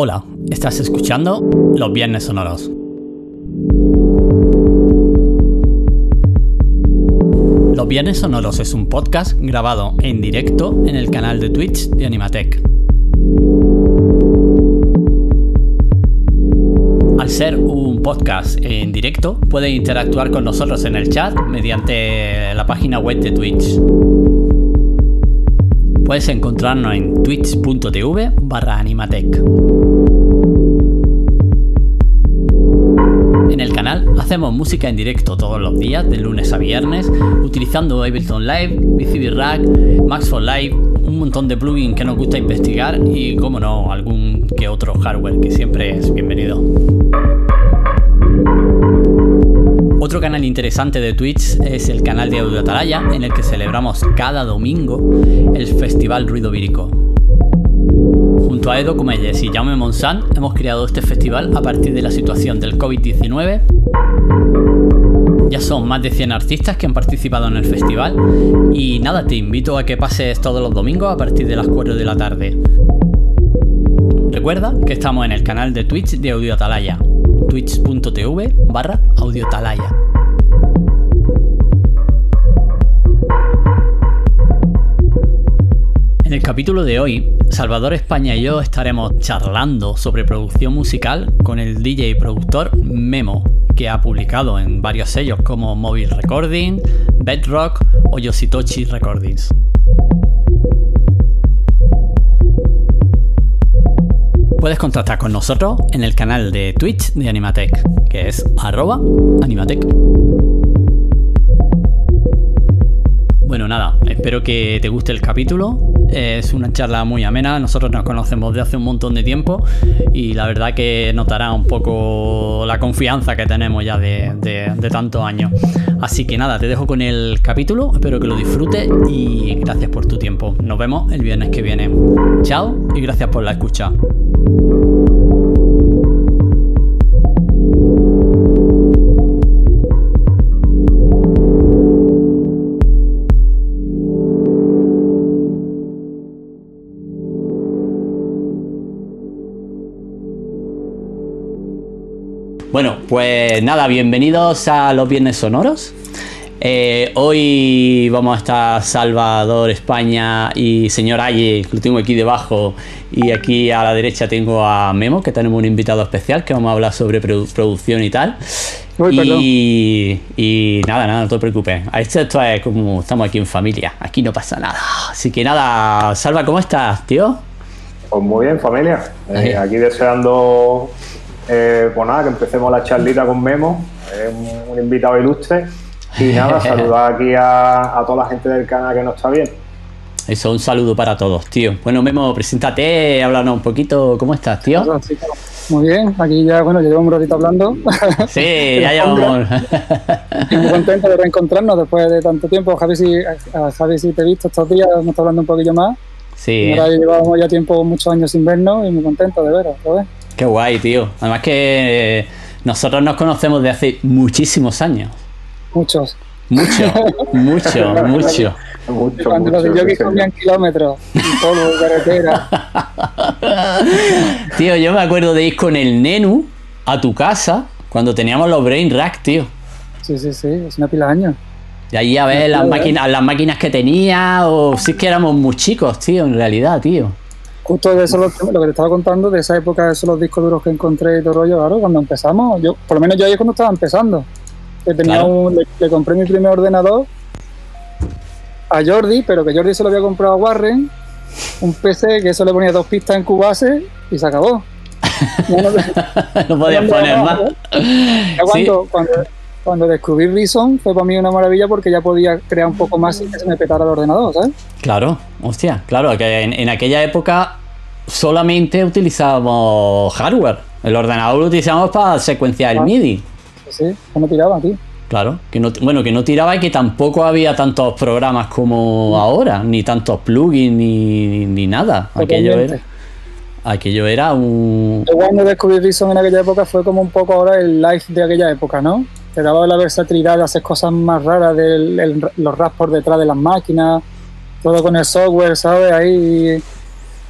Hola, estás escuchando Los Viernes Sonoros. Los Viernes Sonoros es un podcast grabado en directo en el canal de Twitch de Animatech. Ser un podcast en directo, puedes interactuar con nosotros en el chat mediante la página web de Twitch. Puedes encontrarnos en twitch.tv barra animatech. En el canal hacemos música en directo todos los días, de lunes a viernes, utilizando Ableton Live, VCB Rack, Max for Live, un montón de plugins que nos gusta investigar y, como no, algún que otro hardware que siempre es bienvenido. Otro canal interesante de Twitch es el canal de Audio Atalaya, en el que celebramos cada domingo el Festival Ruido Vírico. Junto a Edo Comelles y Jaume Monsan hemos creado este festival a partir de la situación del COVID-19. Ya son más de 100 artistas que han participado en el festival y nada, te invito a que pases todos los domingos a partir de las 4 de la tarde. Recuerda que estamos en el canal de Twitch de Audio Atalaya, twitch.tv barra audiotalaya. En el capítulo de hoy, Salvador España y yo estaremos charlando sobre producción musical con el DJ y productor Memo, que ha publicado en varios sellos como Mobile Recording, Bedrock o Yoshitoshi Recordings. Puedes contactar con nosotros en el canal de Twitch de Animatech, que es arroba Animatech. Bueno, nada, espero que te guste el capítulo. Es una charla muy amena. Nosotros nos conocemos de hace un montón de tiempo y la verdad que notará un poco la confianza que tenemos ya de, de, de tantos años. Así que nada, te dejo con el capítulo. Espero que lo disfrutes y gracias por tu tiempo. Nos vemos el viernes que viene. Chao y gracias por la escucha. Pues nada, bienvenidos a los Viernes Sonoros. Eh, hoy vamos a estar Salvador, España y señor Aye, que lo tengo aquí debajo. Y aquí a la derecha tengo a Memo, que tenemos un invitado especial que vamos a hablar sobre produ producción y tal. Uy, y, y, nada, nada, no te preocupes. Esto, esto es como estamos aquí en familia, aquí no pasa nada. Así que nada, Salva, ¿cómo estás, tío? Pues muy bien, familia. Eh, aquí deseando, eh, pues nada, que empecemos la charlita con Memo, eh, un, un, invitado ilustre. Y nada, saludar aquí a, a, toda la gente del canal que nos está viendo. Eso, un saludo para todos, tío. Bueno, Memo, preséntate, háblanos un poquito, ¿cómo estás, tío? Muy bien, aquí ya, bueno, llevo un ratito hablando. Sí, ya llevamos. muy contento de reencontrarnos después de tanto tiempo. Javi, si, a Javi, si te he visto estos días, hemos estado hablando un poquillo más. Sí. Ahora llevamos ya tiempo, muchos años sin vernos y muy contento de veros, ¿sabes? Qué guay, tío. Además que nosotros nos conocemos de hace muchísimos años. Muchos. Mucho, mucho, mucho. Mucho, Cuando mucho, los yogis comían kilómetros, polvo, carretera. tío, yo me acuerdo de ir con el Nenu a tu casa cuando teníamos los Brain Rack, tío. Sí, sí, sí, es una pila de años. Y ahí a ver las máquinas, las máquinas que tenía, o si es que éramos muy chicos, tío, en realidad, tío. Justo de eso lo, lo, que te estaba contando, de esa época, de esos los discos duros que encontré y todo rollo, claro, cuando empezamos, yo, por lo menos yo ahí cuando estaba empezando. Que tenía claro. un, le, le, compré mi primer ordenador a Jordi, pero que Jordi se lo había comprado a Warren, un PC que eso le ponía dos pistas en Cubase y se acabó. No, podías poner más. Cuando, sí. cuando, cuando, descubrí Reason fue para mí una maravilla porque ya podía crear un poco más sin que se me petara el ordenador, ¿sabes? Claro, hostia, claro, que en, en aquella época solamente utilizábamos hardware. El ordenador lo utilizábamos para secuenciar ah. el MIDI. Sí, que no tiraba, tío. Claro, que no, bueno, que no tiraba y que tampoco había tantos programas como ahora, ni tantos plugins, ni, ni nada. Aquello era, Aquello era un. Lo bueno de descubrir Reason en aquella época fue como un poco ahora el live de aquella época, ¿no? Te daba la versatilidad de hacer cosas más raras, de los raps por detrás de las máquinas, todo con el software, ¿sabes? Ahí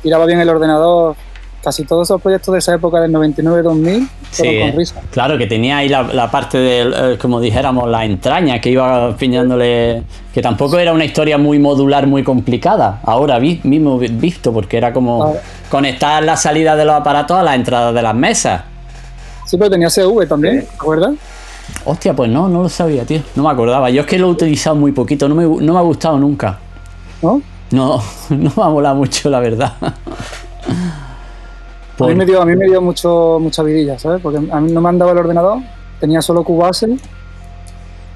tiraba bien el ordenador casi todos esos proyectos de esa época del 99-2000 sí, con risa. Claro, que tenía ahí la, parte de, eh, como dijéramos, la entraña que iba piñándole, que tampoco era una historia muy modular, muy complicada. Ahora mismo visto, porque era como conectar la salida de los aparatos a la entrada de las mesas. Sí, pero tenía CV también, ¿te acuerdas? Hostia, pues no, no lo sabía, tío. No me acordaba. Yo es que lo he utilizado muy poquito, no me, no me ha gustado nunca. ¿No? No, no me ha molado mucho, la verdad. A mí me dio, a mí me dio mucho, mucha vidilla, ¿sabes? Porque a mí no me andaba el ordenador, tenía solo Cubase,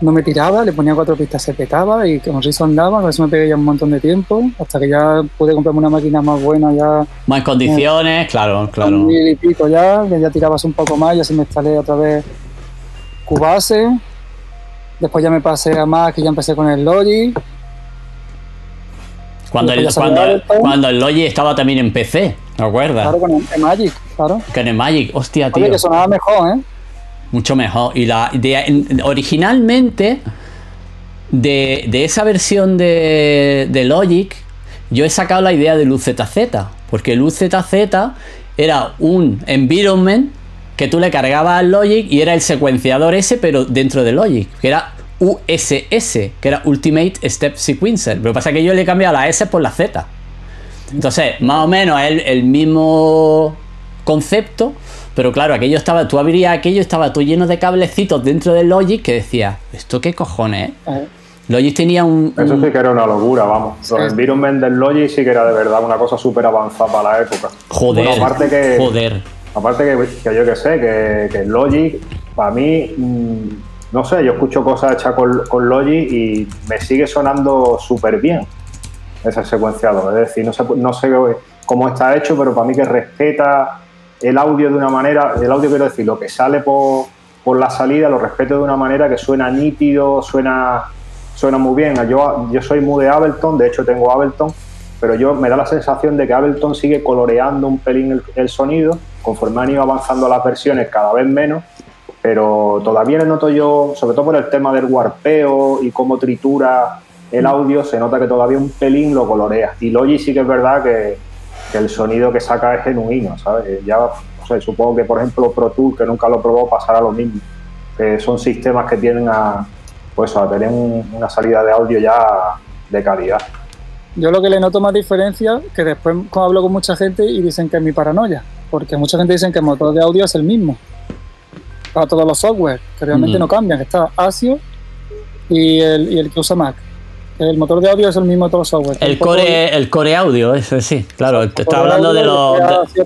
no me tiraba, le ponía cuatro pistas, se petaba y como si andaba, a eso me pegué ya un montón de tiempo, hasta que ya pude comprarme una máquina más buena, ya... Más en condiciones, claro, claro. Mil y pico ya, que ya tirabas un poco más, ya se me instalé otra vez Cubase, después ya me pasé a Mac y ya empecé con el Logic, cuando el, cuando, cuando el Logic estaba también en PC, ¿te acuerdas? Claro, con el Magic, claro. Con el Magic, hostia, tío. Oye, que sonaba mejor, ¿eh? Mucho mejor. Y la originalmente, de, de, esa versión de, de, Logic, yo he sacado la idea del UZZ. Porque el UZZ era un environment que tú le cargabas al Logic y era el secuenciador ese, pero dentro de Logic. Que era USS, que era Ultimate Step Sequencer. Pero pasa que yo le he cambiado la S por la Z. Entonces, más o menos es el, mismo concepto, pero claro, aquello estaba, tú abrías aquello, estaba todo lleno de cablecitos dentro del Logic que decía, ¿esto qué cojones? Logic tenía un, Eso sí que era una logura, vamos. Los environment del Logic sí que era de verdad una cosa súper avanzada para la época. Joder, aparte que, joder. Aparte que, yo que sé, que, que Logic, para mí... Mm, no sé, yo escucho cosas hechas con, con Logic y me sigue sonando súper bien ese secuenciado. Es decir, no sé, no sé cómo está hecho, pero para mí que respeta el audio de una manera, el audio quiero decir, lo que sale por, por la salida lo respeto de una manera que suena nítido, suena, suena muy bien. Yo, yo soy muy de Ableton, de hecho tengo Ableton, pero yo me da la sensación de que Ableton sigue coloreando un pelín el, el sonido, conforme han ido avanzando las versiones cada vez menos, pero todavía le noto yo, sobre todo por el tema del warpeo y cómo tritura el audio, se nota que todavía un pelín lo colorea. Y Logic sí que es verdad que, el sonido que saca es genuino, ¿sabes? Ya, supongo que por ejemplo Pro Tools, que nunca lo probó, pasará lo mismo. Que son sistemas que tienen a, pues, a tener una salida de audio ya de calidad. Yo lo que le noto más diferencia, que después hablo con mucha gente y dicen que es mi paranoia, porque mucha gente dicen que el motor de audio es el mismo para todos los software, que realmente no cambian. Está ASIO y el, y el que usa Mac. El motor de audio es el mismo de todos los software. El core, el core audio, ese sí, claro. Te está hablando de los.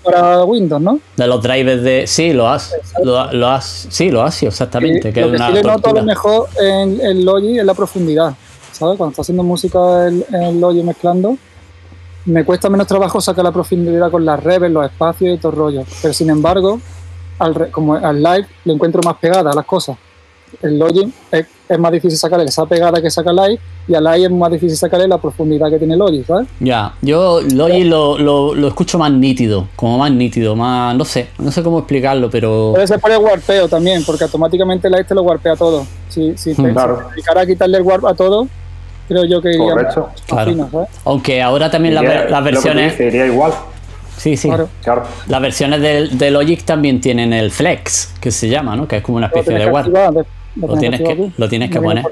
para Windows, ¿no? De los drivers de. Sí, lo has. Lo, lo has sí, lo ASIO, exactamente. que lo que sí le noto lo mejor en el Logic es la profundidad. ¿Sabes? Cuando está haciendo música en el Logic mezclando, me cuesta menos trabajo sacar la profundidad con las reves, los espacios y todo el rollo. Pero sin embargo, al, como al live le encuentro más pegada a las cosas. El Logic es, más difícil sacarle esa pegada que saca live y al live es más difícil sacarle la profundidad que tiene el Logic, ¿sabes? Ya, yo Logic lo, lo, lo, escucho más nítido, como más nítido, más, no sé, no sé cómo explicarlo, pero... Puede ser por el warpeo también, porque automáticamente live te lo warpea todo. Si, si te claro. dedicara a quitarle el warp a todo, creo yo que iría Correcto. Claro. Aunque ahora también las versiones... Iría igual. Sí, sí. Claro. Las versiones de, Logic también tienen el Flex, que se llama, ¿no? Que es como una especie de Warp. Lo, tienes que, lo tienes que poner.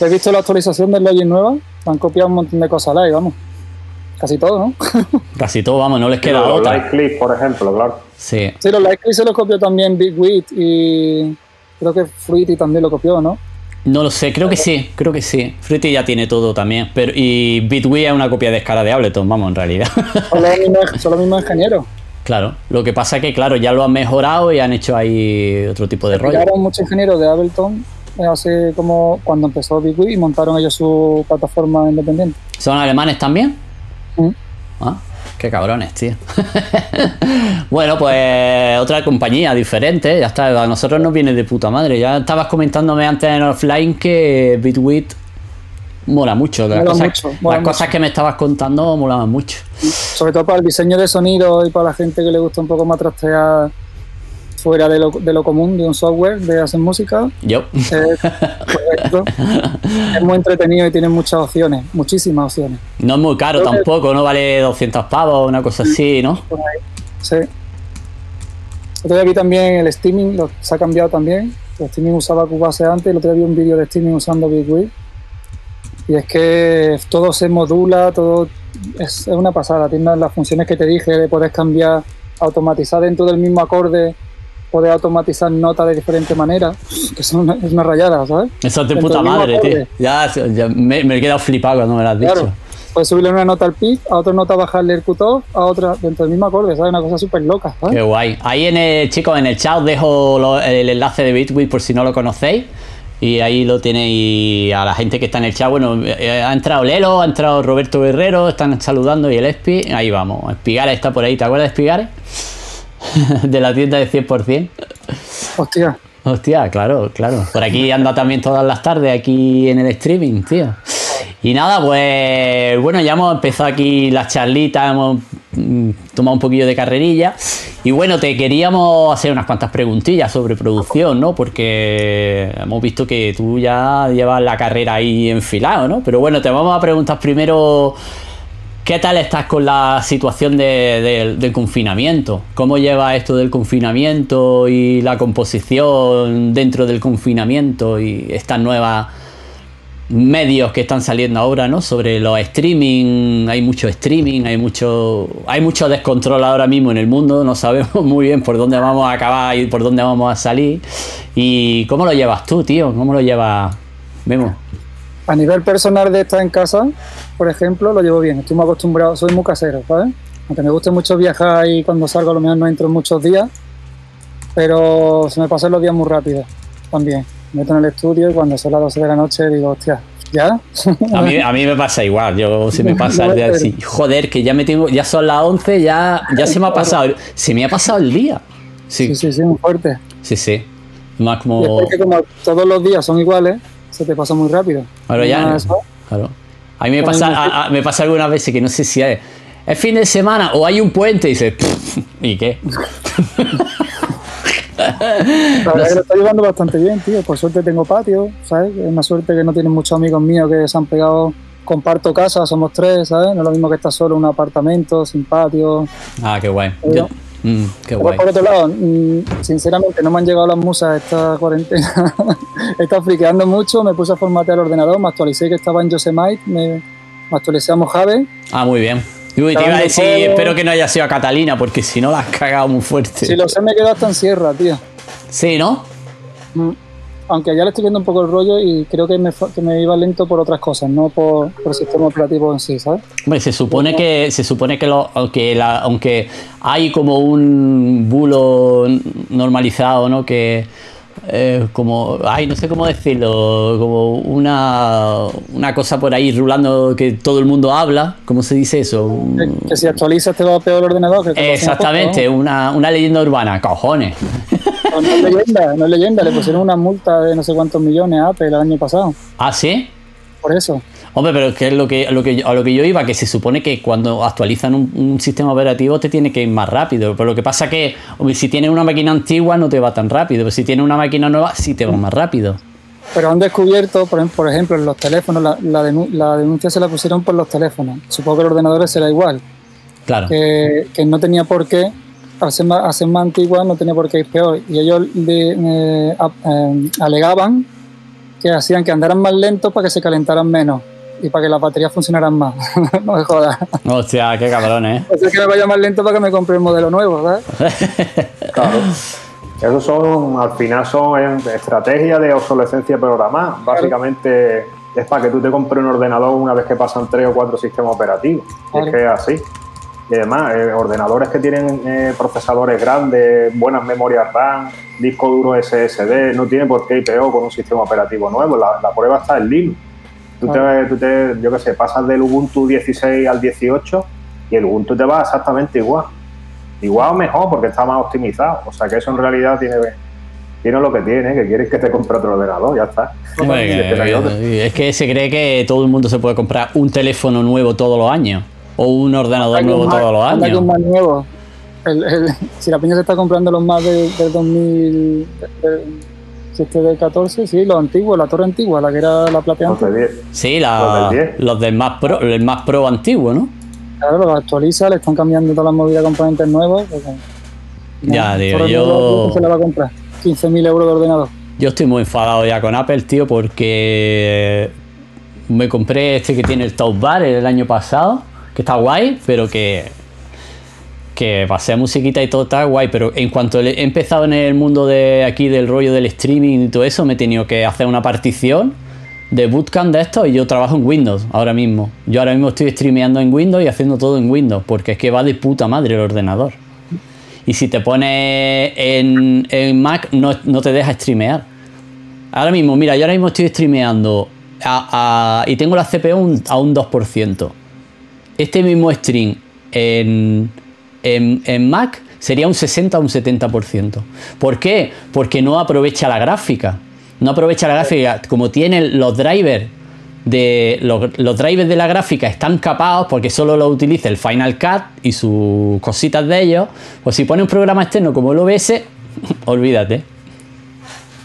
He visto la actualización del Logic nueva, han copiado un montón de cosas ahí, vamos. Casi todo, ¿no? Casi todo, vamos, no les queda los otra. Light Clip, por ejemplo, claro. Sí. Sí, los Light Clip se los copió también Big Wit y creo que Fruity también lo copió, ¿no? No lo sé, creo que sí, creo que sí. Fruity ya tiene todo también. Pero, y Bitwii es una copia de escala de Ableton, vamos, en realidad. Son los mismos, ingenieros. Claro, lo que pasa es que, claro, ya lo han mejorado y han hecho ahí otro tipo de rollo. Llegaron muchos ingenieros de Ableton eh, hace como cuando empezó Bitwii y montaron ellos su plataforma independiente. ¿Son alemanes también? Mm. Ah. Qué cabrones, tío. bueno, pues otra compañía diferente, ya está. A nosotros nos viene de puta madre. Ya estabas comentándome antes en offline que Bitwit mola mucho. Las, cosas, las cosas que me estabas contando molaban mucho. Sobre todo para el diseño de sonido y para la gente que le gusta un poco más trastear fuera de lo, de lo común de un software de hacer música. Yo. es muy entretenido y tiene muchas opciones, muchísimas opciones. No es muy caro tampoco, no vale 200 pavos, una cosa así, ¿no? Sí. Otro día vi también el streaming, lo, se ha cambiado también. El streaming usaba Cubase antes, el otro día vi un vídeo de streaming usando Big Y es que todo se modula, todo es, una pasada. Tiene las funciones que te dije de poder cambiar, automatizar dentro del mismo acorde, poder automatizar notas de diferentes maneras, que es una rayada, ¿sabes? Eso es de puta madre, tío. Ya, me, he quedado flipado cuando me lo has dicho. Puedes subirle una nota al pic, a otra nota bajarle el cutoff, a otra dentro del mismo acorde, ¿sabes? Una cosa súper loca, ¿sabes? Qué guay. Ahí en el, chicos, en el chat os dejo el enlace de Bitwig por si no lo conocéis. Y ahí lo tenéis a la gente que está en el chat. Bueno, eh, ha entrado Lelo, ha entrado Roberto Guerrero, están saludando y el Espi. Ahí vamos. Espigare está por ahí. ¿Te acuerdas de Espigare? de la tienda de 100%. Hostia. Hostia, claro, claro. Por aquí anda también todas las tardes, aquí en el streaming, tío. Y nada, pues bueno, ya hemos empezado aquí las charlitas, hemos mm, tomado un poquillo de carrerilla. Y bueno, te queríamos hacer unas cuantas preguntillas sobre producción, ¿no? Porque hemos visto que tú ya llevas la carrera ahí enfilado, ¿no? Pero bueno, te vamos a preguntar primero. ¿Qué tal estás con la situación del confinamiento? ¿Cómo lleva esto del confinamiento y la composición dentro del confinamiento y estas nuevas medios que están saliendo ahora, ¿no? Sobre los streaming, hay mucho streaming, hay mucho, hay mucho descontrol ahora mismo en el mundo, no sabemos muy bien por dónde vamos a acabar y por dónde vamos a salir. ¿Y cómo lo llevas tú, tío? ¿Cómo lo llevas, Memo? A nivel personal de estar en casa, por ejemplo, lo llevo bien. Estoy muy acostumbrado, soy muy casero, ¿sabes? Aunque me guste mucho viajar y cuando salgo a lo mejor no entro muchos días, pero se me pasan los días muy rápido también meto en el estudio y cuando son las 12 de la noche digo, hostia, ¿ya? A mí, a mí me pasa igual, yo se me pasa el día así, joder, que ya me tengo, ya son las 11, ya, ya se me ha pasado, se me ha pasado el día. Sí, sí, sí, muy fuerte. Sí, sí. Más como... que como todos los días son iguales, se te pasa muy rápido. Claro, ya. Claro. A mí me pasa, me pasa algunas veces que no sé si es, es fin de semana o hay un puente y dices, ¿y qué? La verdad que lo estoy llevando bastante bien, tío. Por suerte tengo patio, ¿sabes? Es una suerte que no tienen muchos amigos míos que se han pegado. Comparto casa, somos tres, ¿sabes? No es lo mismo que estar solo en un apartamento, sin patio. Ah, qué guay. Mm, qué guay. Por otro lado, mm, sinceramente no me han llegado las musas esta cuarentena. He estado friqueando mucho, me puse a formatear el ordenador, me actualicé que estaba en Yosemite, me, me actualicé a Mojave. Ah, muy bien. Uy, te iba a decir, espero que no haya sido a Catalina, porque si no la has cagado muy fuerte. Si lo sé, me quedo hasta en Sierra, tío. Sí, ¿no? Mm. Aunque ya le estoy viendo un poco el rollo y creo que me, que me iba lento por otras cosas, no por, el sistema operativo en sí, ¿sabes? Hombre, se supone que, se supone que lo, aunque, la, aunque hay como un bulo normalizado, ¿no? Que eh, como, ay, no sé cómo decirlo, como una, una cosa por ahí rulando que todo el mundo habla, ¿cómo se dice eso? Que, si actualizas te va peor el ordenador. Exactamente, una, una leyenda urbana, cojones. No, es leyenda, no es leyenda, le pusieron una multa de no sé cuántos millones a Apple el año pasado. ¿Ah, sí? Por eso. Hombre, pero es que es lo que, a, lo que, a lo que yo iba, que se supone que cuando actualizan un, sistema operativo te tiene que ir más rápido. Pero lo que pasa es que si tienes una máquina antigua no te va tan rápido, pero si tienes una máquina nueva sí te va más rápido. Pero han descubierto, por ejemplo, en los teléfonos, la, denuncia se la pusieron por los teléfonos. Supongo que los ordenadores será igual. Claro. Que, no tenía por qué, al ser, más, antigua, no tenía por qué ir peor. Y ellos eh, eh, alegaban que hacían que andaran más lentos para que se calentaran menos y para que las baterías funcionaran más. no me jodas. Hostia, qué cabrón, ¿eh? O sea, que me vaya más lento para que me compre el modelo nuevo, ¿verdad? claro. Esos son, al final son estrategias de obsolescencia programada. Básicamente es para que tú te compres un ordenador una vez que pasan tres o cuatro sistemas operativos. Es que es así. Y además, eh, ordenadores que tienen eh, procesadores grandes, buenas memorias RAM, disco duro SSD, no tiene por qué ir peor con un sistema operativo nuevo. La, la prueba está en Linux. Tú, te, yo qué sé, pasas del Ubuntu 16 al 18 y el Ubuntu te va exactamente igual. Igual o mejor porque está más optimizado. O sea que eso en realidad tiene, tiene lo que tiene, que quieres que te compre otro ordenador, ya está. es que se cree que todo el mundo se puede comprar un teléfono nuevo todos los años o un ordenador nuevo todos los años. Un más nuevo. si la piña se está comprando los más del 2000, si este del 14, sí, los antiguos, la torre antigua, la que era la plateante. Sí, la, los, del más pro, el más pro antiguo, ¿no? Claro, lo actualiza, le están cambiando todas las movidas componentes nuevos. ya, digo, yo. se la va a comprar? 15.000 euros de ordenador. Yo estoy muy enfadado ya con Apple, tío, porque me compré este que tiene el Top Bar el año pasado, que está guay, pero que que pasé musiquita y todo está guay, pero en cuanto he empezado en el mundo de aquí del rollo del streaming y todo eso, me he tenido que hacer una partición de bootcamp de esto y yo trabajo en Windows ahora mismo. Yo ahora mismo estoy streameando en Windows y haciendo todo en Windows, porque es que va de puta madre el ordenador. Y si te pones en, Mac, no, te deja streamear. Ahora mismo, mira, yo ahora mismo estoy streameando y tengo la CPU a un 2%. Este mismo stream en, en, Mac sería un 60 o un 70%. ¿Por qué? Porque no aprovecha la gráfica. No aprovecha la gráfica. Como tiene los drivers de los, drivers de la gráfica están capados porque solo lo utiliza el Final Cut y sus cositas de ellos, pues si pone un programa externo como el OBS, olvídate.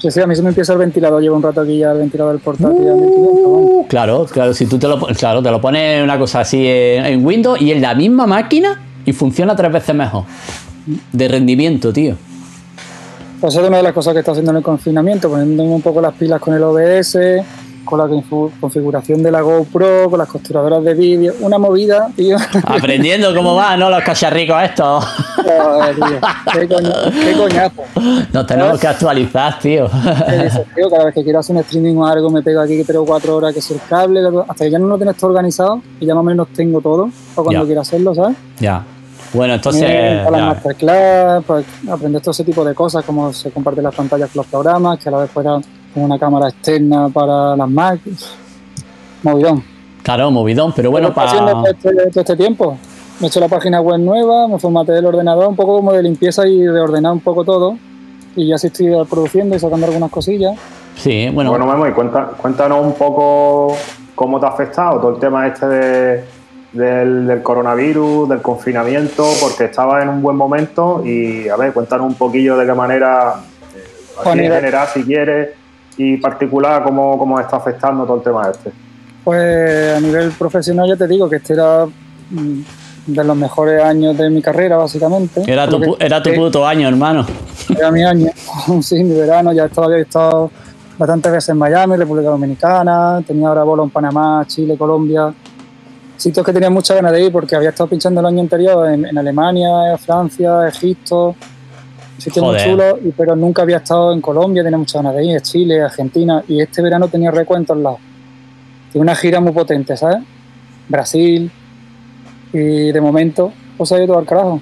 Sí, sí, a mí se me empieza el ventilador, llevo un rato aquí ya el ventilador del portátil. Uh, claro, claro, si tú te lo, claro, te lo pones una cosa así en, Windows y en la misma máquina y funciona tres veces mejor. De rendimiento, tío. Pues es una de las cosas que está haciendo en el confinamiento, poniéndome un poco las pilas con el OBS, con la configuración de la GoPro, con las costuradoras de vídeo, una movida, tío. Aprendiendo cómo va, ¿no? Los cacharricos estos. Qué, coñazo. Nos tenemos que actualizar, tío. Cada vez que quiero hacer un streaming o algo, me pego aquí tres o cuatro horas que es el cable, hasta que ya no lo tienes todo organizado y ya más o menos tengo todo para cuando quiera hacerlo, ¿sabes? Ya. Bueno, entonces. Para las masterclass, para aprender todo ese tipo de cosas, cómo se comparten las pantallas con los programas, que a la vez con una cámara externa para las Macs. Movidón. Claro, movidón, pero bueno, para. haciendo este, este tiempo. Me he hecho la página web nueva, me formateé el ordenador, un poco como de limpieza y de ordenar un poco todo. Y ya sí estoy produciendo y sacando algunas cosillas. Sí, bueno. Bueno, Memo, y cuéntanos un poco cómo te ha afectado todo el tema este de, del, coronavirus, del confinamiento, porque estaba en un buen momento. Y a ver, cuéntanos un poquillo de qué manera, eh, en general, si quieres, y particular cómo, cómo está afectando todo el tema este? Pues a nivel profesional ya te digo que este era mm, de los mejores años de mi carrera, básicamente. Era tu, era tu puto año, hermano. Era mi año, sí, mi verano. Ya estaba, había estado bastantes veces en Miami, República Dominicana, tenía ahora bolo en Panamá, Chile, Colombia. Sitios que tenía mucha ganas de ir porque había estado pinchando el año anterior en, en Alemania, Francia, Egipto, sitio muy chulo, pero nunca había estado en Colombia, tenía muchas ganas de ir, Chile, Argentina, y este verano tenía recuentos al lado. Tiene una gira muy potente, ¿sabes? Brasil, y de momento, pues ha ido todo al carajo.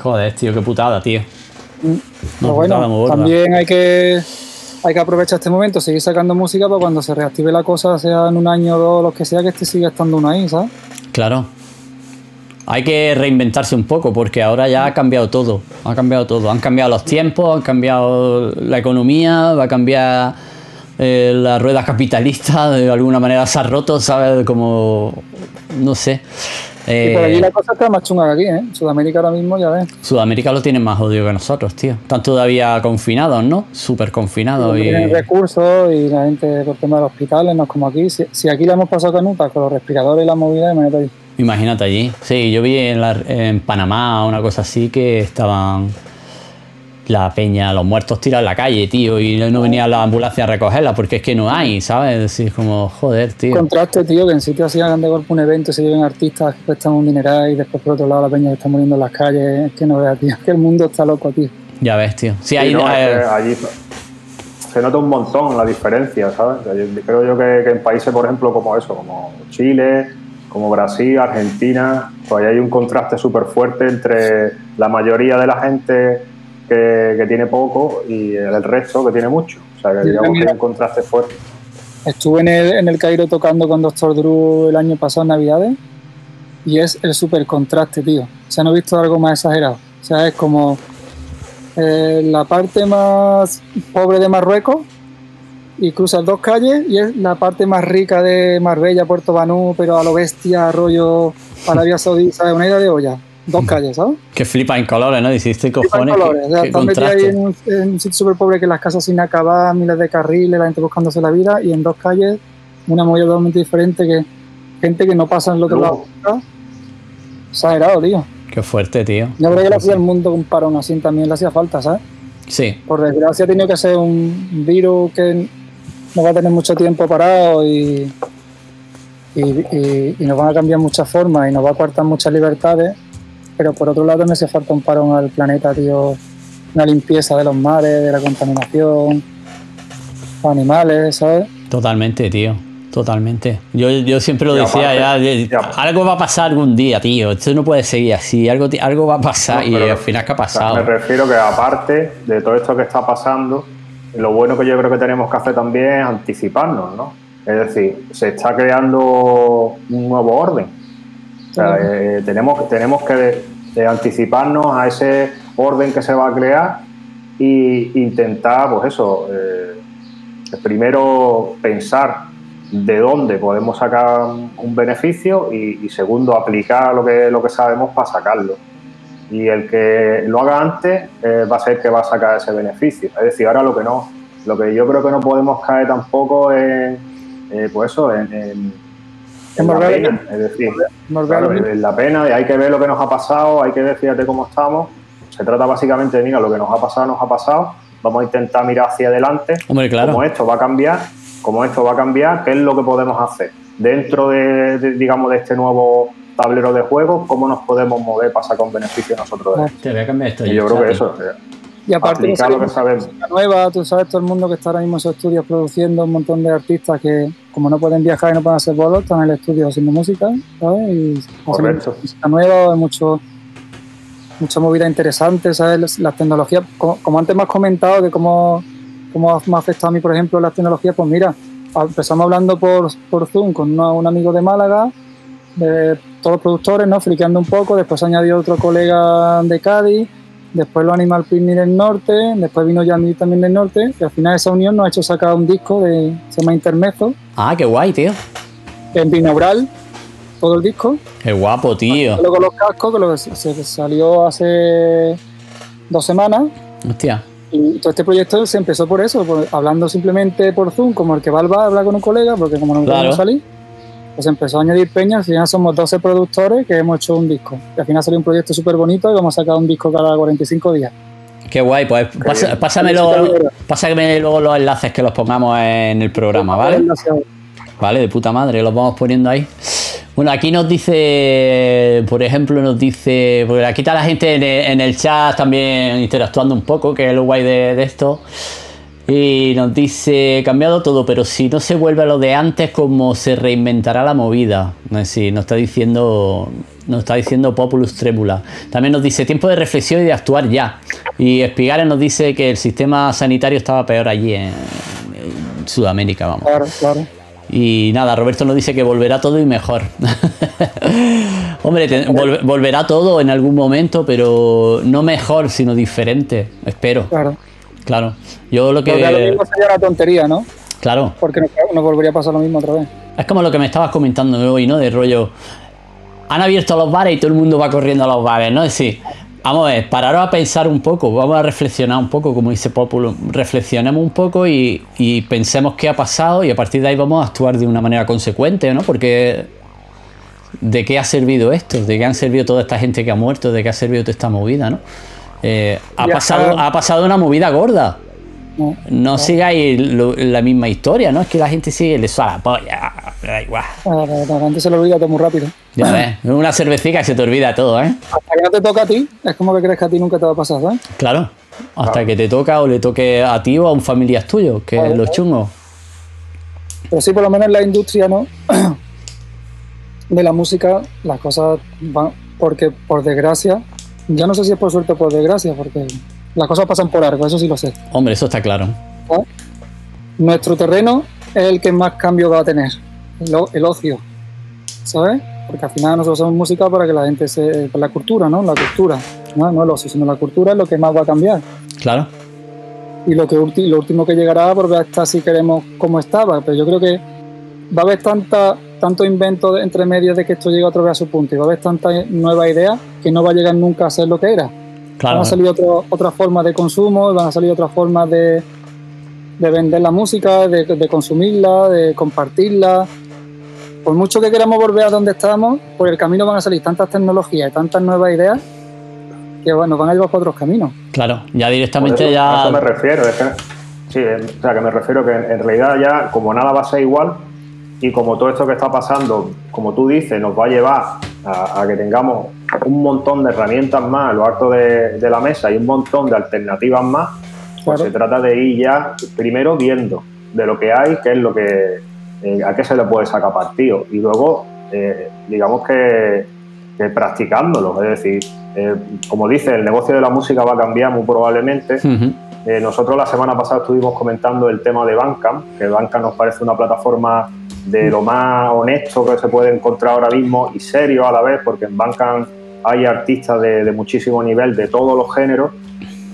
Joder, tío, qué putada, tío. Mm. bueno, también hay que, hay que aprovechar este momento, seguir sacando música para cuando se reactive la cosa, sea en un año o dos, lo que sea, que este siga estando uno ahí, ¿sabes? Claro hay que reinventarse un poco porque ahora ya ha cambiado todo. Ha cambiado todo. Han cambiado los tiempos, han cambiado la economía, va a cambiar eh, la rueda capitalista, de alguna manera se ha roto, ¿sabes? Como, no sé. y por allí eh, la cosa está más chunga que aquí, ¿eh? Sudamérica ahora mismo, ya ves. Sudamérica lo tiene más odio que nosotros, tío. Están todavía confinados, ¿no? Súper confinados. y... Tienen recursos y la gente por tema de los hospitales, no es como aquí. Si, aquí le hemos pasado canutas con los respiradores y la movilidad, imagínate ahí. Imagínate allí. Sí, yo vi en, en Panamá una cosa así que estaban la peña, los muertos tirados en la calle, tío, y no venía la ambulancia a recogerla porque es que no hay, ¿sabes? Es como, joder, tío. Contraste, tío, que en sitios así hagan de golpe un evento, se lleven artistas que cuestan un dineral y después por otro lado la peña que está muriendo en las calles, es que no veas, tío, que el mundo está loco, tío. Ya ves, tío. Sí, hay, allí se nota un montón la diferencia, ¿sabes? Creo yo que, que en países, por ejemplo, como eso, como Chile, como Brasil, Argentina, pues hay un contraste súper fuerte entre la mayoría de la gente que, tiene poco y el resto que tiene mucho. O sea, que digamos que hay un contraste fuerte. Estuve en el, en el Cairo tocando con Doctor Drew el año pasado en Navidades y es el súper contraste, tío. O sea, no he visto algo más exagerado. O sea, es como eh, la parte más pobre de Marruecos y cruzas dos calles y es la parte más rica de Marbella, Puerto Banú, pero a lo bestia, rollo Arabia Saudita, ¿sabes? Una idea de olla. Dos calles, ¿sabes? Que flipa en colores, ¿no? Hiciste cojones. En colores. O sea, metido ahí en un, en un, sitio súper pobre que las casas sin acabar, miles de carriles, la gente buscándose la vida y en dos calles una movida totalmente diferente que gente que no pasa en el otro lado. Exagerado, tío. Qué fuerte, tío. Yo creo que le hacía el mundo un parón así también le hacía falta, ¿sabes? Sí. Por desgracia ha tenido que ser un virus que no va a tener mucho tiempo parado y, y, y, y nos van a cambiar muchas formas y nos va a cortar muchas libertades. Pero por otro lado me hace falta un parón al planeta, tío. Una limpieza de los mares, de la contaminación, los animales, ¿sabes? Totalmente, tío. Totalmente. Yo, yo siempre lo decía ya, ya, algo va a pasar algún día, tío. Esto no puede seguir así. Algo, algo va a pasar no, y al final, ¿qué ha pasado? Me refiero que aparte de todo esto que está pasando, lo bueno que yo creo que tenemos que hacer también es anticiparnos, ¿no? Es decir, se está creando un nuevo orden. O sea, eh, tenemos, tenemos que de, de anticiparnos a ese orden que se va a crear e intentar, pues eso, eh, primero pensar de dónde podemos sacar un beneficio y, y, segundo aplicar lo que, lo que sabemos para sacarlo. Y el que lo haga antes eh, va a ser que va a sacar ese beneficio. Es decir, ahora lo que no, lo que yo creo que no podemos caer tampoco en, eh, pues eso, en, en, en la pena. Es decir, claro, en la pena, y hay que ver lo que nos ha pasado, hay que ver, fíjate cómo estamos. Se trata básicamente de, mira, lo que nos ha pasado, nos ha pasado. Vamos a intentar mirar hacia adelante. Hombre, claro. Como esto va a cambiar, como esto va a cambiar, qué es lo que podemos hacer dentro de, de digamos, de este nuevo tablero de juego, cómo nos podemos mover para sacar un beneficio nosotros de esto. Te voy a cambiar esto. Y yo creo que eso. Y aparte aplicar lo que sabemos. nueva, tú sabes, todo el mundo que está ahora mismo en esos estudios produciendo, un montón de artistas que, como no pueden viajar y no pueden hacer bolos, están en el estudio haciendo música, ¿sabes? Y Correcto. música nueva, hay mucho, mucha movida interesante, ¿sabes? Las tecnologías, como, como antes me has comentado, de cómo, cómo me ha afectado a mí, por ejemplo, las tecnologías, pues mira, empezamos hablando por, por Zoom con una, un amigo de Málaga, de todos los productores, ¿no? Friqueando un poco, después añadió otro colega de Cádiz, después lo Animal Picnic del norte, después vino Yandy también del norte, y al final esa unión nos ha hecho sacar un disco de se llama Intermezzo. Ah, qué guay, tío. En binaural, todo el disco. Qué guapo, tío. Luego los cascos, que lo, se salió hace dos semanas. Hostia. Y todo este proyecto se empezó por eso, por, hablando simplemente por Zoom, como el que va al bar a hablar con un colega, porque como no Claro. podemos salir, pues empezó a añadir peña, al final somos 12 productores que hemos hecho un disco. Y al final salió un proyecto súper bonito y vamos a sacar un disco cada 45 días. Qué guay, pues pasa- pásame, luego, pásame luego los enlaces que los pongamos en el programa, ¿vale? Vale, de puta madre, los vamos poniendo ahí. Bueno, aquí nos dice, por ejemplo, nos dice, porque aquí está la gente en el, en el chat también interactuando un poco, que es lo guay de, de esto. Y nos dice, cambiado todo, pero si no se vuelve a lo de antes, ¿cómo se reinventará la movida? No sé si nos está diciendo, nos está diciendo Populus Trébula. También nos dice, tiempo de reflexión y de actuar ya. Y Espigares nos dice que el sistema sanitario estaba peor allí en, en Sudamérica, vamos. Claro, claro. Y nada, Roberto nos dice que volverá todo y mejor. Hombre, te- vol- volverá todo en algún momento, pero no mejor, sino diferente. Espero. Claro. Claro. Yo lo Porque a lo que. mismo sería una tontería, ¿no? Claro. Porque nos volvería a pasar lo mismo otra vez. Es como lo que me estabas comentando hoy, ¿no? De rollo. Han abierto los bares y todo el mundo va corriendo a los bares, ¿no? Es decir, vamos a ver, pararos a pensar un poco, vamos a reflexionar un poco, como dice Populo, reflexionemos un poco y, y pensemos qué ha pasado y a partir de ahí vamos a actuar de una manera consecuente, ¿no? Porque ¿de qué ha servido esto? ¿De qué han servido toda esta gente que ha muerto? ¿De qué ha servido toda esta movida, no? Eh, ha, pasado, ah. ha pasado una movida gorda. ¿no? No sigáis lo- la misma historia, ¿no? Es que la gente sigue, le suena la polla, da igual. A la- gente se lo olvida todo muy rápido. Ya ves, una cervecita y se te olvida todo, ¿eh? Hasta que no te toca a ti, es como que crees que a ti nunca te va a pasar, ¿sabes? Claro. Hasta Claro. que te toca o le toque a ti o a un familiar tuyo, que Claro. es los chungos. Pero sí, por lo menos en la industria, ¿no? De la música, las cosas van. Porque, por desgracia, ya no sé si es por suerte o por desgracia, porque las cosas pasan por algo, eso sí lo sé. Hombre, eso está claro. Nuestro terreno es el que más cambio va a tener, el, ocio, ¿sabes? Porque al final nosotros hacemos música para que la gente se. para la cultura, ¿no? La cultura. personal, no el ocio, sino la cultura es lo que más va a cambiar. Claro. Y lo, que, lo último que llegará, por ver hasta si queremos como estaba, pero yo creo que va a haber tanta, tanto invento entre medios de que esto llegue otra vez a su punto y va a haber tanta nueva idea que no va a llegar nunca a ser lo que era. Van a salir otras formas de consumo, van a salir otras formas de, de vender la música, de, de, consumirla, de compartirla. Por mucho que queramos volver a donde estábamos, por el camino van a salir tantas tecnologías y tantas nuevas ideas que bueno, van a llevar por otros caminos. Claro, ya directamente ya. A eso me refiero, es que, sí, o sea, que me refiero que en realidad ya, como nada va a ser igual, y como todo esto que está pasando, como tú dices, nos va a llevar a, que tengamos un montón de herramientas más a lo alto de, la mesa y un montón de alternativas más, pues se trata de ir ya primero viendo de lo que hay, qué es lo que, eh, a qué se le puede sacar partido. Y luego, eh, digamos que, practicándolo, es decir, eh, como dice, el negocio de la música va a cambiar muy probablemente. nosotros la semana pasada estuvimos comentando el tema de Bandcamp, que Bandcamp nos parece una plataforma de lo más honesto que se puede encontrar ahora mismo y serio a la vez, porque en Bandcamp hay artistas de, muchísimo nivel, de todos los géneros.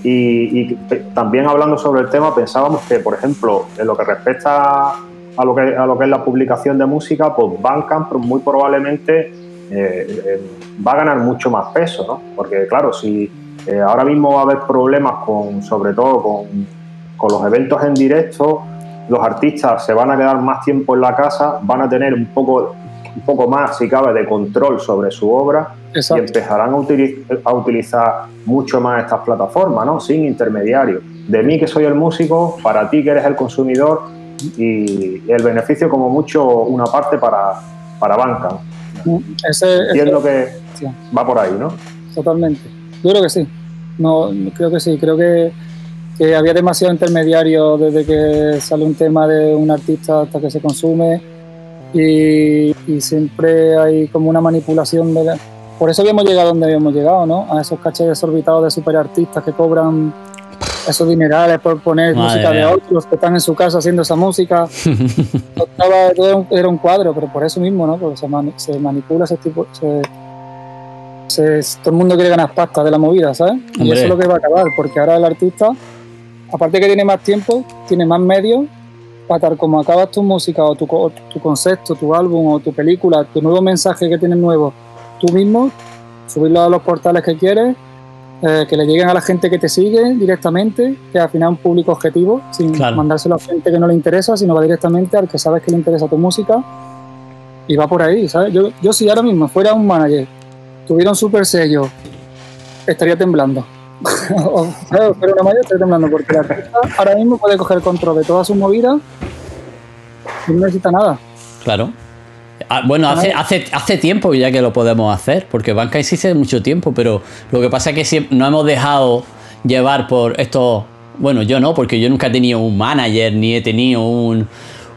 Y, también hablando sobre el tema, pensábamos que, por ejemplo, en lo que respecta a lo que, a lo que es la publicación de música, pues Bandcamp muy probablemente eh, eh, va a ganar mucho más peso, ¿no? Porque, claro, si eh, ahora mismo va a haber problemas con, sobre todo con, con los eventos en directo, los artistas se van a quedar más tiempo en la casa, van a tener un poco, un poco más, si cabe, de control sobre su obra y empezarán a, a, utilizar mucho más estas plataformas, ¿no? Sin intermediarios. De mí que soy el músico, para ti que eres el consumidor y el beneficio como mucho una parte para, para banca. Ese, Entiendo que va por ahí, ¿no? Totalmente. Yo creo que sí. No, creo que sí. Creo que que había demasiado intermediario desde que sale un tema de un artista hasta que se consume y, siempre hay como una manipulación de por eso habíamos llegado donde habíamos llegado ¿no? a esos cachés desorbitados de superartistas que cobran esos dinerales por poner música de otros que están en su casa haciendo esa música era un cuadro pero por eso mismo ¿no? porque se, manipula ese tipo se, todo el mundo quiere ganar pasta de la movida, ¿sabes? Y eso es lo que va a acabar, porque ahora el artista aparte que tiene más tiempo, tiene más medios para tal como acabas tu música o tu, tu, concepto, tu álbum o tu película, tu nuevo mensaje que tienes nuevo, tú mismo, subirlo a los portales que quieres, eh, que le lleguen a la gente que te sigue directamente, que al final es un público objetivo, sin mandárselo a gente que no le interesa, sino va directamente al que sabes que le interesa tu música y va por ahí, ¿sabes? Yo, yo si ahora mismo fuera un manager, tuviera un super sello, estaría temblando. Pero una estoy temblando porque ahora mismo puede coger control de toda su movida y no necesita nada. Claro. Ah, bueno, hace, hace, hace tiempo ya que lo podemos hacer, porque Bankai sí hace mucho tiempo, pero lo que pasa es que no hemos dejado llevar por esto. Bueno, yo no, porque yo nunca he tenido un manager ni he tenido un,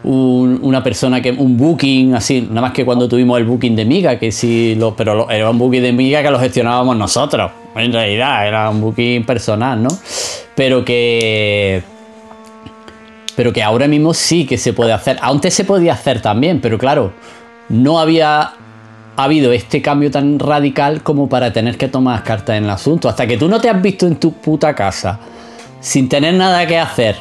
una persona que un booking así, nada más que cuando tuvimos el booking de Miga, que sí, lo, pero era un booking de Miga que lo gestionábamos nosotros. En realidad era un booking personal, ¿no? Pero que pero que ahora mismo sí que se puede hacer. Antes se podía hacer también, pero claro, no había habido este cambio tan radical como para tener que tomar cartas en el asunto. Hasta que tú no te has visto en tu puta casa sin tener nada que hacer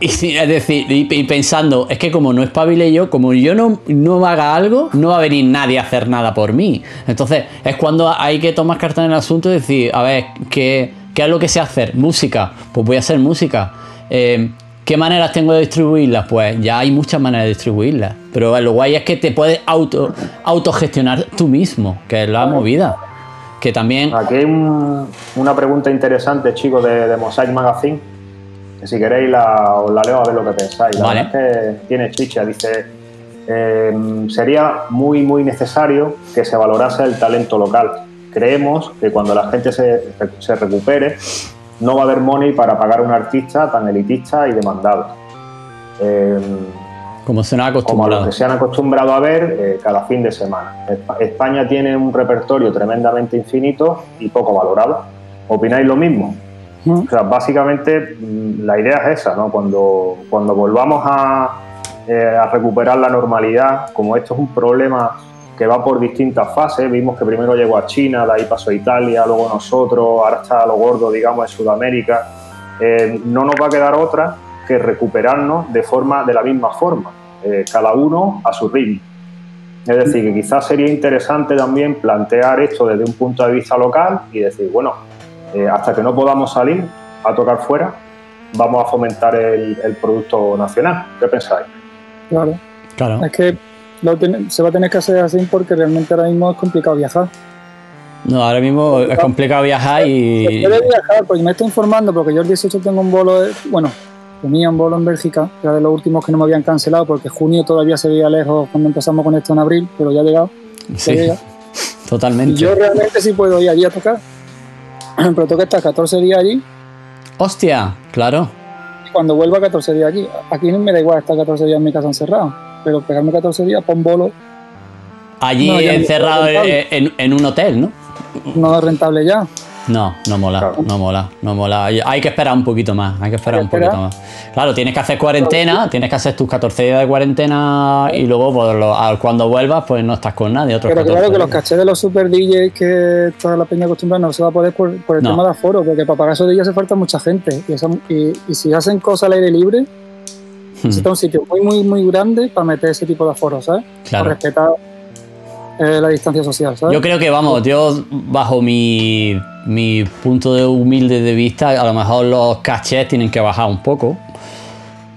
y, es decir, y, pensando, es que como no espabile yo, como yo no, no haga algo, no va a venir nadie a hacer nada por mí. Entonces, es cuando hay que tomar cartas en el asunto y decir, a ver, ¿qué, qué es lo que sé hacer? Música, pues voy a hacer música. Eh, ¿Qué maneras tengo de distribuirlas? Pues ya hay muchas maneras de distribuirlas. Pero lo guay es que te puedes auto, autogestionar tú mismo, que es la movida. Que también. Aquí hay una pregunta interesante, chicos, de, de Mosaic Magazine si queréis la, os la leo a ver lo que pensáis. La verdad es que tiene chicha, dice, eh, sería muy, muy necesario que se valorase el talento local. Creemos que cuando la gente se, se recupere, no va a haber money para pagar a un artista tan elitista y demandado. Eh, como se han acostumbrado. Como que se han acostumbrado a ver eh, cada fin de semana. España tiene un repertorio tremendamente infinito y poco valorado. ¿Opináis lo mismo? O sea, básicamente mm, la idea es esa, ¿no? Cuando, cuando volvamos a, eh, a recuperar la normalidad, como esto es un problema que va por distintas fases. Vimos que primero llegó a China, de ahí pasó a Italia, luego nosotros, ahora está lo gordo, digamos, en Sudamérica. Eh, no nos va a quedar otra que recuperarnos de, forma, de la misma forma, eh, cada uno a su ritmo. Es decir, que quizás sería interesante también plantear esto desde un punto de vista local y decir, bueno, eh, hasta que no podamos salir a tocar fuera, vamos a fomentar el, producto nacional. ¿Qué pensáis? Claro. claro. Es que se va a tener que hacer así porque realmente ahora mismo es complicado viajar. No, ahora mismo es complicado viajar y. Yo viajar, pues me estoy informando porque yo el 18 tengo un bolo, de, bueno, tenía un bolo en Bélgica, que era de los últimos que no me habían cancelado porque junio todavía se veía lejos cuando empezamos con esto en abril, pero ya ha llegado. Sí, totalmente. yo realmente sí puedo ir allí a tocar, pero tengo que estar 14 días allí. Hostia, claro. Y cuando vuelva 14 días aquí, aquí no me da igual estar 14 días en mi casa encerrado pero pegarme 14 días para un bolo. Allí encerrado en, un hotel, ¿no? No es rentable ya. No, no mola, no mola, no mola. Hay que esperar un poquito más, hay que esperar un poquito más. Claro, tienes que hacer cuarentena, tienes que hacer tus 14 días de cuarentena y luego pues, cuando vuelvas pues no estás con nadie. Pero claro que los cachés de los super DJs que toda la peña acostumbra no se va a poder por, el tema de aforo, porque para pagar esos DJs hace falta mucha gente. Y, y si hacen cosas al aire libre, Necesita un sitio muy, muy, muy grande para meter ese tipo de aforos, ¿sabes? Claro. Para respetar eh, la distancia social, ¿sabes? Yo creo que, vamos, yo, bajo mi, mi punto de humilde de vista, a lo mejor los cachés tienen que bajar un poco.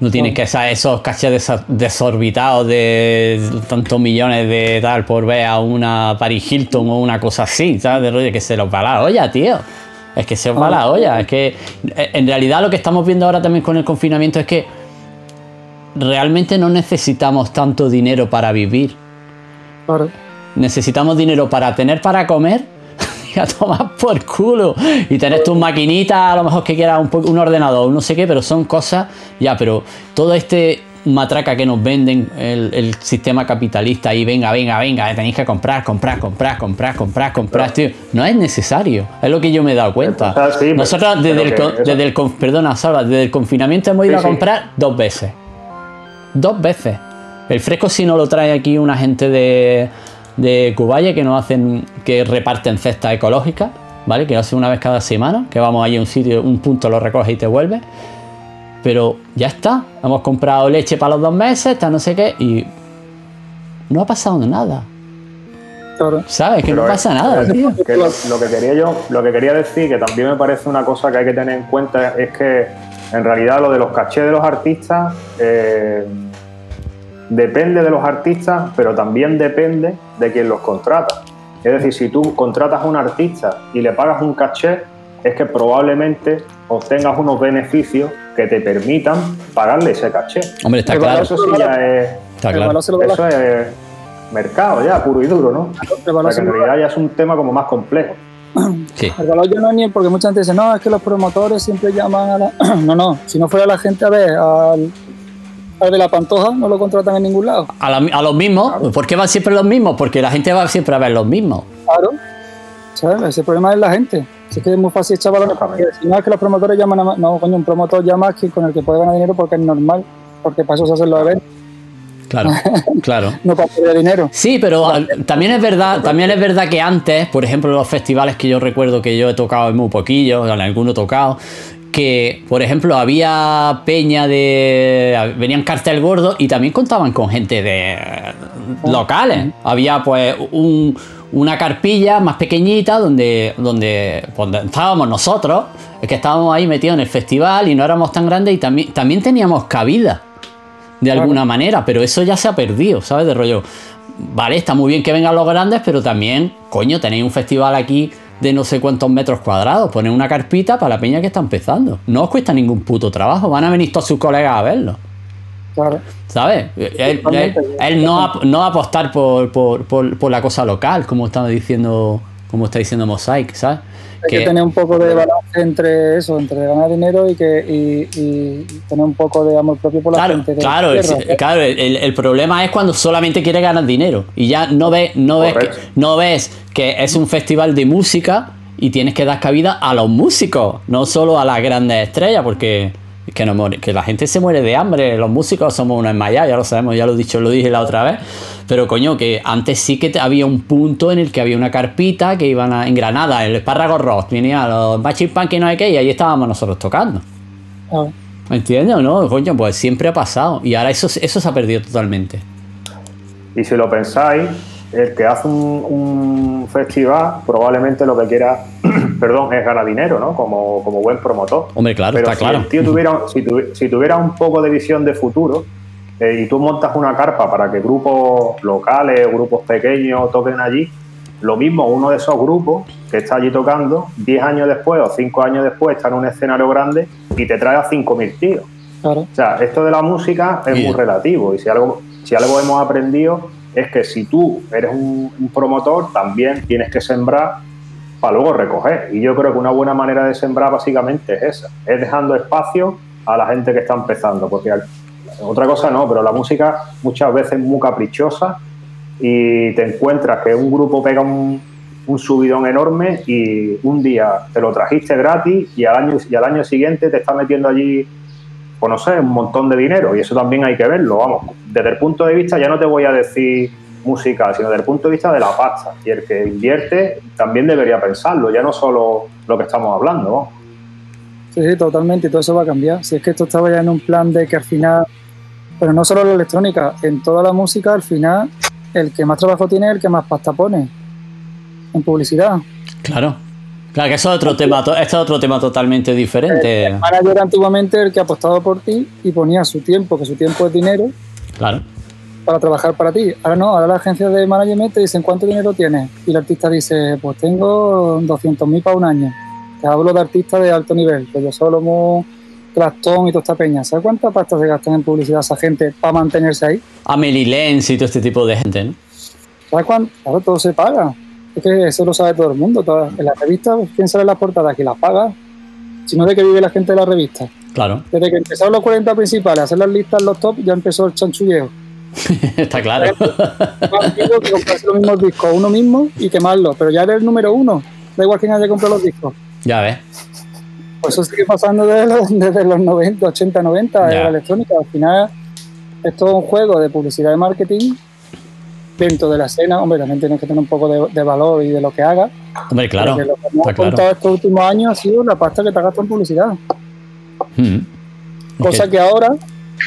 No tienes que ser esos cachés desorbitados de tantos millones de tal por ver a una Paris Hilton o una cosa así, ¿sabes? De rollo que se los va la olla, tío. Es que se os va la olla. Es que eh, en realidad lo que estamos viendo ahora también con el confinamiento es que realmente no necesitamos tanto dinero para vivir. Necesitamos dinero para tener para comer a tomar por culo. Y tener tus maquinitas, a lo mejor que quieras un, un ordenador, no sé qué, pero son cosas, ya, pero todo este matraca que nos venden el, sistema capitalista y venga, venga, venga, tenéis que comprar, comprar, comprar, comprar, comprar, comprar, tío. No es necesario. Es lo que yo me he dado cuenta. Nosotros desde, el, desde el, perdona, Salva, desde el confinamiento hemos ido a comprar dos veces dos veces. El fresco si no lo trae aquí una gente de, de Cubaya que nos hacen, que reparten cestas ecológicas, ¿vale? Que lo hace una vez cada semana, que vamos ahí a un sitio, un punto lo recoge y te vuelve. Pero ya está, hemos comprado leche para los dos meses, está no sé qué, y no ha pasado nada. ¿Sabes? Que no pasa nada, tío. lo, que quería yo, lo que quería decir, que también me parece una cosa que hay que tener en cuenta, es que en realidad lo de los cachés de los artistas eh, depende de los artistas, pero también depende de quien los contrata. Es decir, si tú contratas a un artista y le pagas un caché, es que probablemente obtengas unos beneficios que te permitan pagarle ese caché. Hombre, está claro. Eso sí ya es, está claro. Eso es mercado ya, puro y duro, ¿no? O que en realidad ya es un tema como más complejo. Sí. El valor yo no ni porque mucha gente dice, no, es que los promotores siempre llaman a la... no, no, si no fuera la gente a ver al de la Pantoja, no lo contratan en ningún lado. A, los mismos, ¿por qué van siempre los mismos? Porque la gente va siempre a ver los mismos. Claro, ¿sabes? Ese problema es la gente. es que es muy fácil echar balones. Si no es que los promotores llaman a... No, coño, un promotor llama que con el que puede ganar dinero porque es normal, porque para eso se hacen los eventos. Claro, claro. no para perder dinero. Sí, pero también es verdad, también es verdad que antes, por ejemplo, los festivales que yo recuerdo que yo he tocado en muy poquillos, en alguno he tocado, que, por ejemplo, había peña de. Venían cartel gordo y también contaban con gente de locales. Había, pues, una carpilla más pequeñita donde, donde, donde estábamos nosotros, que estábamos ahí metidos en el festival y no éramos tan grandes y también, también teníamos cabida de alguna manera, pero eso ya se ha perdido, ¿sabes? De rollo, vale, está muy bien que vengan los grandes, pero también, coño, tenéis un festival aquí de no sé cuántos metros cuadrados, poner una carpita para la peña que está empezando. No os cuesta ningún puto trabajo, van a venir todos sus colegas a verlo. Claro. ¿Sabes? Él, no, no apostar por, por, por, la cosa local, como estaba diciendo, como está diciendo Mosaic, ¿sabes? Hay que, tener un poco de balance entre eso, entre ganar dinero y que y, tener un poco de amor propio por la gente. claro, claro, el, problema es cuando solamente quieres ganar dinero y ya no ves, no ves, que, no ves que es un festival de música y tienes que dar cabida a los músicos, no solo a las grandes estrellas, porque que, no que la gente se muere de hambre, los músicos somos unos enmayados, ya lo sabemos, ya lo he dicho, lo dije la otra vez, pero coño, que antes sí que había un punto en el que había una carpita que iban a, en Granada, el espárrago rock, venía los Punk y no hay que, y ahí estábamos nosotros tocando. Ah. ¿Me entiendes o no? Coño, pues siempre ha pasado y ahora eso, eso se ha perdido totalmente. Y si lo pensáis, el que hace un, festival probablemente lo que quiera, perdón, es ganar dinero, ¿no? Como, buen promotor. Hombre, claro, Pero si claro. El tío tuviera, si, tuviera un poco de visión de futuro eh, y tú montas una carpa para que grupos locales, grupos pequeños toquen allí, lo mismo uno de esos grupos que está allí tocando, 10 años después o 5 años después está en un escenario grande y te trae a 5.000 tíos. Claro. O sea, esto de la música es muy relativo y si algo, si algo hemos aprendido es que si tú eres un, promotor, también tienes que sembrar para luego recoger. Y yo creo que una buena manera de sembrar básicamente es esa, es dejando espacio a la gente que está empezando, porque otra cosa no, pero la música muchas veces es muy caprichosa y te encuentras que un grupo pega un, subidón enorme y un día te lo trajiste gratis y al año, y al año siguiente te está metiendo allí pues no sé, un montón de dinero y eso también hay que verlo, vamos, desde el punto de vista ya no te voy a decir musical, sino desde el punto de vista de la pasta y el que invierte también debería pensarlo, ya no solo lo que estamos hablando. Sí, sí, totalmente, y todo eso va a cambiar. Si es que esto estaba ya en un plan de que al final, pero no solo la electrónica, en toda la música al final el que más trabajo tiene es el que más pasta pone en publicidad. Claro. Claro, que eso es otro tema, esto es otro tema totalmente diferente. El, manager antiguamente el que apostado por ti y ponía su tiempo, que su tiempo es dinero. Claro. Para trabajar para ti. Ahora no, ahora la agencia de management te dicen cuánto dinero tienes. Y el artista dice, pues tengo 200.000 para un año. Te hablo de artistas de alto nivel, que yo solo como Clastón y toda esta peña. ¿Sabes cuánta pasta se gastan en publicidad esa gente para mantenerse ahí? A Lenz y todo este tipo de gente, ¿no? ¿Sabes cuánto? Claro, todo se paga. Es que eso lo sabe todo el mundo. en la revista, ¿quién sale en la portada? ¿Quién las paga? Si no, ¿de qué vive la gente de la revista? Claro. Desde que empezaron los 40 principales a hacer las listas, los top, ya empezó el chanchulleo. Está claro. que comprarse los mismos discos uno mismo y quemarlo, pero ya eres el número uno. Da igual quién haya comprado los discos. Ya ves. Pues eso sigue pasando desde los, desde los 90, 80, 90 de la electrónica. Al final, esto es un juego de publicidad y marketing dentro de la escena, hombre, también tienes que tener un poco de, valor y de lo que haga. Hombre, claro. Porque lo que hemos contado estos últimos años ha sido la pasta que te ha gastado en publicidad. Hmm. Cosa que ahora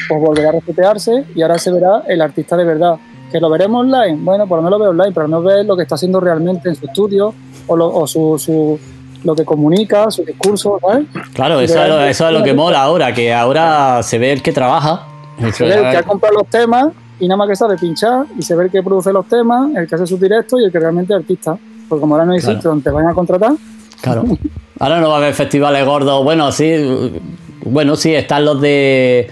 pues volverá a resetearse y ahora se verá el artista de verdad. ¿Que lo veremos online? Bueno, por lo menos lo veo online, pero no ves lo que está haciendo realmente en su estudio o, lo, o su, su, lo que comunica, su discurso, ¿sabes? Claro, eso, es lo, eso es lo que mola ahora, que ahora se ve el que trabaja. El, que ha comprado los temas y nada más que sabe pinchar y se ve el que produce los temas, el que hace sus directos y el que realmente es artista. Porque como ahora no existe donde te van a contratar. Claro. Ahora no va a haber festivales gordos. Bueno, sí. Bueno, sí, están los de.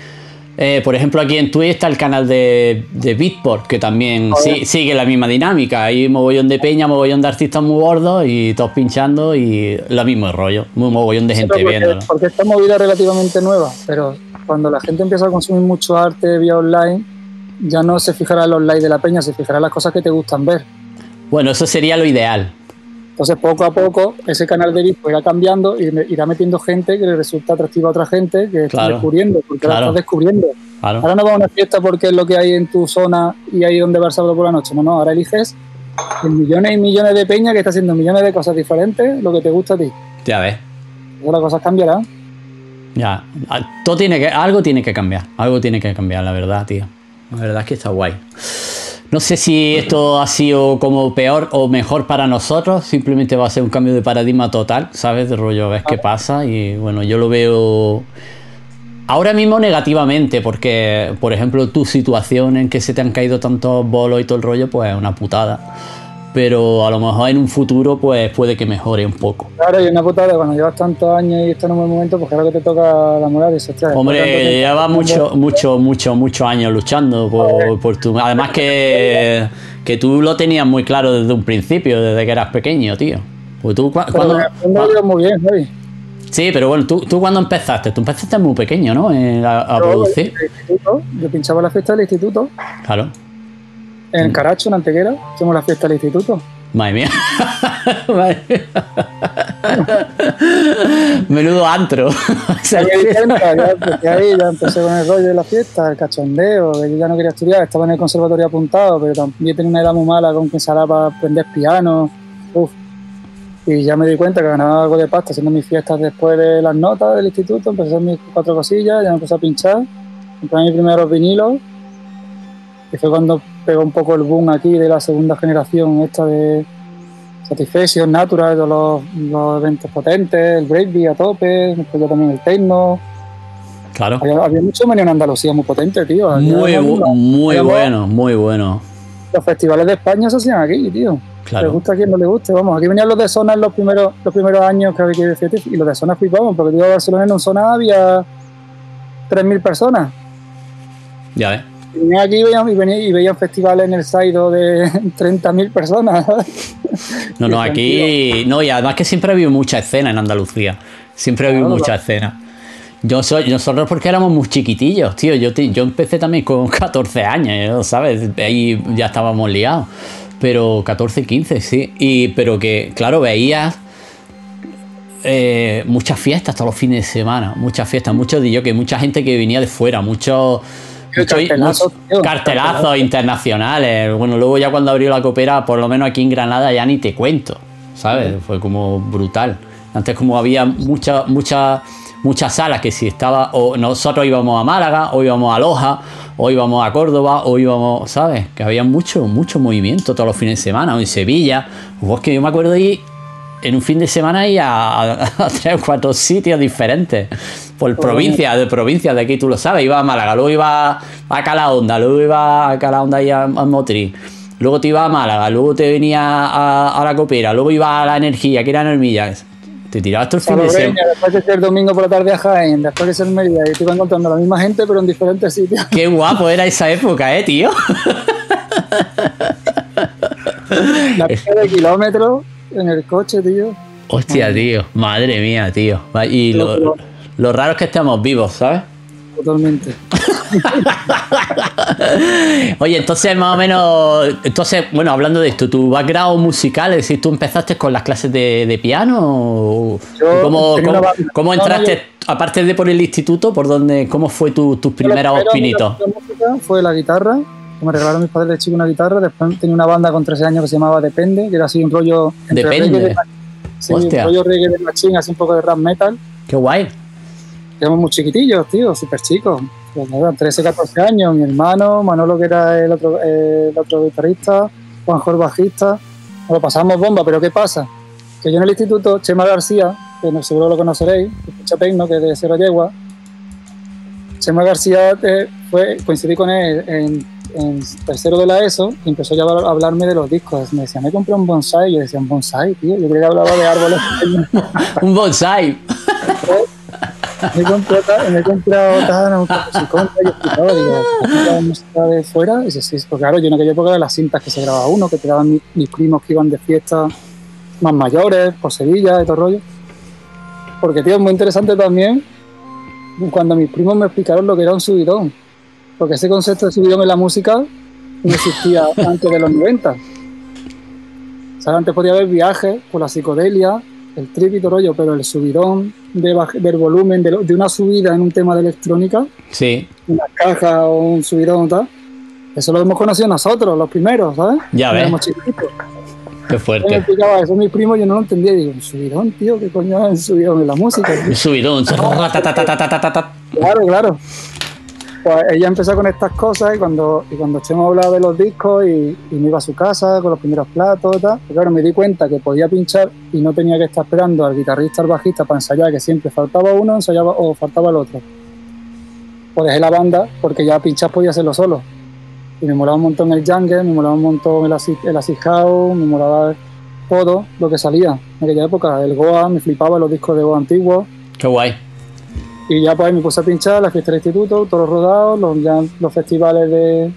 Eh, por ejemplo, aquí en Twitch está el canal de, de Beatport, que también sigue la misma dinámica. Hay mogollón de peña, mogollón de artistas muy gordos y todos pinchando y lo mismo rollo. Muy mogollón de gente viendo. Porque esta movida relativamente nueva, pero cuando la gente empieza a consumir mucho arte vía online, ya no se fijará en los likes de la peña, se fijará en las cosas que te gustan ver. Bueno, eso sería lo ideal. Entonces, poco a poco, ese canal de Bitcoin irá cambiando y irá metiendo gente que le resulta atractiva a otra gente que está descubriendo, porque la estás descubriendo. Ahora no va a una fiesta porque es lo que hay en tu zona y ahí donde vas a sábado por la noche. No, no, ahora eliges millones y millones de peña que está haciendo millones de cosas diferentes, lo que te gusta a ti. Ya ves. las cosas cambiarán. Ya, todo tiene que, algo tiene que cambiar, algo tiene que cambiar, la verdad, tío. La verdad es que está guay. No sé si esto ha sido como peor o mejor para nosotros, simplemente va a ser un cambio de paradigma total, ¿sabes? De rollo, ves qué pasa y bueno, yo lo veo ahora mismo negativamente, porque por ejemplo tu situación en que se te han caído tantos bolos y todo el rollo, pues es una putada pero a lo mejor en un futuro pues puede que mejore un poco. Claro, y una putada cuando llevas tantos años y estás en un buen momento, pues claro que te toca la moral y se Hombre, llevas mucho, mucho, mucho, muchos años luchando por, por tu... Además que, que tú lo tenías muy claro desde un principio, desde que eras pequeño, tío. Pues tú cuando... muy bien, Sí, pero bueno, ¿tú, tú cuando empezaste, tú empezaste muy pequeño, ¿no? a, producir. Yo pinchaba la fiesta del instituto. Claro en Caracho, en Antequera, hicimos la fiesta del instituto. Madre mía. Menudo antro. ya, ahí ya empecé con el rollo de la fiesta, el cachondeo, que yo ya no quería estudiar, estaba en el conservatorio apuntado, pero también tenía una edad muy mala con que se para aprender piano. Uf. Y ya me di cuenta que ganaba algo de pasta haciendo mis fiestas después de las notas del instituto, empecé a hacer mis cuatro cosillas, ya me empecé a pinchar, compré mis primeros vinilos y fue cuando pegó un poco el boom aquí de la segunda generación esta de Satisfaction, Natural, de los, los eventos potentes, el breakbeat a tope, después yo también el techno. Claro. Había, mucho menú en Andalucía muy potente, tío. muy, muy bueno, muy bueno. Los festivales de España se hacían aquí, tío. Claro. Le gusta a quien no le guste, vamos. Aquí venían los de zona en los primeros, los primeros años que había que decir, y los de zona flipamos, porque tío, Barcelona en un zona había 3.000 personas. Ya ves. Venían aquí y veían, festivales en el Saido de 30.000 personas. No, no, aquí. No, y además que siempre ha habido mucha escena en Andalucía. Siempre ha habido mucha escena. Yo soy, nosotros porque éramos muy chiquitillos, tío. Yo, yo empecé también con 14 años, ¿sabes? Ahí ya estábamos liados. Pero 14, 15, sí. Y, pero que, claro, veías eh, muchas fiestas todos los fines de semana. Muchas fiestas, muchos de yo que mucha gente que venía de fuera, muchos cartelazos, internacionales. Bueno, luego ya cuando abrió la copera, por lo menos aquí en Granada, ya ni te cuento, ¿sabes? Fue como brutal. Antes como había muchas, muchas, muchas salas que si estaba, o nosotros íbamos a Málaga, o íbamos a Loja, o íbamos a Córdoba, o íbamos, ¿sabes? Que había mucho, mucho movimiento todos los fines de semana, o en Sevilla. Pues que yo me acuerdo de en un fin de semana y a, tres o cuatro sitios diferentes. Por provincia, de provincia, de aquí tú lo sabes. Iba a Málaga, luego iba a Calahonda, luego iba a Calahonda y a, a Motriz. Luego te iba a Málaga, luego te venía a, la Copera, luego iba a la Energía, que era en Te tirabas todo el fin de semana. Después de ser domingo por la tarde a Jaén, después de ser Mérida, y te iba encontrando la misma gente, pero en diferentes sitios. Qué guapo era esa época, ¿eh, tío? la pista de kilómetros en el coche, tío. Hostia, tío. Madre mía, tío. Y lo, raro es que estemos vivos, ¿sabes? Totalmente. Oye, entonces más o menos, entonces, bueno, hablando de esto, tu background musical, es decir, tú empezaste con las clases de, piano, ¿cómo, entraste, aparte de por el instituto, por dónde, cómo fue tu, tus primeros pinitos? Fue la guitarra, me regalaron mis padres de chico una guitarra. Después tenía una banda con 13 años que se llamaba Depende, que era así un rollo. Depende. sí, un rollo reggae de machine, así un poco de rap metal. Qué guay. Éramos muy chiquitillos, tío, súper chicos. 13, 14 años. Mi hermano, Manolo, que era el otro, el otro guitarrista, Juanjo, bajista. Lo pasamos bomba, pero ¿qué pasa? Que yo en el instituto, Chema García, que seguro lo conoceréis, escucha Tecno, que es de Cerro Yegua, Chema García eh, fue, coincidí con él en en tercero de la ESO y empezó ya a hablarme de los discos. Me decía, me compré un bonsai. Yo decía, un bonsai, tío. Yo creía que hablaba de árboles. un bonsai. Me compré, me he comprado un musicón, y explicaba, digo, música de fuera? Y sí, pues claro, yo en aquella época de las cintas que se grababa uno, que te mis, primos que iban de fiesta más mayores, por Sevilla, y todo rollo. Porque, tío, es muy interesante también cuando mis primos me explicaron lo que era un subidón porque ese concepto de subidón en la música no existía antes de los 90. O sea, antes podía haber viajes por la psicodelia, el todo rollo, pero el subidón de del volumen, de, una subida en un tema de electrónica, sí. una caja o un subidón tal, eso lo hemos conocido nosotros, los primeros, ¿sabes? Ya ves. Qué fuerte. Me explicaba eso mi primo, yo no lo entendía. Digo, ¿un subidón, tío? ¿Qué coño es un subidón en la música? Un subidón. claro, claro pues ella empezó con estas cosas y cuando, y cuando Chemo hablaba de los discos y, me iba a su casa con los primeros platos y tal, pues claro, me di cuenta que podía pinchar y no tenía que estar esperando al guitarrista, al bajista para ensayar, que siempre faltaba uno, ensayaba o faltaba el otro. Pues dejé la banda porque ya pinchar podía hacerlo solo. Y me molaba un montón el jungle, me molaba un montón el acid, el house, me molaba todo lo que salía en aquella época. El Goa, me flipaba los discos de Goa antiguos. Qué guay. Y ya pues me puse a pinchar la fiesta del instituto, todos los rodados, los, ya, los festivales de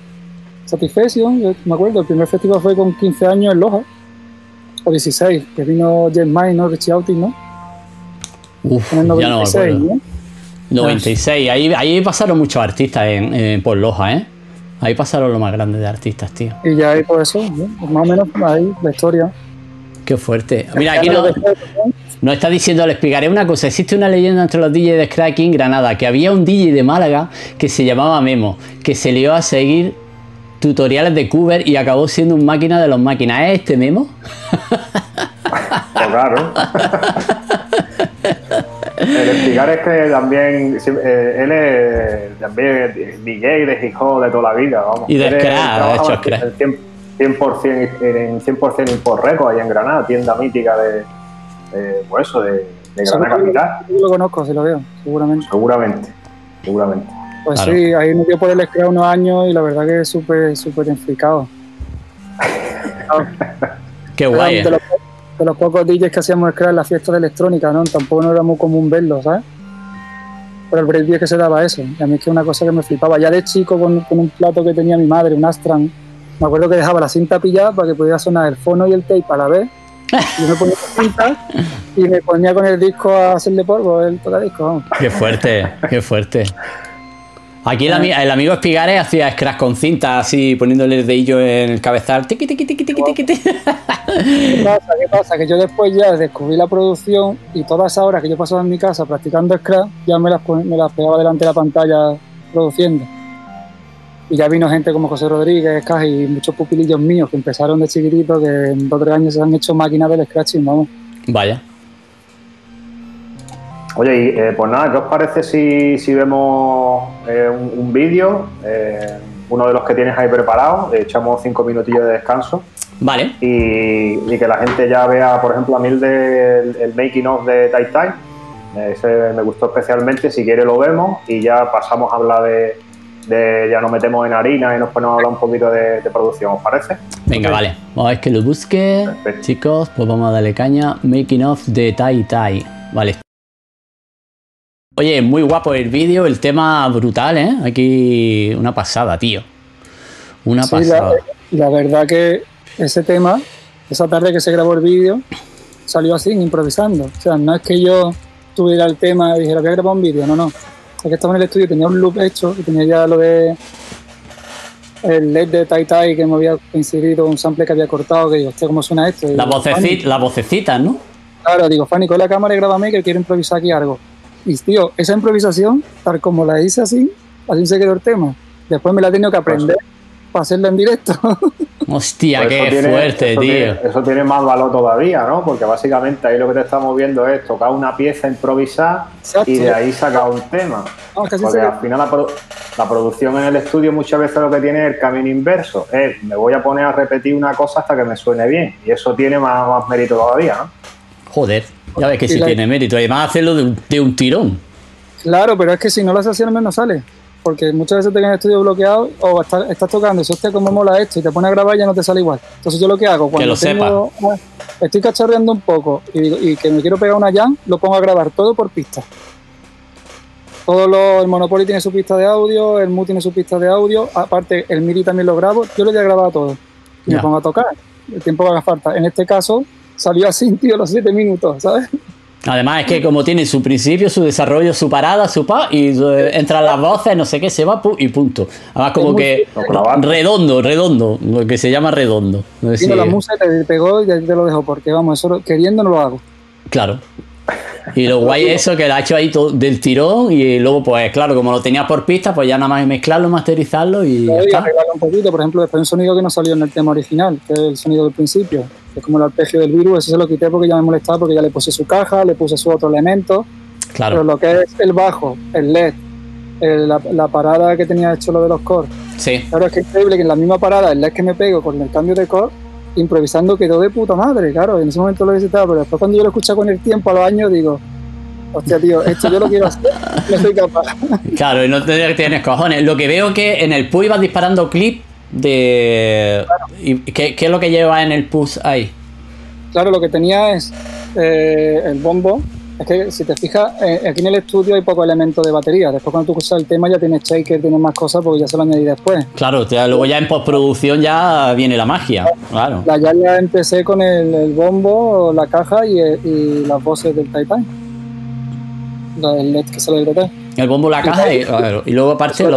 Satisfaction. me acuerdo, el primer festival fue con 15 años en Loja, o 16, que vino James Mine, ¿no? Richie Outing, ¿no? Uf, en el 96, ya no me 96, ahí, ahí pasaron muchos artistas en, por Loja, ¿eh? Ahí pasaron lo más grande de artistas, tío. Y ya ahí por eso, más o menos ahí la historia. Qué fuerte. Mira, aquí no, nos está diciendo, le explicaré una cosa. Existe una leyenda entre los DJs de Scracking Granada, que había un DJ de Málaga que se llamaba Memo, que se lió a seguir tutoriales de Cuber y acabó siendo un máquina de los máquinas. ¿Es este Memo? Pues claro. El explicar es que también eh, él es también DJ de hip hop de toda la vida, vamos. Y de Scratch, de hecho, Scratch. En 100%, en 100% Import Records ahí en Granada, tienda mítica de, de, pues eso, de, de Granada Capital, Yo lo conozco, si lo veo, seguramente. seguramente, seguramente. Pues Claro. sí, ahí me dio por el scratch unos años y la verdad que es súper, súper implicado. Qué guay. De ¿eh? los, de los pocos DJs que hacíamos scratch en las fiestas de electrónica, ¿no? Tampoco no era muy común verlo, ¿sabes? Pero el breakbeat que se daba eso. Y a mí es que es una cosa que me flipaba. Ya de chico, con, con un plato que tenía mi madre, un Astran, me acuerdo que dejaba la cinta pillada para que pudiera sonar el fono y el tape a la vez. Y yo me ponía la cinta y me ponía con el disco a hacerle polvo, el tocadisco, vamos. Qué fuerte, qué fuerte. Aquí el, ami- el amigo Espigares hacía scratch con cinta, así poniéndole el dedillo en el cabezal. Tiqui, tiqui, tiqui, tiqui, tiqui, tiqui. ¿Qué pasa? ¿Qué pasa? Que yo después ya descubrí la producción y todas esas horas que yo pasaba en mi casa practicando scratch, ya me las, me las pegaba delante de la pantalla produciendo. Y ya vino gente como José Rodríguez, Caja y muchos pupilillos míos que empezaron de chiquititos, que en dos o tres años se han hecho máquinas del scratching, vamos. Vaya. Oye, y eh, pues nada, ¿qué os parece si, si vemos eh, un, un vídeo, eh, uno de los que tienes ahí preparado, eh, echamos cinco minutillos de descanso Vale. y, y que la gente ya vea, por ejemplo, a mí el, de, el, el making of de Tai Tai, eh, ese me gustó especialmente, si quiere lo vemos y ya pasamos a hablar de, de- ya nos metemos en harina y nos ponemos a hablar un poquito de, de producción, ¿os parece? Venga, vale. Vamos a ver que lo busque. Perfecto. Chicos, pues vamos a darle caña. Making of de Tai Tai. Vale. Oye, muy guapo el vídeo, el tema brutal, ¿eh? Aquí una pasada, tío. Una Sí, pasada. la, la verdad que ese tema, esa tarde que se grabó el vídeo, salió así, improvisando. O sea, no es que yo tuviera el tema y dijera, voy a grabar un vídeo, no, no. Que estaba en el estudio, tenía un loop hecho y tenía ya lo de el LED de Tai Tai que me había inserido un sample que había cortado, que digo, hostia, ¿cómo suena esto? La vocecita, la vocecita, ¿no? Claro, digo, Fanny, con la cámara y grábame que quiero improvisar aquí algo. Y tío, esa improvisación, tal como la hice así, así se quedó el tema. Después me la he tenido que aprender para hacerla en directo. Hostia, Pues qué eso tiene- fuerte, eso tío. Tiene, eso tiene más valor todavía, ¿no? Porque básicamente ahí lo que te estamos viendo es tocar una pieza, improvisar Exacto. y de ahí sacar un tema. Así Porque al final la, produ- la producción en el estudio muchas veces lo que tiene es el camino inverso. Es, me voy a poner a repetir una cosa hasta que me suene bien. Y eso tiene más, más mérito todavía, ¿no? Joder, ya ves que sí la- tiene mérito. Además, hacerlo de un, de un tirón. Claro, pero es que si no lo haces así al menos sale. Porque muchas veces te quedas en el estudio bloqueado o estás, estás tocando y dices, hostia, cómo mola esto y te pones a grabar y ya no te sale igual. Entonces yo lo que hago cuando tengo- ah, estoy cacharreando un poco y, que me quiero pegar una jam, lo pongo a grabar todo por pista. Todo lo, el Monopoly tiene su pista de audio, el Mu tiene su pista de audio, aparte el MIDI también lo grabo, yo lo he grabado todo. Y Ya. me pongo a tocar, el tiempo que haga falta. En este caso salió así, tío, los siete minutos, ¿sabes? Además, es que como tiene su principio, su desarrollo, su parada, su pa, y eh, entran las voces, no sé qué, se va pu- y punto. Además, como que redondo, redondo, lo que se llama redondo. No sé si- la música te pegó y ya te lo dejo, porque vamos, eso queriendo no lo hago. Claro. Y lo guay es eso que lo ha hecho ahí todo del tirón y luego, pues claro, como lo tenía por pista, pues ya nada más mezclarlo, masterizarlo y ya está. un poquito, por ejemplo, después un sonido que no salió en el tema original, que es el sonido del principio, que es como el arpegio del virus, ese se lo quité porque ya me molestaba, porque ya le puse su caja, le puse su otro elemento, pero Claro, lo que es el bajo, el LED, el- la, la parada que tenía hecho lo de los cores, sí. claro, es que es increíble que en la misma parada, el LED que me pego con el cambio de core, improvisando quedó de puta madre, claro, en ese momento lo visitaba, pero después cuando yo lo escuché con el tiempo, a los años, digo, hostia, tío, esto yo lo quiero hacer, no soy capaz. Claro, y no te- tienes cojones. Lo que veo que en el PUI vas disparando clip de. ¿Y qué, qué es lo que lleva en el push ahí? Claro, lo que tenía es eh, el bombo. Es que si te fijas, eh, aquí en el estudio hay pocos elementos de batería. Después cuando tú usas el tema ya tienes shaker, tienes más cosas porque ya se lo añadí después. Claro, te- luego ya en postproducción ya viene la magia. Claro. La, ya, ya empecé con el, el bombo, la caja y, y las voces del. La- El LED que sale del DT. El bombo, la caja y, y luego aparte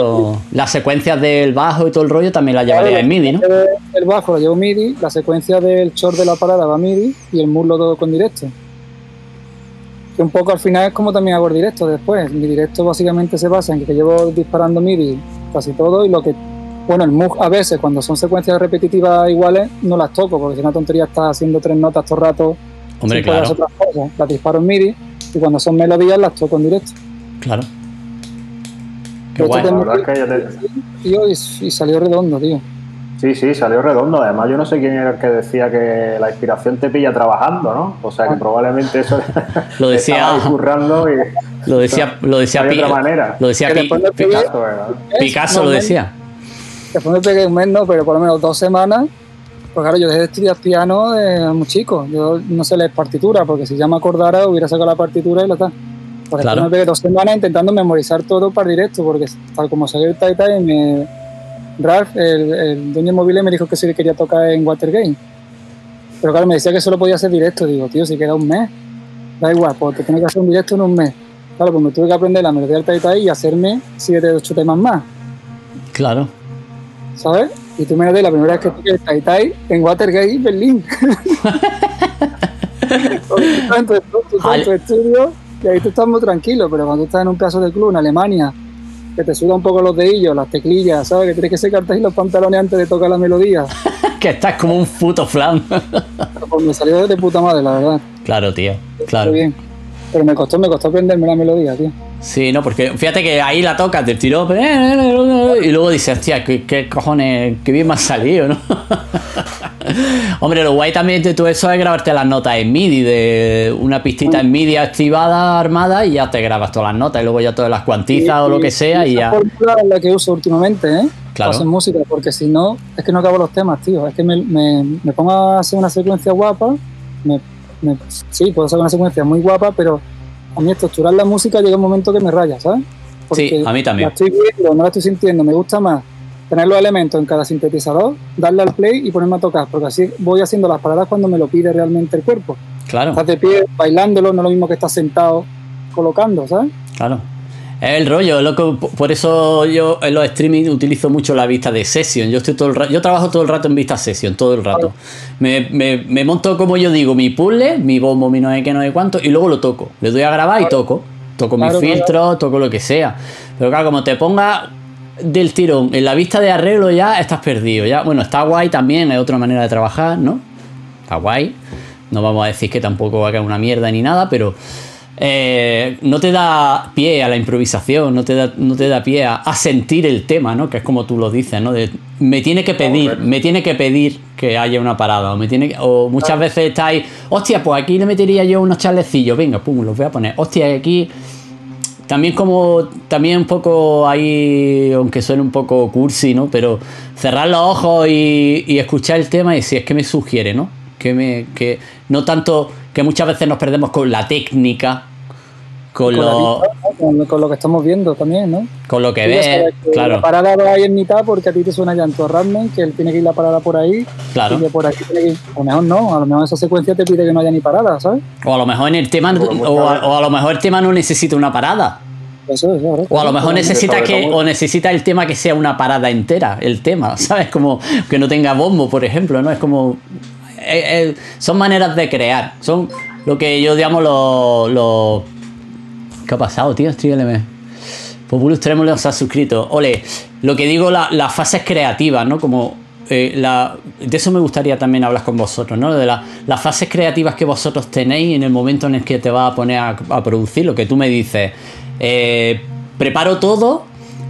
las secuencias del bajo y todo el rollo también las llevaría en MIDI, ¿no? El bajo lo llevo MIDI, la secuencia del short de la parada va MIDI y el muslo todo con directo. Que un poco al final es como también hago el directo después. Mi directo básicamente se basa en que llevo disparando MIDI casi todo y lo que bueno, el MUG a veces cuando son secuencias repetitivas iguales no las toco porque si una tontería estás haciendo tres notas todo el rato Hombre, claro. Otras cosas. Las disparo en MIDI y cuando son melodías las toco en directo. Claro. Qué guay. Tío, y, salió redondo, tío. Sí, sí, salió redondo. Además, yo no sé quién era el que decía que la inspiración te pilla trabajando, ¿no? O sea, que ah. probablemente eso lo decía currando y lo decía lo decía de otra manera. Lo decía Picasso, Picasso lo decía. Después me pegué un mes, no, pero por lo menos dos semanas pues claro, yo dejé de estudiar piano de muy chico. Yo no sé leer partitura, porque si ya me acordara hubiera sacado la partitura y lo tal. Por eso me pegué dos semanas intentando memorizar todo para directo, porque tal como salió el Tai Tai, me... Ralph, el, el dueño móvil, me dijo que sí quería tocar en Watergate. Pero claro, me decía que solo podía hacer directo. Digo, tío, si queda un mes, da igual, te tienes que hacer un directo en un mes. Claro, pues me tuve que aprender la melodía del Tai Tai y hacerme siete o ocho temas más. Claro. ¿Sabes? Y tú me de la primera vez que toqué Tai Tai en Watergate, Berlín. tanto tu estudio y ahí tú estás muy tranquilo, pero cuando estás en un caso de club en Alemania, que te suda un poco los dedillos, las teclillas, ¿sabes? Que tienes que secarte los pantalones antes de tocar la melodía. que estás como un puto flan. pues me salió de puta madre, la verdad. Claro, tío, claro. Bien. Pero me costó, me costó aprenderme la melodía, tío. Sí, no, porque fíjate que ahí la tocas del tiro y luego dices, hostia, ¿qué, cojones, qué bien me ha salido, ¿no? Hombre, lo guay también de todo eso es grabarte las notas en MIDI, de una pistita en MIDI activada, armada, y ya te grabas todas las notas, y luego ya todas las cuantizas o lo que sea, y ya. es la que uso últimamente, ¿eh? Claro. Para música, porque si no, es que no acabo los temas, tío. Es que me, me, pongo a hacer una secuencia guapa, me, sí, puedo hacer una secuencia muy guapa, pero a mí estructurar la música llega un momento que me raya, ¿sabes? sí, a mí también. La estoy viendo, no la estoy sintiendo, me gusta más tener los elementos en cada sintetizador, darle al play y ponerme a tocar, porque así voy haciendo las paradas cuando me lo pide realmente el cuerpo. Claro. Estás de pie bailándolo, no es lo mismo que estás sentado colocando, ¿sabes? Claro. Es el rollo, loco, por eso yo en los streaming utilizo mucho la vista de session. Yo estoy todo el yo trabajo todo el rato en vista session, todo el rato. Me, me, monto como yo digo, mi puzzle, mi bombo, mi no sé qué, no sé cuánto, y luego lo toco. Le doy a grabar y toco. Toco mi filtro, toco lo que sea. Pero claro, como te ponga del tirón en la vista de arreglo ya estás perdido. Ya, bueno, está guay también, es otra manera de trabajar, ¿no? Está guay. No vamos a decir que tampoco va a caer una mierda ni nada, pero eh, no te da pie a la improvisación, no te da, no te da pie a, sentir el tema, ¿no? Que es como tú lo dices, ¿no? me tiene que pedir, me tiene que pedir que haya una parada, o me tiene o muchas veces estáis, hostia, pues aquí le metería yo unos chalecillos, venga, pum, los voy a poner, hostia, aquí también como también un poco ahí aunque suene un poco cursi no pero cerrar los ojos y, y, escuchar el tema y si es que me sugiere no que me que no tanto que muchas veces nos perdemos con la técnica con, lo, con, lo que estamos viendo también, ¿no? Con lo que ves, claro. La parada va ahí en mitad porque a ti te suena llanto Radman, que él tiene que ir la parada por ahí. Claro. Y por aquí tiene que ir. Lo mejor no, a lo mejor esa secuencia te pide que no haya ni parada, ¿sabes? O a lo mejor en el tema, o a, lo mejor el tema no necesita una parada. Eso es, O a lo mejor necesita que, o necesita el tema que sea una parada entera, el tema, ¿sabes? Como que no tenga bombo, por ejemplo, ¿no? Es como. Eh, eh, son maneras de crear. Son lo que yo digamos los ¿Qué ha pasado, tío? Escríbeme. Populus Tremulous se ha suscrito. Ole, lo que digo, las fases creativas, ¿no? Como eh, de eso me gustaría también hablar con vosotros, ¿no? De las fases creativas que vosotros tenéis en el momento en el que te vas a poner a, producir, lo que tú me dices. Preparo todo,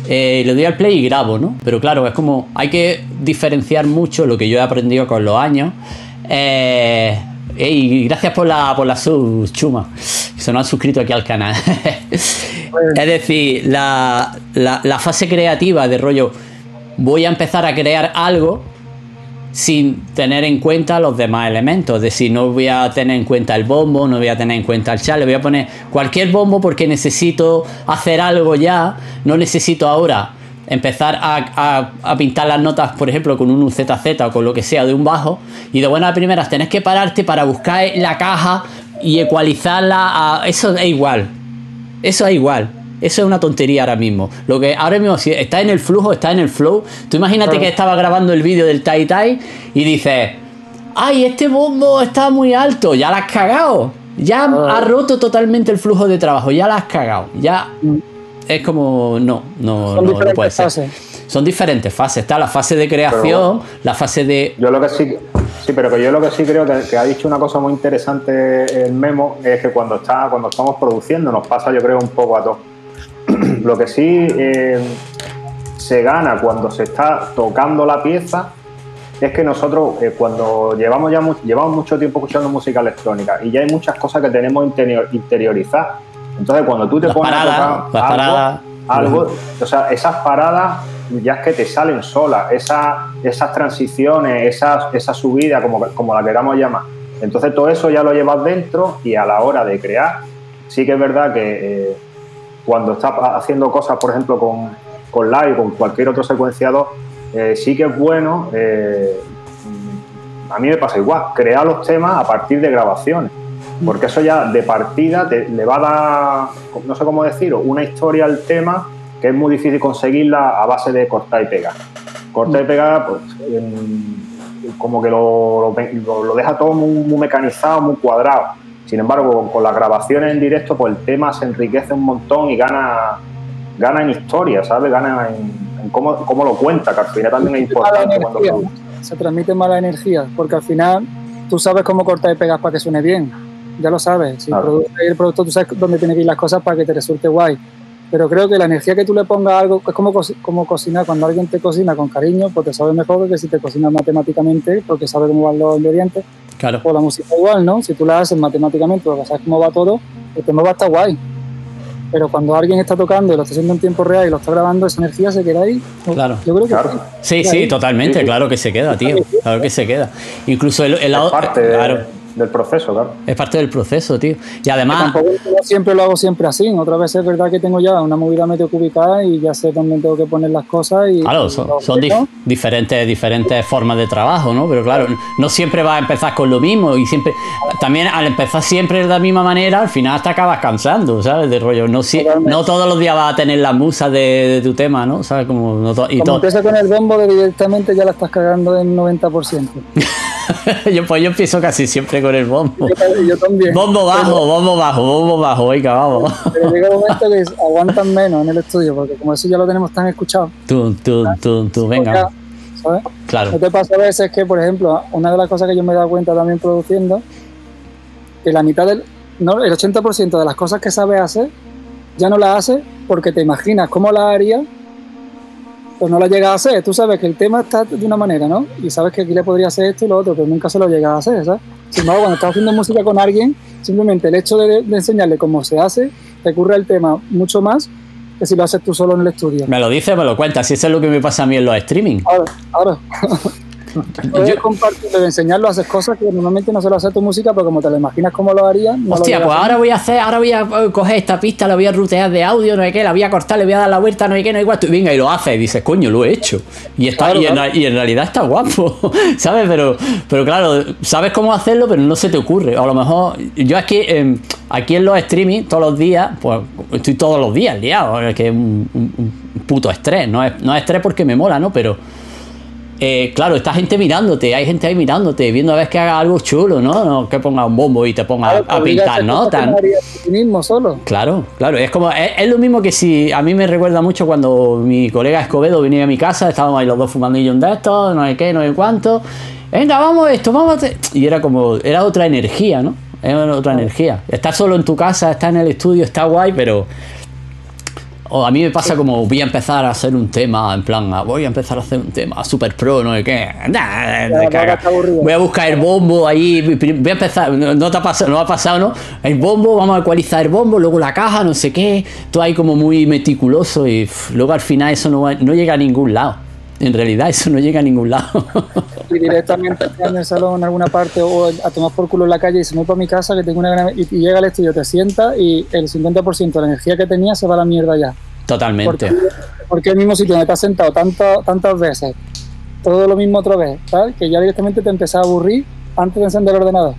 eh, le doy al play y grabo, ¿no? Pero claro, es como hay que diferenciar mucho lo que yo he aprendido con los años. Eh, gracias por la, por la sub, Chuma. Se nos han suscrito aquí al canal. es decir, la, fase creativa de rollo, voy a empezar a crear algo sin tener en cuenta los demás elementos. Es decir, no voy a tener en cuenta el bombo, no voy a tener en cuenta el chale, voy a poner cualquier bombo porque necesito hacer algo ya, no necesito ahora empezar a, pintar las notas, por ejemplo, con un ZZ o con lo que sea de un bajo, y de buenas primeras tenés que pararte para buscar la caja y ecualizarla a... Eso es igual. Eso es igual. Eso es una tontería ahora mismo. Lo que ahora mismo, si está en el flujo, está en el flow. Tú imagínate que estaba grabando el vídeo del Tai Tai y dices, ay, este bombo está muy alto, ya la has cagado. Ya ha roto totalmente el flujo de trabajo, ya la has cagado. Ya Mm. Es como, no, no, Son no, puede ser. fases. Son diferentes fases. Está la fase de creación, la fase de. Yo lo que sí, sí, pero que yo lo que sí creo que, que ha dicho una cosa muy interesante el Memo es que cuando está, cuando estamos produciendo nos pasa, yo creo, un poco a todos. lo que sí eh, se gana cuando se está tocando la pieza es que nosotros eh, cuando llevamos ya mu- llevamos mucho tiempo escuchando música electrónica y ya hay muchas cosas que tenemos interior, interiorizadas. Entonces cuando tú te Las pones paradas, a tocar las algo, paradas. algo, o sea, esas paradas ya es que te salen solas, esa- esas transiciones, esas, esa subida, como, como la queramos llamar. Entonces todo eso ya lo llevas dentro y a la hora de crear, sí que es verdad que eh, cuando estás haciendo cosas, por ejemplo, con, con live, con cualquier otro secuenciador, eh, sí que es bueno, eh, a mí me pasa igual, crear los temas a partir de grabaciones. Porque eso ya de partida te- le va a dar, no sé cómo decirlo, una historia al tema que es muy difícil conseguirla a base de cortar y pegar. Cortar y pegar, pues, en- como que lo, lo- lo deja todo muy, muy mecanizado, muy cuadrado. Sin embargo, con, con las grabaciones en directo, pues el tema se enriquece un montón y gana, gana en historia, ¿sabes? Gana en, en cómo, cómo lo cuenta, que al final también es importante cuando se transmite mala energía, porque al final tú sabes cómo cortar y pegar para que suene bien. Ya lo sabes. Si Claro. produces el producto, tú sabes dónde tienen que ir las cosas para que te resulte guay. Pero creo que la energía que tú le pongas a algo es como, co- como cocinar. Cuando alguien te cocina con cariño, pues te sabe mejor que si te cocinas matemáticamente, porque sabe cómo van los ingredientes. Claro. O la música igual, ¿no? Si tú la haces matemáticamente, porque sabes cómo va todo, el tema va a estar guay. Pero cuando alguien está tocando y lo está haciendo en tiempo real y lo está grabando, esa energía se queda ahí. Claro. Yo creo que Claro. Sí, Ahí. sí, totalmente, Sí, sí. claro que se queda, tío. Claro que se queda. Incluso el, el lado. parte de- claro, del proceso, claro. es parte del proceso, tío. Y además. Yo siempre lo hago siempre así. Otra vez es verdad que tengo ya una movida medio cubicada y ya sé dónde tengo que poner las cosas. Y, Claro, y son, lo son dif- diferentes, diferentes formas de trabajo, ¿no? Pero claro, no siempre vas a empezar con lo mismo y siempre, también al empezar siempre de la misma manera, al final te acabas cansando, ¿sabes? De rollo, no, si- no todos los días vas a tener la musa de, de tu tema, ¿no? ¿Sabes? Como, no to- y Como todo. empieza con el bombo, de directamente ya la estás cagando en 90%. yo, pues yo empiezo casi siempre con el bombo. Yo, también- yo también. Bombo bajo, bombo bajo, bombo bajo, venga, vamos. Pero llega un momento que aguantan menos en el estudio, porque como eso ya lo tenemos tan escuchado. Tú, tú, tú, tú, venga. ¿sabes? Claro, ¿No te pasa a veces que, por ejemplo, una de las cosas que yo me he dado cuenta también produciendo, que la mitad del, no, el 80% de las cosas que sabes hacer, ya no las haces porque te imaginas cómo las harías, pero no las llegas a hacer. Tú sabes que el tema está de una manera, ¿no? Y sabes que aquí le podría hacer esto y lo otro, pero nunca se lo llegas a hacer, ¿sabes? Sin embargo, cuando estás haciendo música con alguien, simplemente el hecho de, de enseñarle cómo se hace, te ocurre el tema mucho más que si lo haces tú solo en el estudio. me lo dices, me lo cuentas. Si eso es lo que me pasa a mí en los streaming. Ahora, ahora. Yo- compartirlo, de enseñarlo, haces cosas que normalmente no se lo hace tu música, pero como te lo imaginas cómo lo harías, no lo Hostia, llegas pues ahora voy a hacer, ahora voy a eh, coger esta pista, la voy a rutear de audio, no sé qué, la voy a cortar, le voy a dar la vuelta, no sé qué, no sé cuánto. Y venga, y lo haces, y dices, coño, lo he hecho. Y, está, Claro, y, en, claro. y en realidad está guapo, ¿sabes? Pero, pero claro, sabes cómo hacerlo, pero no se te ocurre. A lo mejor, yo aquí, eh, aquí en los streaming, todos los días, pues estoy todos los días liado, que es un, un- un puto estrés. No es, no es estrés porque me mola, ¿no? Pero. Eh, claro, está gente mirándote, hay gente ahí mirándote, viendo a ver que haga algo chulo, ¿no? No que ponga un bombo y te ponga Claro, a, pintar no mismo solo. Claro, claro, es como es, es lo mismo que si a mí me recuerda mucho cuando mi colega Escobedo venía a mi casa, estábamos ahí los dos fumando un de estos, no sé qué, no sé cuánto. Venga, vamos esto, vamos a hacer-". Y era como, era otra energía, ¿no? Era otra energía. Estar solo en tu casa, estar en el estudio, está guay, pero o a mí me pasa como voy a empezar a hacer un tema, en plan, ah, voy a empezar a hacer un tema super pro, no sé qué. Nah. Voy a buscar el bombo ahí, voy a empezar, no, te ha pasado, no ha pasado, ¿no? El bombo, vamos a ecualizar el bombo, luego la caja, no sé qué, todo ahí como muy meticuloso y pff, luego al final eso no, no llega a ningún lado. En realidad eso no llega a ningún lado. Y directamente en el salón en alguna parte o a tomar por culo en la calle y se me voy para mi casa que tengo una gran... Y, y llega al estudio, te sienta y el 50% de la energía que tenía se va a la mierda ya. Totalmente. Porque, porque el mismo sitio donde te has sentado tanto- tantas veces, todo lo mismo otra vez, ¿sabes? Que ya directamente te empezás a aburrir antes de encender el ordenador.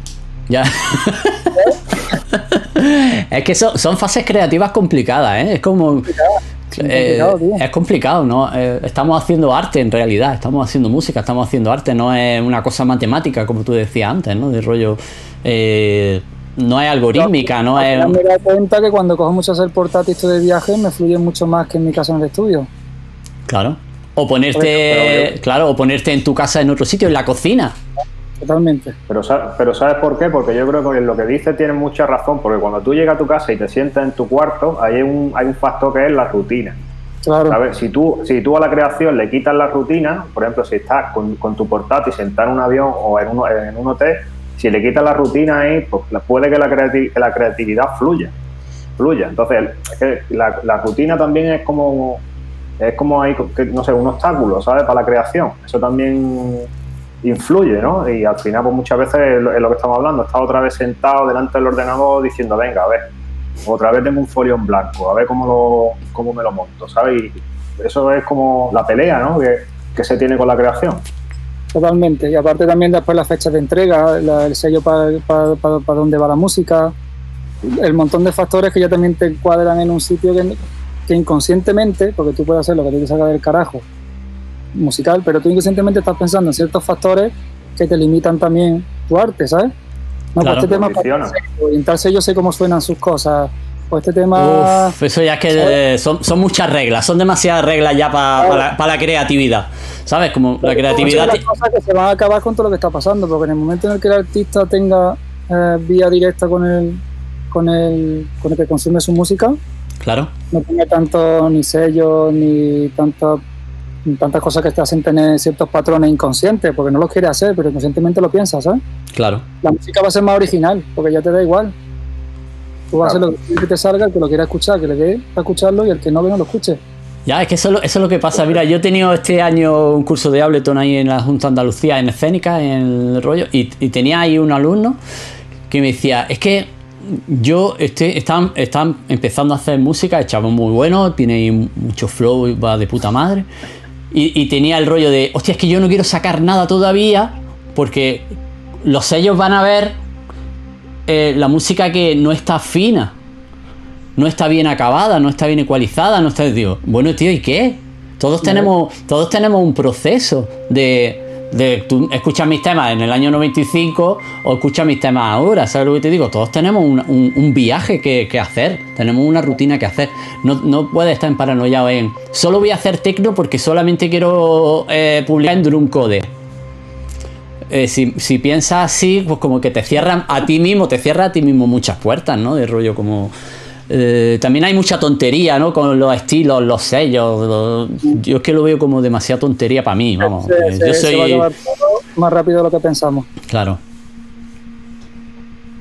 Ya. es que son fases creativas complicadas, ¿eh? Es como... Eh, es complicado, ¿no? Eh, estamos haciendo arte en realidad, estamos haciendo música, estamos haciendo arte, no es una cosa matemática como tú decías antes, ¿no? De rollo... Eh, no es algorítmica, no, es... Me doy cuenta que cuando cojo mucho hacer portátil de viaje me fluye mucho más que en mi casa en el estudio. Claro. O ponerte, claro, o ponerte en tu casa en otro sitio, en la cocina. Totalmente. Pero, pero ¿sabes por qué? Porque yo creo que en lo que dice tiene mucha razón, porque cuando tú llegas a tu casa y te sientas en tu cuarto, hay un, hay un factor que es la rutina. Claro. Si, tú, si tú a la creación le quitas la rutina, por ejemplo, si estás con, tu portátil sentado en un avión o en un, en un hotel, si le quitas la rutina ahí, pues puede que la, la creatividad fluya. fluya. Entonces, la, la rutina también es como es como hay, no sé, un obstáculo, ¿sabes? Para la creación. Eso también influye, ¿no? Y al final, pues muchas veces es lo, que estamos hablando, está otra vez sentado delante del ordenador diciendo, venga, a ver, otra vez tengo un folio en blanco, a ver cómo, lo, cómo me lo monto, ¿sabes? Y eso es como la pelea, ¿no? Que, se tiene con la creación. Totalmente, y aparte también después la fecha de entrega, el sello para, para, para, dónde va la música, el montón de factores que ya también te encuadran en un sitio que, inconscientemente, porque tú puedes hacer lo que te sacar del carajo, musical, pero tú inconscientemente estás pensando en ciertos factores que te limitan también tu arte, ¿sabes? No, pues este tema orientarse yo sé cómo suenan sus cosas. Pues este tema. eso ya es que son, son, muchas reglas, son demasiadas reglas ya para la, creatividad. ¿Sabes? Como la creatividad. Las cosas que se van a acabar con todo lo que está pasando, porque en el momento en el que el artista tenga eh, vía directa con el, con el, con el que consume su música, claro. no tiene tanto ni sello ni tanto tantas cosas que te hacen tener ciertos patrones inconscientes, porque no los quiere hacer, pero inconscientemente lo piensas, ¿sabes? Claro. La música va a ser más original, porque ya te da igual. Tú vas a hacer lo que te salga, el que lo quiera escuchar, que le dé a escucharlo y el que no, que no lo escuche. Ya, es que eso, es lo que pasa. Mira, yo he tenido este año un curso de Ableton ahí en la Junta Andalucía, en escénica, en el rollo, y, tenía ahí un alumno que me decía, es que yo estoy, están, están empezando a hacer música, el chavo muy bueno, tiene mucho flow, va de puta madre. Y, tenía el rollo de, hostia, es que yo no quiero sacar nada todavía porque los sellos van a ver eh, la música que no está fina, no está bien acabada, no está bien ecualizada, no está... Digo, bueno, tío, ¿y qué? Todos tenemos, todos tenemos un proceso de, de tú escuchas mis temas en el año 95 o escuchas mis temas ahora, ¿sabes lo que te digo? Todos tenemos un, viaje que, hacer, tenemos una rutina que hacer. No, no puedes estar en paranoia en solo voy a hacer tecno porque solamente quiero eh, publicar en Drumcode. Eh, si, si, piensas así, pues como que te cierran a ti mismo, te cierra a ti mismo muchas puertas, ¿no? De rollo como eh, también hay mucha tontería, ¿no? Con los estilos, los sellos. yo es que lo veo como demasiada tontería para mí, vamos. Eh, yo soy... más rápido de lo que pensamos. Claro.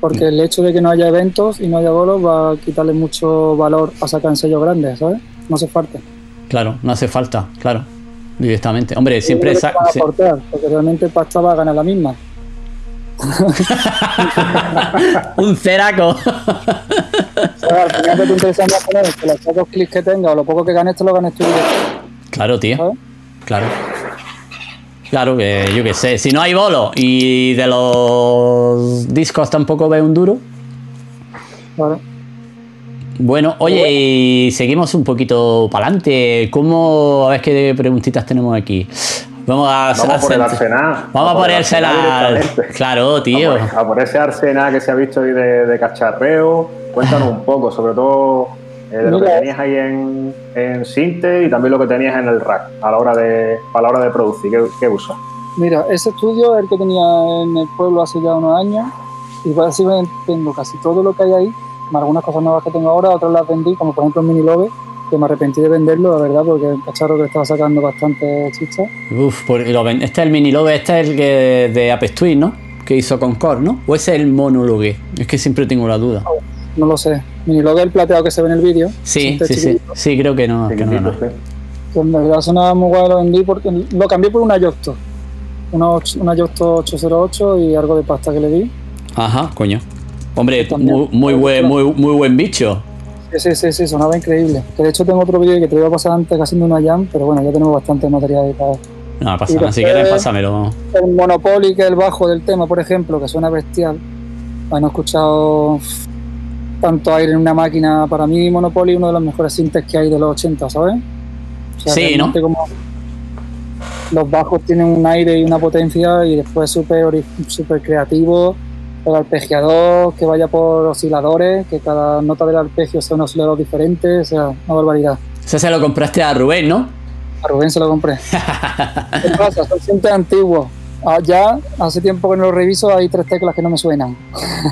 Porque el hecho de que no haya eventos y no haya bolos va a quitarle mucho valor a sacar en sellos grandes, ¿sabes? No hace falta. Claro, no hace falta, claro. Directamente. Hombre, siempre... Esa, porque realmente pasta va a ganar la misma. un ceraco. al final te interesa más poner que los pocos clics que tenga o lo poco que ganes, te lo ganes tú Claro, tío. Claro. Claro que yo qué sé. Si no hay bolo y de los discos tampoco ve un duro. Claro. Bueno, oye, y seguimos un poquito para adelante. ¿Cómo? A ver qué preguntitas tenemos aquí. Vamos a, Vamos por el Arsenal. Vamos a ponerse la. Claro, tío. A por, ese Arsenal que se ha visto hoy de, cacharreo. Cuéntanos un poco, sobre todo eh, de lo que tenías ahí en, en Sinte y también lo que tenías en el rack a la hora de, a la hora de producir. ¿Qué, qué usas? Mira, ese estudio es el que tenía en el pueblo hace ya unos años y básicamente tengo casi todo lo que hay ahí, algunas cosas nuevas que tengo ahora, otras las vendí, como por ejemplo el Mini Lobe, que me arrepentí de venderlo, la verdad, porque el cacharro que estaba sacando bastante chicha. Uf, pues este es el mini lobe, este es el que de Apex Twin, ¿no? Que hizo con Core, ¿no? ¿O ese es el monólogo? Es que siempre tengo la duda. No, lo sé. Mini lobe el plateado que se ve en el vídeo. Sí, sí, sí. Sí, creo que no. Que no, no. Que en verdad sonaba muy guay, lo vendí porque lo cambié por una Yocto. Una, una Yocto 808 y algo de pasta que le di. Ajá, coño. Hombre, muy, muy, buen, muy, muy buen bicho. Sí, sí, sí, sonaba increíble. Que de hecho tengo otro vídeo que te iba a pasar antes haciendo una jam, pero bueno, ya tenemos bastante material para. No, pasa nada, si quieres pásamelo. El Monopoly, que es el bajo del tema, por ejemplo, que suena bestial. Bueno, he escuchado tanto aire en una máquina. Para mí, Monopoly es uno de los mejores sintes que hay de los 80, ¿sabes? sí, ¿no? Como los bajos tienen un aire y una potencia y después súper super creativo. El arpegiador que vaya por osciladores, que cada nota del arpegio sea un oscilador diferente, o sea, una barbaridad. Ese se lo compraste a Rubén, ¿no? A Rubén se lo compré. ¿Qué pasa? Son sintes antiguos. Ah, ya hace tiempo que no lo reviso, hay tres teclas que no me suenan.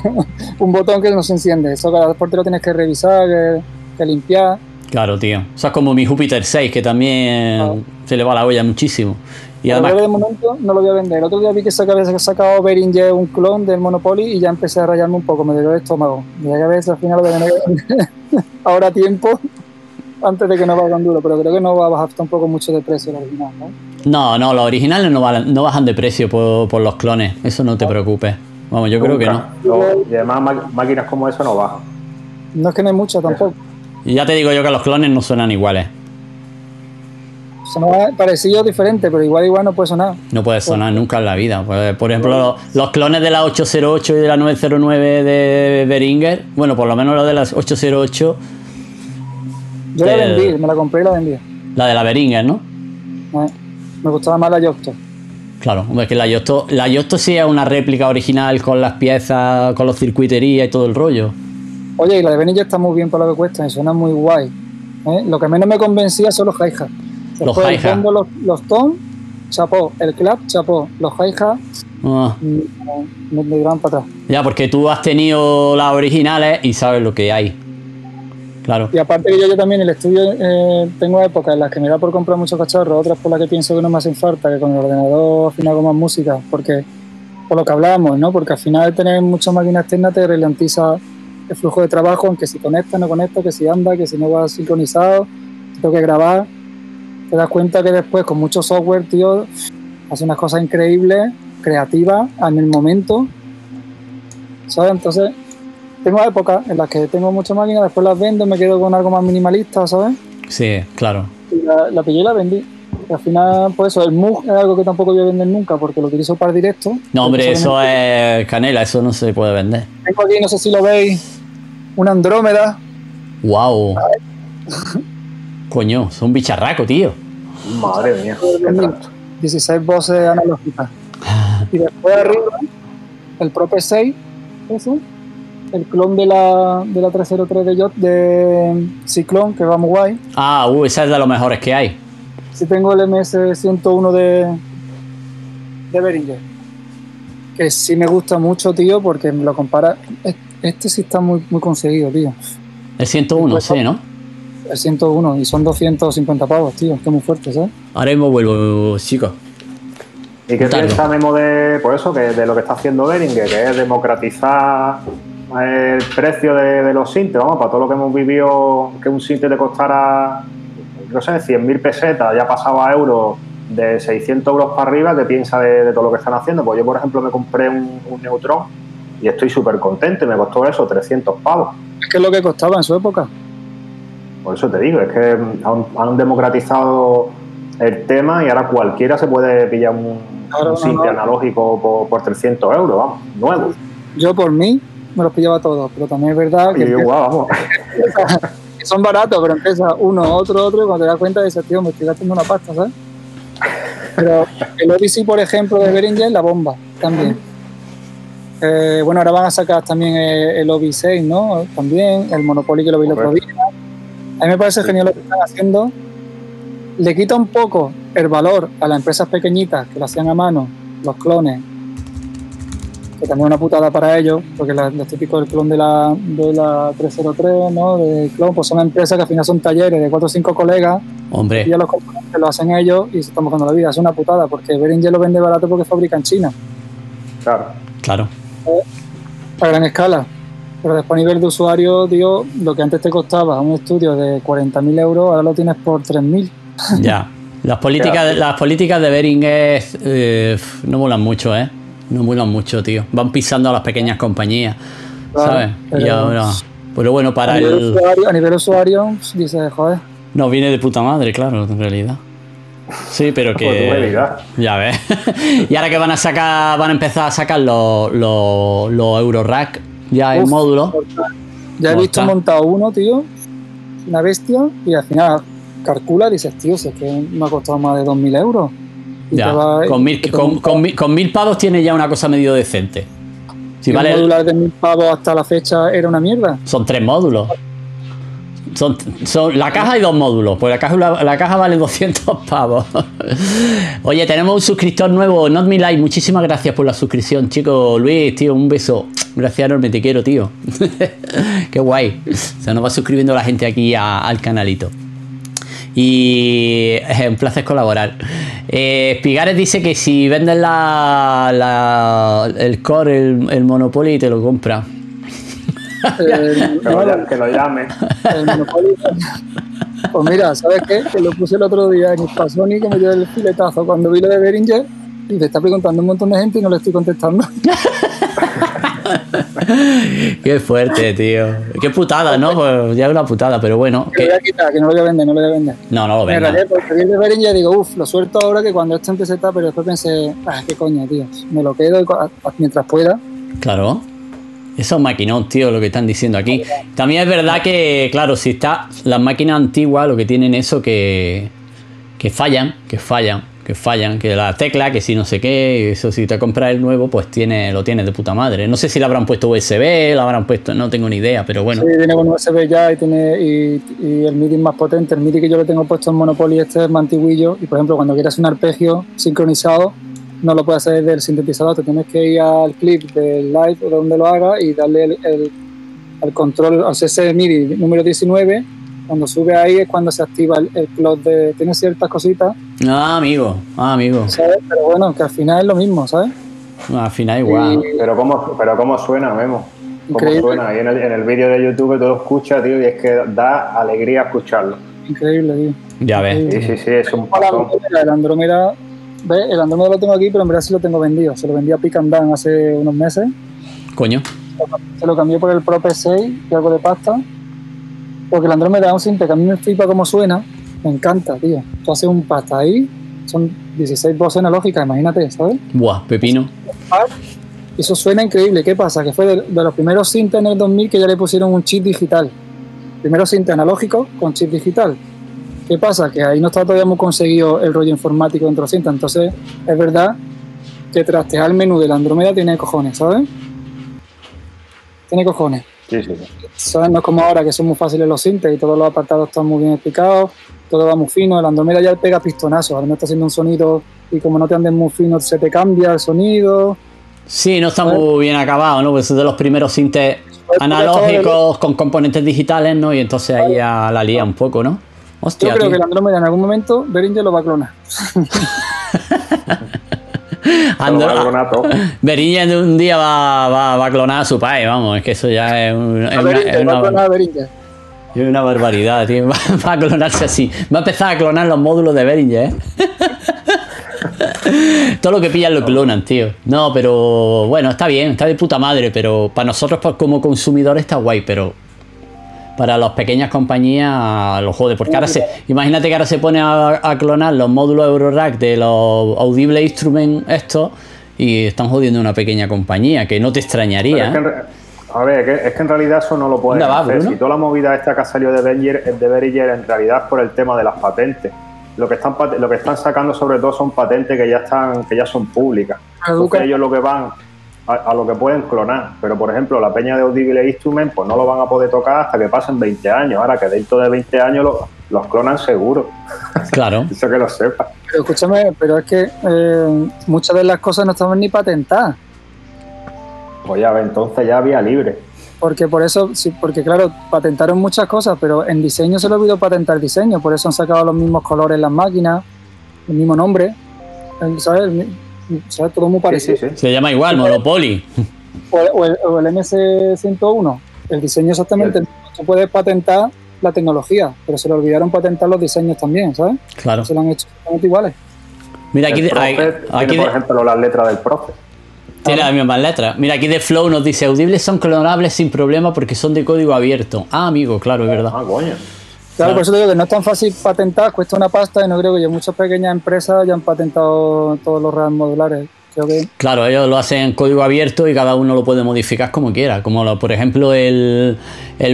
un botón que no se enciende. Eso cada te lo tienes que revisar, que, limpiar. Claro, tío. Eso es como mi Júpiter 6, que también ah. se le va la olla muchísimo. Y además... de momento no lo voy a vender. El otro día vi que se había sacado Behringer un clon del Monopoly y ya empecé a rayarme un poco, me dio el estómago. Y a ver al final lo voy a vender ahora tiempo antes de que no bajen duro, pero creo que no va a bajar tampoco mucho de precio el original, ¿no? No, no, los originales no, no bajan de precio por, los clones, eso no te preocupes. Vamos, yo creo que no. Y además máquinas como eso no bajan. No es que no hay muchas tampoco. Y ya te digo yo que los clones no suenan iguales. Son parecidos diferentes, pero igual igual no puede sonar. No puede sonar nunca en la vida. Pues, por ejemplo, los, clones de la 808 y de la 909 de Beringer, bueno, por lo menos los de las 808. Yo la vendí, me la compré y la vendí. La de la Beringer, ¿no? Eh. Me gustaba más la Yocto. Claro, es que la Yocto, la Yocto sí es una réplica original con las piezas, con los circuiterías y todo el rollo. Oye, y la de Benilla está muy bien por lo que cuesta, y suena muy guay. ¿eh? Lo que menos me convencía son los hi-hats. Los hi-hats. Los, los tom, chapó. El clap, chapó. Los hi-hats, ah. mm, me, me para atrás. Ya, porque tú has tenido las originales y sabes lo que hay. Y aparte que yo, yo también el estudio eh, tengo épocas en las que me da por comprar muchos cacharros, otras por las que pienso que no me hacen falta, que con el ordenador al final hago más música, porque por lo que hablamos, ¿no? Porque al final tener muchas máquinas externas te ralentiza el flujo de trabajo, aunque si conecta, no conecta, que si anda, que si no va sincronizado, tengo que grabar. Te das cuenta que después con mucho software, tío, hace unas cosas increíbles, creativas, en el momento. ¿Sabes? Entonces, tengo épocas en las que tengo muchas máquinas, después las vendo, me quedo con algo más minimalista, ¿sabes? Sí, claro. Y la, la pillé y la vendí. Y al final, pues eso, el MUG es algo que tampoco voy a vender nunca porque lo utilizo para directo. No, hombre, eso es canela, eso no se puede vender. Tengo aquí, no sé si lo veis, una Andrómeda. ¡Wow! Coño, es un bicharraco, tío. Madre mía, 16 voces analógicas. y después arriba, el Prope 6, eso el clon de la, de la 303 de Yacht de Ciclón, que va muy guay. Ah, uh, esa es de los mejores que hay. Sí tengo el MS101 de, de Behringer, que sí me gusta mucho, tío, porque me lo compara... Este sí está muy, muy conseguido, tío. El 101, sí, ¿no? El 101, y son 250 pavos, tío, que muy fuerte, ¿sabes? Ahora mismo vuelvo, chicos. ¿Y qué piensa Memo de, por eso, que de lo que está haciendo Behringer, que es democratizar el precio de, los sintes, vamos, para todo lo que hemos vivido, que un sinte te costara, no sé, 100.000 pesetas, ya pasaba a euros, de 600 euros para arriba, ¿qué piensa de, todo lo que están haciendo? Pues yo, por ejemplo, me compré un, un Neutron y estoy súper contento, me costó eso, 300 pavos. Que es lo que costaba en su época. Por eso te digo, es que han, democratizado el tema y ahora cualquiera se puede pillar un, sinte analógico por, por 300 euros, vamos, nuevo. Yo por mí me los pillaba todos, pero también es verdad que, son baratos, pero empieza uno, otro, otro, y cuando te das cuenta ese tío, me estoy gastando una pasta, ¿sabes? Pero el Odyssey, por ejemplo, de Behringer, la bomba, también. Eh, bueno, ahora van a sacar también el, OB 6, ¿no? También, el Monopoly que lo vi el otro día. A mí me parece genial lo que están haciendo. Le quita un poco el valor a las empresas pequeñitas que lo hacían a mano, los clones, que también es una putada para ellos, porque la, los típicos del clon de la, de la 303, ¿no? De clon, pues son empresas que al final son talleres de cuatro o cinco colegas. Hombre. Y a los componentes lo hacen ellos y se están buscando la vida. Es una putada, porque Behringer lo vende barato porque fabrica en China. Claro. Claro. a gran escala. Pero después a nivel de usuario, digo, lo que antes te costaba un estudio de 40.000 euros, ahora lo tienes por 3.000. Ya. Las políticas, las políticas de Behringer eh, no molan mucho, ¿eh? No vuelan mucho, tío. Van pisando a las pequeñas compañías, ¿sabes? y ahora. Pero bueno, para a el. a nivel usuario, dice, joder. No, viene de puta madre, claro, en realidad. Sí, pero que. ya ves. y ahora que van a sacar, van a empezar a sacar los, los, los Eurorack ya en módulo. Ya he visto montado uno, tío, una bestia, y al final calcula y dices, tío, si es que me ha costado más de 2.000 euros. Ya, con, mil, con, mil pavos tiene ya una cosa medio decente. Si vale, modular de mil pavos hasta la fecha era una mierda. Son tres módulos. Son, son, la caja y dos módulos. Pues la caja, la, caja vale 200 pavos. Oye, tenemos un suscriptor nuevo, Not Me Like. Muchísimas gracias por la suscripción, chico. Luis, tío, un beso. Gracias enorme, te quiero, tío. Qué guay. Se nos va suscribiendo la gente aquí al canalito. Y es un placer colaborar. Eh, Pigares dice que si vendes la, el core, el, el Monopoly, te lo compra. Eh, que, lo, llame. Pues mira, ¿sabes qué? Que lo puse el otro día en Sony que me dio el filetazo cuando vi lo de Beringer y te está preguntando un montón de gente y no le estoy contestando. Qué fuerte, tío. Qué putada, ¿no? Pues ya es una putada, pero bueno. Que, lo voy a quitar, que no lo voy a vender, no lo voy a vender. No, no lo vendo. Porque vi el de Beringer digo, uff, lo suelto ahora que cuando esto empiece está, pero después pensé, ah, qué coño, tío. Me lo quedo mientras pueda. Claro. Eso es maquinón, tío, lo que están diciendo aquí. También es verdad que, claro, si está las máquinas antiguas, lo que tienen eso que, que fallan, que fallan, que fallan, que la tecla, que si no sé qué, eso si te compras el nuevo, pues tiene, lo tienes de puta madre. No sé si le habrán puesto USB, lo habrán puesto, no tengo ni idea, pero bueno. Sí, viene con USB ya y tiene y, el MIDI más potente. El MIDI que yo le tengo puesto en Monopoly este es más antiguillo y por ejemplo cuando quieras un arpegio sincronizado no lo puedes hacer del sintetizador, te tienes que ir al clip del live o de donde lo haga y darle el, el, control, al CC MIDI número 19. Cuando sube ahí es cuando se activa el, el de. Tiene ciertas cositas. Ah, amigo, ah, amigo. Pero bueno, que al final es lo mismo, ¿sabes? al final igual. pero, ¿cómo, pero ¿cómo suena, Memo? ¿Cómo suena? Ahí en el, en el vídeo de YouTube tú lo escuchas, tío, y es que da alegría escucharlo. Increíble, tío. Ya ves. Sí, sí, sí, es un El Andrómeda el Andrómeda lo tengo aquí, pero en verdad sí lo tengo vendido. Se lo vendí a Pick hace unos meses. Coño. Se lo cambié por el Pro P6 y algo de pasta. Porque el Andrómeda es un simple que a mí me flipa cómo suena. Me encanta, tío. Tú haces un pasta ahí, son 16 voces analógicas, imagínate, ¿sabes? Buah, pepino. Eso suena increíble. ¿Qué pasa? Que fue de, los primeros cintas en el 2000 que ya le pusieron un chip digital. Primero cinta analógico con chip digital. ¿Qué pasa? Que ahí no está todavía hemos conseguido el rollo informático dentro de cinta. Entonces, es verdad que trastear el menú de la Andrómeda tiene cojones, ¿sabes? Tiene cojones. Sí, sí. No es como ahora que son muy fáciles los cintas y todos los apartados están muy bien explicados, todo va muy fino. El Andrómeda ya pega pistonazos, ahora no está haciendo un sonido y como no te andes muy fino, se te cambia el sonido. Sí, no está muy bien acabado, ¿no? Pues es de los primeros cintes analógicos con componentes digitales, ¿no? Y entonces ahí ya la lía un poco, ¿no? Yo creo que el Andrómeda en algún momento Beringer lo va a clonar. Beringer un día va, va, a clonar a su padre, vamos, es que eso ya es, una, es una, barbaridad, tío. Va, a clonarse así. Va a empezar a clonar los módulos de Beringer, ¿eh? Todo lo que pillan lo clonan, tío. No, pero bueno, está bien, está de puta madre, pero para nosotros como consumidores está guay, pero para las pequeñas compañías los jode. Porque ahora se, imagínate que ahora se pone a, clonar los módulos Eurorack de los Audible Instruments estos y están jodiendo una pequeña compañía, que no te extrañaría. a ver, es que en realidad eso no lo pueden hacer. Si toda la movida esta que ha salido de Behringer, de Behringer en realidad por el tema de las patentes. Lo que están lo que están sacando sobre todo son patentes que ya están que ya son públicas. Porque ellos lo que van a, lo que pueden clonar. Pero, por ejemplo, la peña de Audible Instrument, pues no lo van a poder tocar hasta que pasen 20 años. Ahora que dentro de 20 años los clonan seguro. Claro. Eso que lo sepa. Pero escúchame, pero es que eh, muchas de las cosas no estaban ni patentadas. Pues ya, entonces ya había libre. Porque por eso, sí, porque claro, patentaron muchas cosas, pero en diseño se le olvidó patentar diseño, por eso han sacado los mismos colores en las máquinas, el mismo nombre, ¿sabes? Todo muy parecido. Se llama igual, Monopoly. O, el, MS-101, el diseño exactamente. Tú puedes patentar la tecnología, pero se le olvidaron patentar los diseños también, ¿sabes? Claro. Se lo han hecho exactamente iguales. Mira, aquí, aquí por ejemplo, las letras del profe. Tiene las mismas letras. Mira, aquí de Flow nos dice, audibles son clonables sin problema porque son de código abierto. Ah, amigo, claro, es verdad. Ah, coño. Claro, por eso digo que no es tan fácil patentar, cuesta una pasta y no creo que muchas pequeñas empresas ya han patentado todos los RAM modulares. Claro, ellos lo hacen en código abierto y cada uno lo puede modificar como quiera. Como por ejemplo el,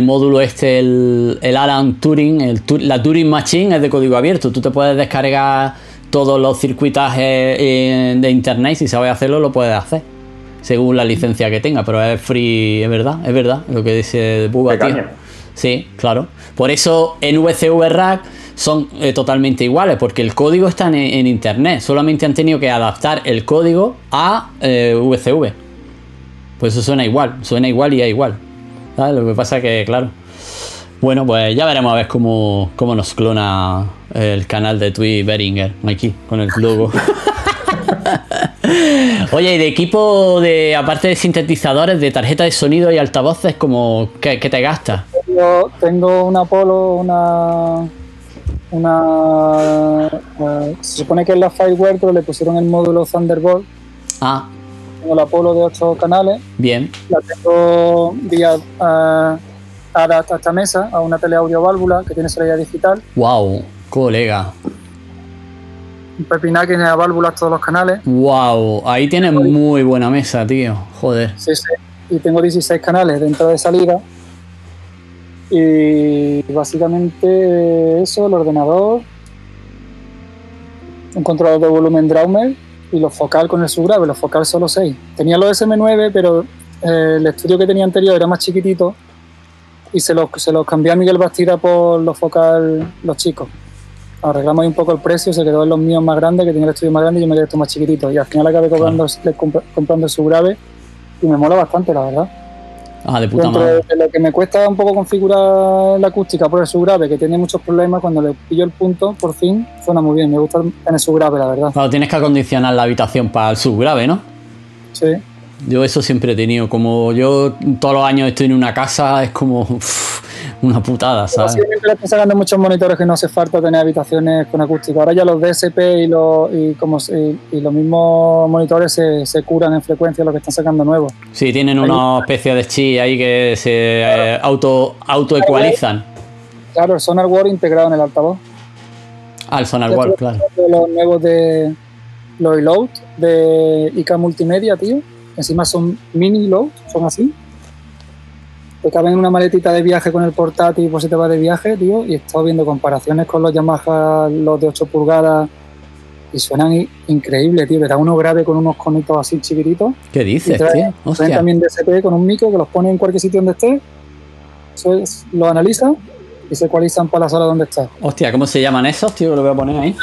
módulo este, el, Alan Turing, la Turing Machine es de código abierto. Tú te puedes descargar todos los circuitajes eh, de internet si sabes hacerlo lo puedes hacer según la licencia que tenga, pero es free, es verdad, es verdad, lo que dice Buba, tío. Sí, claro. Por eso en VCV Rack son eh, totalmente iguales, porque el código está en, internet. Solamente han tenido que adaptar el código a eh, VCV. Pues eso suena igual, suena igual y es igual. Lo que pasa que, claro. Bueno, pues ya veremos a ver cómo, cómo nos clona el canal de Twitch Beringer, Mikey, con el logo. Oye, y de equipo de, aparte de sintetizadores, de tarjeta de sonido y altavoces, como ¿qué, te gastas? Yo tengo una Apollo, una una eh, se supone que es la Fireware, pero le pusieron el módulo Thunderbolt. Ah. Tengo la Apollo de 8 canales. Bien. La tengo vía uh, a esta mesa, a una teleaudio válvula que tiene salida digital. Wow, colega un pepinac tiene válvulas todos los canales. Wow, ahí tienes muy buena mesa, tío. Joder. Sí, sí. Y tengo 16 canales de entrada y salida. Y básicamente eso, el ordenador, un controlador de volumen Draumer y los focal con el subgrave, los focal solo 6. Tenía los SM9, pero eh, el estudio que tenía anterior era más chiquitito y se los, se los cambié a Miguel Bastida por los focal los chicos arreglamos un poco el precio, se quedó en los míos más grandes, que tenía el estudio más grande y yo me quedé esto más chiquitito. Y al final acabé comprando, comprando su grave y me mola bastante, la verdad. Ah, de puta madre. De lo que me cuesta un poco configurar la acústica por el subgrave, que tiene muchos problemas, cuando le pillo el punto, por fin, suena muy bien. Me gusta en el subgrave, la verdad. Claro, tienes que acondicionar la habitación para el subgrave, ¿no? Sí. Yo eso siempre he tenido. Como yo todos los años estoy en una casa, es como una putada, ¿sabes? Siempre están sacando muchos monitores que no hace falta tener habitaciones con acústica. Ahora ya los DSP y los, y como, y, los mismos monitores se, se, curan en frecuencia, los que están sacando nuevos. Sí, tienen una especie de chi ahí que se eh, auto, auto ecualizan. Claro, el Sonarware integrado en el altavoz. Ah, el Sonarware, claro. Los nuevos de los Load de IK Multimedia, tío. Encima son mini load, son así te en una maletita de viaje con el portátil pues si te vas de viaje, tío, y he estado viendo comparaciones con los Yamaha, los de 8 pulgadas, y suenan increíbles, tío. Te da uno grave con unos conitos así chiquititos. ¿Qué dices, tío? Hostia. también DSP con un micro que los pone en cualquier sitio donde esté. Eso es, lo analizan y se ecualizan para la sala donde está. Hostia, ¿cómo se llaman esos, tío? Lo voy a poner ahí.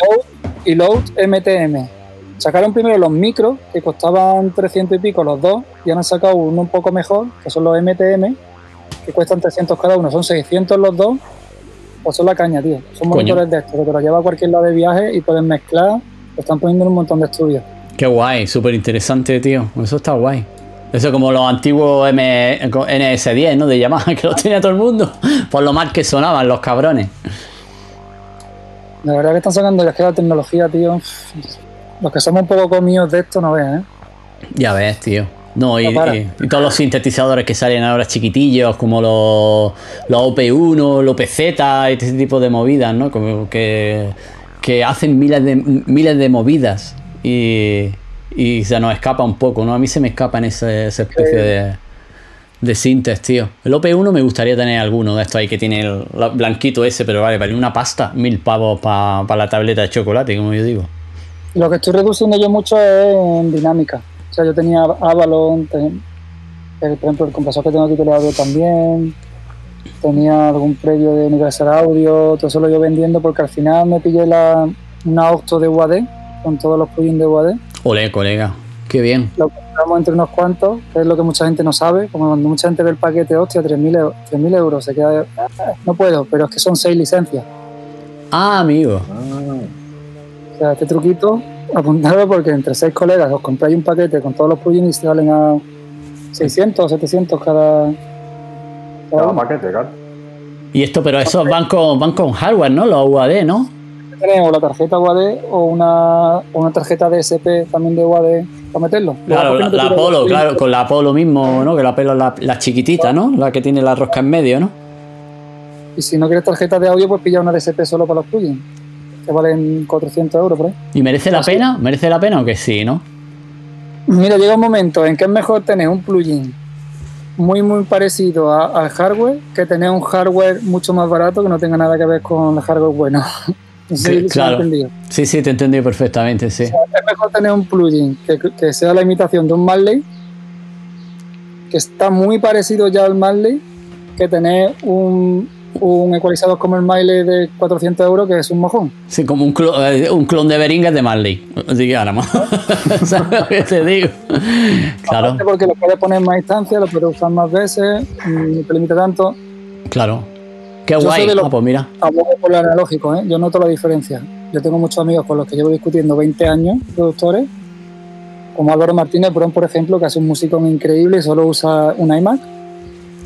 y Load MTM. Sacaron primero los micros, que costaban 300 y pico los dos, y han sacado uno un poco mejor, que son los MTM, que cuestan 300 cada uno, son 600 los dos, pues son la caña, tío. Son monitores de estos, que te los lleva a cualquier lado de viaje y pueden mezclar, lo están poniendo en un montón de estudios. Qué guay, súper interesante, tío. Eso está guay. Eso como los antiguos M NS10, ¿no? De Yamaha, que los tenía todo el mundo. Por lo mal que sonaban los cabrones. La verdad que están sacando ya que la tecnología, tío. Los que somos un poco comidos de esto no ves, ¿eh? Ya ves, tío. No, y, todos los sintetizadores que salen ahora chiquitillos, como los, los OP1, los PZ, este tipo de movidas, ¿no? Como que, hacen miles de, miles de movidas y, se nos escapa un poco, ¿no? A mí se me escapa en esa, especie de, de sintes, tío. El OP1 me gustaría tener alguno de estos ahí que tiene el blanquito ese, pero vale, vale una pasta, mil pavos para la tableta de chocolate, como yo digo. Lo que estoy reduciendo yo mucho es en dinámica o sea, yo tenía Avalon, por ejemplo, el compresor que tengo aquí audio también, tenía algún previo de Universal Audio, todo eso lo yo vendiendo porque al final me pillé la, una Octo de UAD con todos los plugins de UAD. Ole, colega, qué bien. Lo compramos entre unos cuantos, que es lo que mucha gente no sabe, como cuando mucha gente ve el paquete, hostia, 3.000 euros, se queda, ah, no puedo, pero es que son 6 licencias. Ah, amigo. O sea, este truquito apuntado porque entre seis colegas os compráis un paquete con todos los plugins y se salen a 600 o 700 cada, cada, paquete, claro. Y esto, pero esos van con, van con hardware, ¿no? Los UAD, ¿no? Tenemos la tarjeta UAD o una, una tarjeta DSP también de UAD para meterlo. Claro, la, Apollo, claro, con la Apollo mismo, ¿no? Que la Apollo la, la chiquitita, ¿no? La que tiene la rosca en medio, ¿no? Y si no quieres tarjeta de audio, pues pilla una DSP solo para los plugins que valen 400 euros por ahí. ¿Y merece la pena? ¿Merece la pena o que sí, no? Mira, llega un momento en que es mejor tener un plugin muy muy parecido al hardware que tener un hardware mucho más barato que no tenga nada que ver con el hardware bueno. sí, claro. Sí, sí, te entendí perfectamente, sí. es mejor tener un plugin que, que, sea la imitación de un Marley, que está muy parecido ya al Marley, que tener un, un ecualizador como el Miley de 400 euros que es un mojón. Sí, como un, eh, un clon de Beringas de Marley. Digamos. ¿Sabes lo que te digo? Claro. Porque lo puedes poner más instancias, lo puedes usar más veces, no te limita tanto. Claro. Qué guay. ah, pues mira. por lo analógico, ¿eh? yo noto la diferencia. Yo tengo muchos amigos con los que llevo discutiendo 20 años, productores, como Álvaro Martínez Bron, por ejemplo, que hace un músico increíble y solo usa un iMac,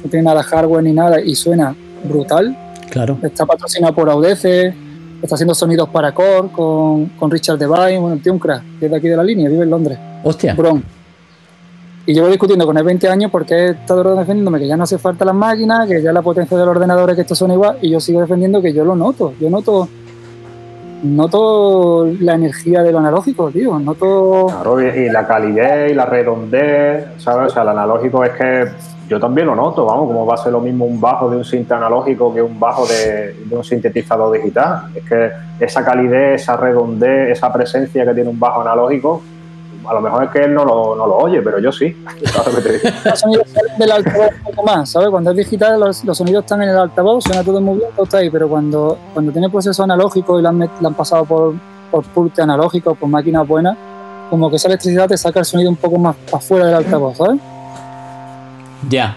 no tiene nada hardware ni nada y suena brutal. Claro. Está patrocinado por Audece, está haciendo sonidos para Core con, con Richard Devine, bueno, el tío un crack, que es de aquí de la línea, vive en Londres. Hostia. Bron. Y llevo discutiendo con él 20 años porque he estado defendiéndome que ya no hace falta las máquinas, que ya la potencia de los ordenadores que esto son igual, y yo sigo defendiendo que yo lo noto. Yo noto noto la energía de lo analógico, tío. Noto. Claro, y la calidez y la redondez, ¿sabes? O sea, el analógico es que yo también lo noto, vamos, como va a ser lo mismo un bajo de un sinte analógico que un bajo de, un sintetizador digital. Es que esa calidez, esa redondez, esa presencia que tiene un bajo analógico, a lo mejor es que él no lo, no lo oye, pero yo sí. los sonidos salen del altavoz un poco más, ¿sabes? Cuando es digital, los, sonidos están en el altavoz, suena todo muy bien, todo está ahí, pero cuando, cuando tiene proceso analógico y lo han, han pasado por, por pulte analógico, por máquinas buenas, como que esa electricidad te saca el sonido un poco más afuera del altavoz, ¿sabes? Ya.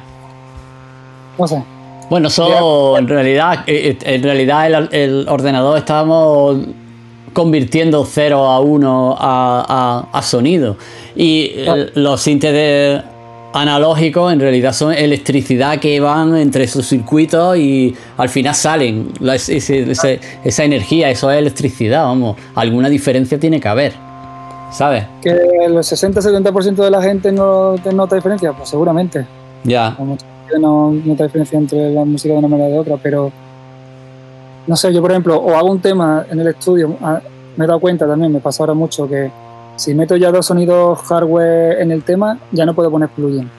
No sé. Bueno, solo en realidad, eh, eh, en realidad el, ordenador estábamos convirtiendo 0 a 1 a, sonido. Y los sintes analógicos en realidad son electricidad que van entre sus circuitos y al final salen. esa energía, eso es electricidad, vamos. Alguna diferencia tiene que haber. ¿Sabes? Que el 60-70% de la gente no nota diferencia, pues seguramente. Ya. No, no te diferencia entre la música de una manera y de otra, pero no sé, yo por ejemplo, o hago un tema en el estudio, ah, me he dado cuenta también, me pasa ahora mucho que si meto ya dos sonidos hardware en el tema, ya no puedo poner plugin,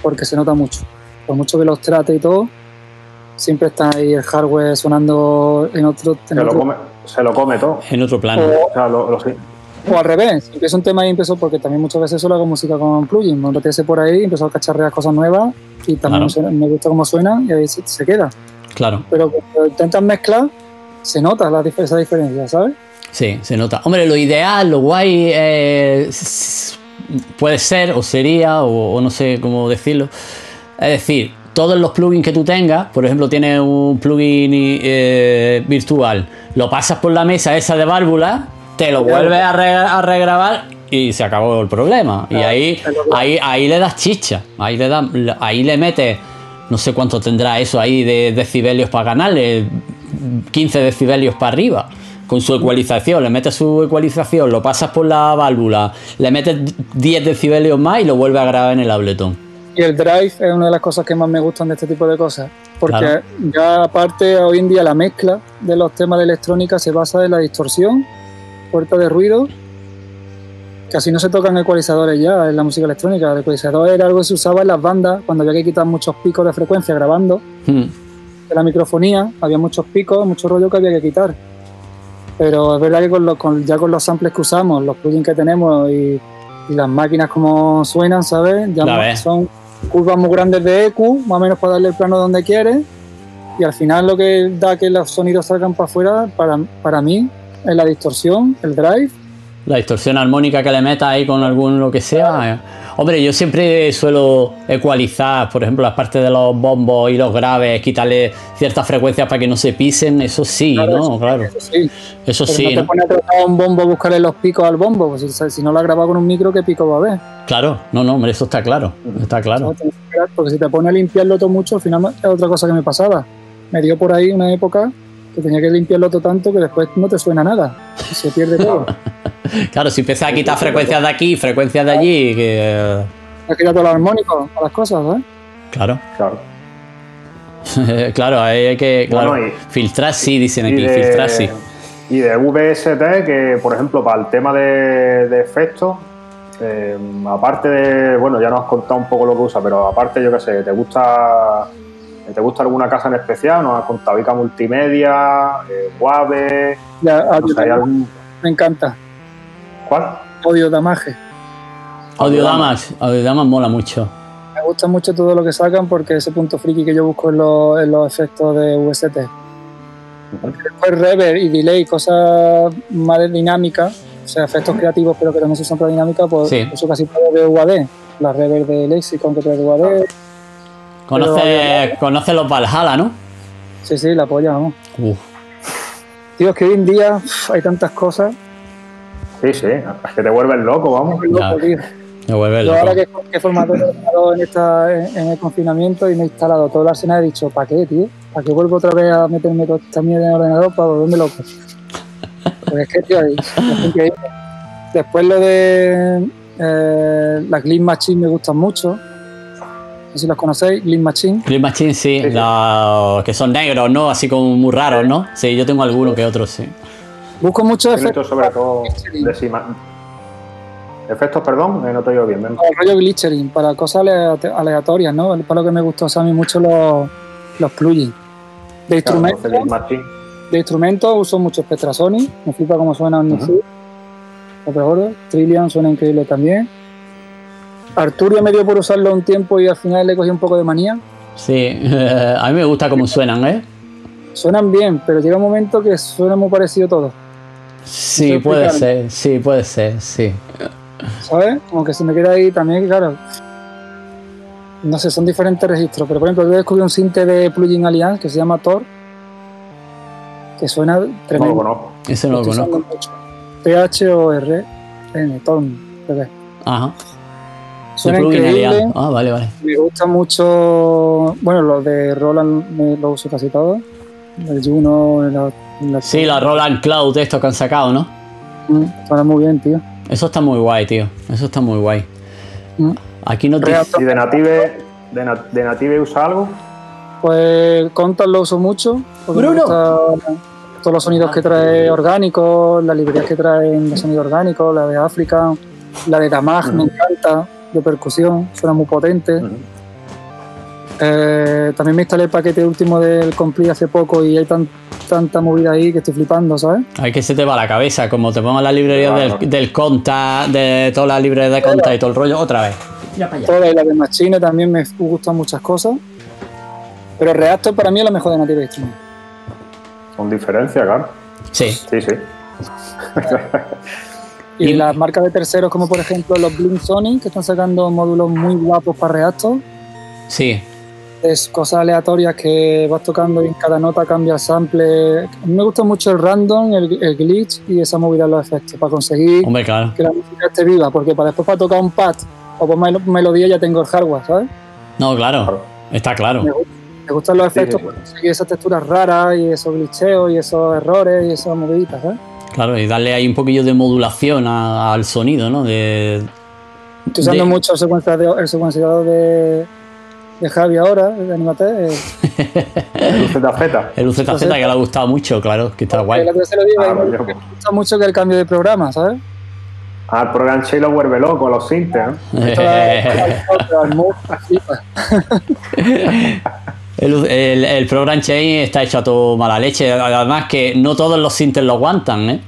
porque se nota mucho. Por mucho que los trate y todo, siempre está ahí el hardware sonando en otro. se, Lo come, se, Lo come, todo. En otro plano. O, sea, lo, o al revés, empiezo un tema y empiezo porque también muchas veces solo hago música con plugin. Me apetece por ahí, empiezo a cacharrear cosas nuevas y también me gusta cómo suena y ahí se, queda. Claro. Pero cuando intentas mezclar, se nota la, esa diferencia, ¿sabes? Sí, se nota. Hombre, lo ideal, lo guay eh, puede ser o sería, o, no sé cómo decirlo. Es decir, todos los plugins que tú tengas, por ejemplo, tienes un plugin eh, virtual, lo pasas por la mesa esa de válvula te lo vuelves a, regrabar y se acabó el problema. Y ahí, ahí, ahí le das chicha, ahí le, das, ahí le metes, no sé cuánto tendrá eso ahí de decibelios para ganarle, 15 decibelios para arriba. Con su ecualización, le metes su ecualización, lo pasas por la válvula, le metes 10 decibelios más y lo vuelves a grabar en el Ableton. Y el drive es una de las cosas que más me gustan de este tipo de cosas. Porque ya aparte hoy en día la mezcla de los temas de electrónica se basa en la distorsión puerta de ruido, casi no se tocan ecualizadores ya en la música electrónica. El ecualizador era algo que se usaba en las bandas cuando había que quitar muchos picos de frecuencia grabando. Hmm. De la microfonía había muchos picos, mucho rollo que había que quitar. Pero es verdad que con, ya con los samples que usamos, los plugins que tenemos y, las máquinas como suenan, ¿sabes? Ya son curvas muy grandes de EQ, más o menos para darle el plano donde quieres. Y al final lo que da que los sonidos salgan para afuera, para, para mí, en la distorsión, el drive. La distorsión armónica que le metas ahí con algún lo que sea. Eh. Hombre, yo siempre suelo ecualizar, por ejemplo, las partes de los bombos y los graves, quitarle ciertas frecuencias para que no se pisen, eso sí, ¿no? claro. Eso sí. Eso sí. No te pones a tratar un bombo buscarle los picos al bombo, pues si, no lo has grabado con un micro, ¿qué pico va a haber? Claro, no, no, hombre, eso está claro. Está claro. Porque si te pones a limpiarlo todo mucho, al final es otra cosa que me pasaba. Me dio por ahí una época que tenía que limpiarlo todo tanto que después no te suena nada. se pierde todo. claro, si empiezas a quitar frecuencias de aquí, frecuencias de allí, que. Has quitado los armónicos las cosas, ¿eh? Claro. Claro. claro, hay que filtrar sí, dicen aquí, filtrar sí. Y de VST, que por ejemplo, para el tema de, efectos, eh, aparte de, bueno, ya nos has contado un poco lo que usa, pero aparte, yo qué sé, ¿te gusta ¿Te gusta alguna casa en especial? ¿Nos has contado Ica Multimedia, eh, Wave? Me encanta. ¿Cuál? Audio Damage. Audio Damage, Audio Damage mola mucho. Me gusta mucho todo lo que sacan porque ese punto friki que yo busco en los, en los efectos de UST. Después reverb y delay, cosas más dinámicas, o sea, efectos creativos pero que también se usan para dinámica, pues eso casi todo de UAD. La reverb de Lexicon que trae de UAD. Conoce, conoce los Valhalla, ¿no? Sí, sí, la polla, vamos. Tío, es que hoy en día hay tantas cosas. Sí, sí, es que te vuelves loco, vamos. Loco, tío. Me vuelve loco. Yo ahora que, he formato en, esta, en, el confinamiento y me he instalado todo el arsenal, he dicho, ¿para qué, tío? ¿Para qué vuelvo otra vez a meterme toda esta mierda en el ordenador para volverme loco? Pues es que, tío, es increíble. Después lo de eh, las Glitch Machine me gustan mucho si los conocéis, Green Machine. Green Machine, sí, que son negros, ¿no? Así como muy raros, ¿no? Sí, yo tengo algunos que otros, sí. Busco muchos efectos. sobre todo Efectos, perdón, no te oigo bien. El rollo glitchering, para cosas aleatorias, ¿no? Para lo que me gustó a mí mucho los, los plugins. De instrumentos. de instrumentos uso mucho Spectra Sony, me flipa cómo suena un uh -huh. Trillion suena increíble también. Arturio me dio por usarlo un tiempo y al final le cogí un poco de manía. Sí, a mí me gusta cómo suenan, ¿eh? Suenan bien, pero llega un momento que suena muy parecido todo. Sí, puede ser, sí, puede ser, sí. ¿Sabes? Como que se me queda ahí también, claro. No sé, son diferentes registros, pero por ejemplo, yo descubrí un sinte de Plugin Alliance que se llama Thor, que suena tremendo. No lo conozco. Ese no lo conozco. T-H-O-R-N, Thor, Ajá. Suena increíble. Ah, vale, vale. Me gusta mucho. Bueno, los de Roland me lo uso casi todo. El Juno, la, Sí, la Roland Cloud, estos que han sacado, ¿no? Mm, suena muy bien, tío. Eso está muy guay, tío. Eso está muy guay. Mm. Aquí no te. ¿Y de Native, de, Native usa algo? Pues Contal lo uso mucho. Bruno. Todos los sonidos que trae orgánicos, las librerías que traen de sonido orgánico, la de África, la de Damag, me encanta de percusión, suena muy potente. Eh, también me instalé el paquete último del Complete hace poco y hay tanta movida ahí que estoy flipando, ¿sabes? Hay que se te va la cabeza, como te pongo la librería del, Conta, de todas las librerías de Conta y todo el rollo, otra vez. Ya Toda la de Machine también me gustan muchas cosas. Pero Reactor para mí es la mejor de Native Instruments. Con diferencia, claro. Sí. Sí, sí. Y, las marcas de terceros, como por ejemplo los Blink Sony, que están sacando módulos muy guapos para Reactor. Sí. Es cosas aleatorias que vas tocando y en cada nota cambia el sample. A mí me gusta mucho el random, el, glitch y esa movida de los efectos para conseguir que la música esté viva, porque para después para tocar un pad o por melodía ya tengo el hardware, ¿sabes? No, claro, está claro. Me, gustan los efectos para conseguir esas texturas raras y esos glitcheos y esos errores y esas moviditas, ¿sabes? Claro, y darle ahí un poquillo de modulación al sonido, ¿no? De, Estoy usando mucho el secuenciador, el secuenciador de, de, Javi ahora, de Animate. el UZZ. El UZZ que le ha gustado mucho, claro, que está guay. Se lo digo, ah, me gusta mucho que el cambio de programa, ¿sabes? Ah, el programa lo vuelve loco, los sintes, ¿no? El, el, el Program Chain está hecho a tu mala leche. Además que no todos los sintes lo aguantan, ¿eh?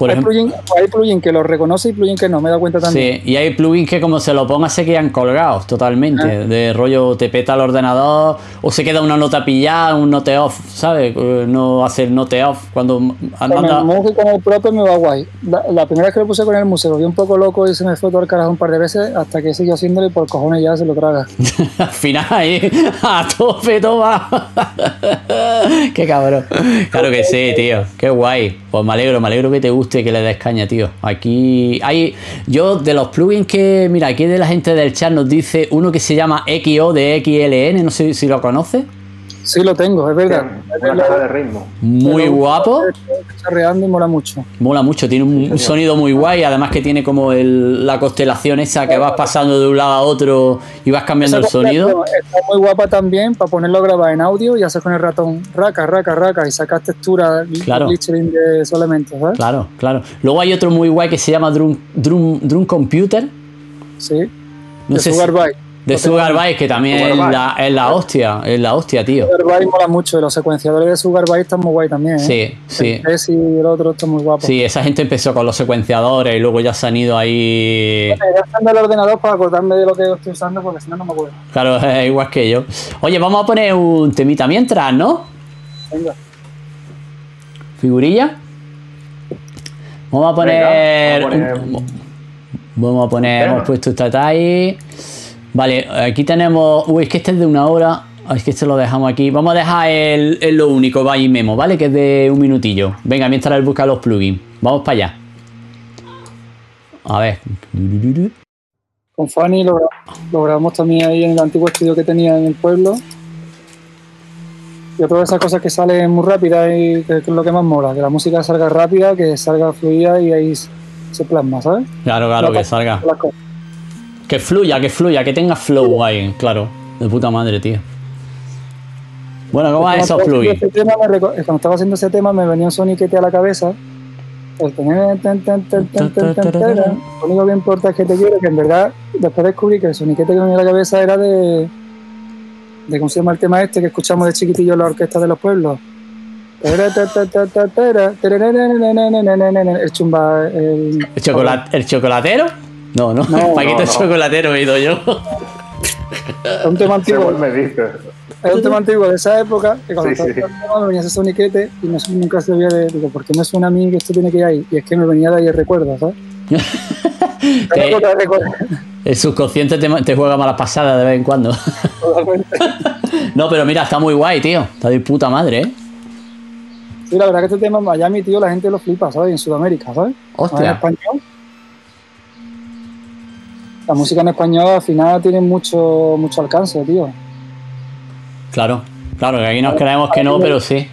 Hay, plugin, que lo reconoce y plugin que no, me da cuenta también. Sí, y hay plugins que como se lo ponga se quedan colgados totalmente. Ah. De rollo te peta el ordenador o se queda una nota pillada, un note off, ¿sabes? No hace el note off cuando anda... Con el con el propio me va guay. La, primera vez que lo puse con el museo, vi un poco loco y se me fue todo el carajo un par de veces hasta que siguió haciéndole y por cojones ya se lo traga. Al final ahí, a tope toma. Qué cabrón. Claro que sí, tío. Qué guay. Pues me alegro, me alegro que te guste que le des caña, tío. Aquí hay. Yo, de los plugins que. Mira, aquí de la gente del chat nos dice uno que se llama XO de XLN, no sé si lo conoce. Sí, lo tengo, es verdad. Una caja de ritmo. Muy Pero- guapo. Charreando y mola mucho. Mola mucho, tiene un, un sonido muy guay, además que tiene como el- la constelación esa que vas pasando de un lado a otro y vas cambiando el sonido. Está muy guapa también para ponerlo a grabar en audio y hacer con el ratón raca, raca, raca y sacas textura, Claro. de esos elementos, ¿sabes? Claro, claro. Luego hay otro muy guay que se llama Drum, Drum, Drum Computer. Sí. No de sé si- Sugar. De Sugar que también es la, es la hostia, es la hostia, tío. Sugar mola mucho y los secuenciadores de Sugar están muy guay también. ¿eh? Sí, sí. El Tess y el otro está muy guapo. Sí, esa gente empezó con los secuenciadores y luego ya se han ido ahí. Encender el ordenador para acordarme de lo que estoy usando porque si no, no me acuerdo. Claro, es igual que yo. Oye, vamos a poner un temita mientras, ¿no? Venga. Figurilla. Vamos a poner. Venga, vamos a poner- un- vamos a poner. Tema. Hemos puesto esta ahí. Vale, aquí tenemos. Uy, es que este es de una hora. Ay, Es que este lo dejamos aquí. Vamos a dejar el, el lo único, va y memo, ¿vale? Que es de un minutillo. Venga, mientras él busca los plugins. Vamos para allá. A ver. Con Fanny lo, gra- lo grabamos también ahí en el antiguo estudio que tenía en el pueblo. Y todas esas cosas que salen muy rápidas y que, es lo que más mola, que la música salga rápida, que salga fluida y ahí se plasma, ¿sabes? Claro, claro, que salga. las cosas. Que fluya, que fluya, que tenga flow ahí, claro. De puta madre, tío. Bueno, ¿cómo va tema, me reco- cuando estaba haciendo ese tema me venía un soniquete a la cabeza. El. Lo único que importa es que te quiero, que en verdad después descubrí que el soniquete que me venía a la cabeza era de, de ¿cómo se llama el tema este que escuchamos de chiquitillo en la orquesta de los pueblos? El chumba, el, ¿El, chocolate, ¿El chocolatero? No, no, No, Paquito no, chocolatero he ido yo. es un tema antiguo. Según me dices. Es un tema antiguo de esa época que cuando Sí, estaba sí. me venía ese soniquete y no, nunca sabía de, digo, ¿por qué me suena a mí que esto tiene que ir ahí? Y es que me venía de ahí el recuerdo, ¿sabes? Que el subconsciente te, te juega malas pasadas de vez en cuando. no, pero mira, está muy guay, tío. Está de puta madre, ¿eh? Sí, la verdad que este tema en Miami, tío, la gente lo flipa, ¿sabes? Y en Sudamérica, ¿sabes? Más en Hostia. español. La música en español al final tiene mucho, mucho alcance, tío. Claro, claro, que aquí nos creemos que no, pero sí.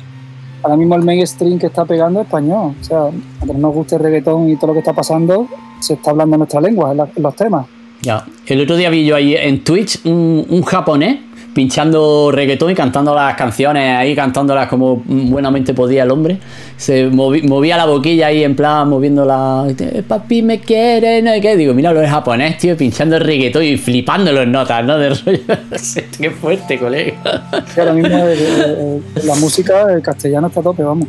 Ahora mismo el mainstream que está pegando es español. O sea, aunque no nos guste el reggaetón y todo lo que está pasando, se está hablando nuestra lengua en, la- en los temas. Ya. El otro día vi yo ahí en Twitch un, un japonés pinchando reggaetón y cantando las canciones ahí, cantándolas como buenamente podía el hombre. Se movía la boquilla ahí en plan moviendo la. Papi me quiere, no sé qué. Digo, mira, lo es japonés, tío, pinchando el reggaetón y flipándolo en notas, ¿no? De rollo. qué fuerte, colega. Ahora mismo la música, el castellano está a tope, vamos.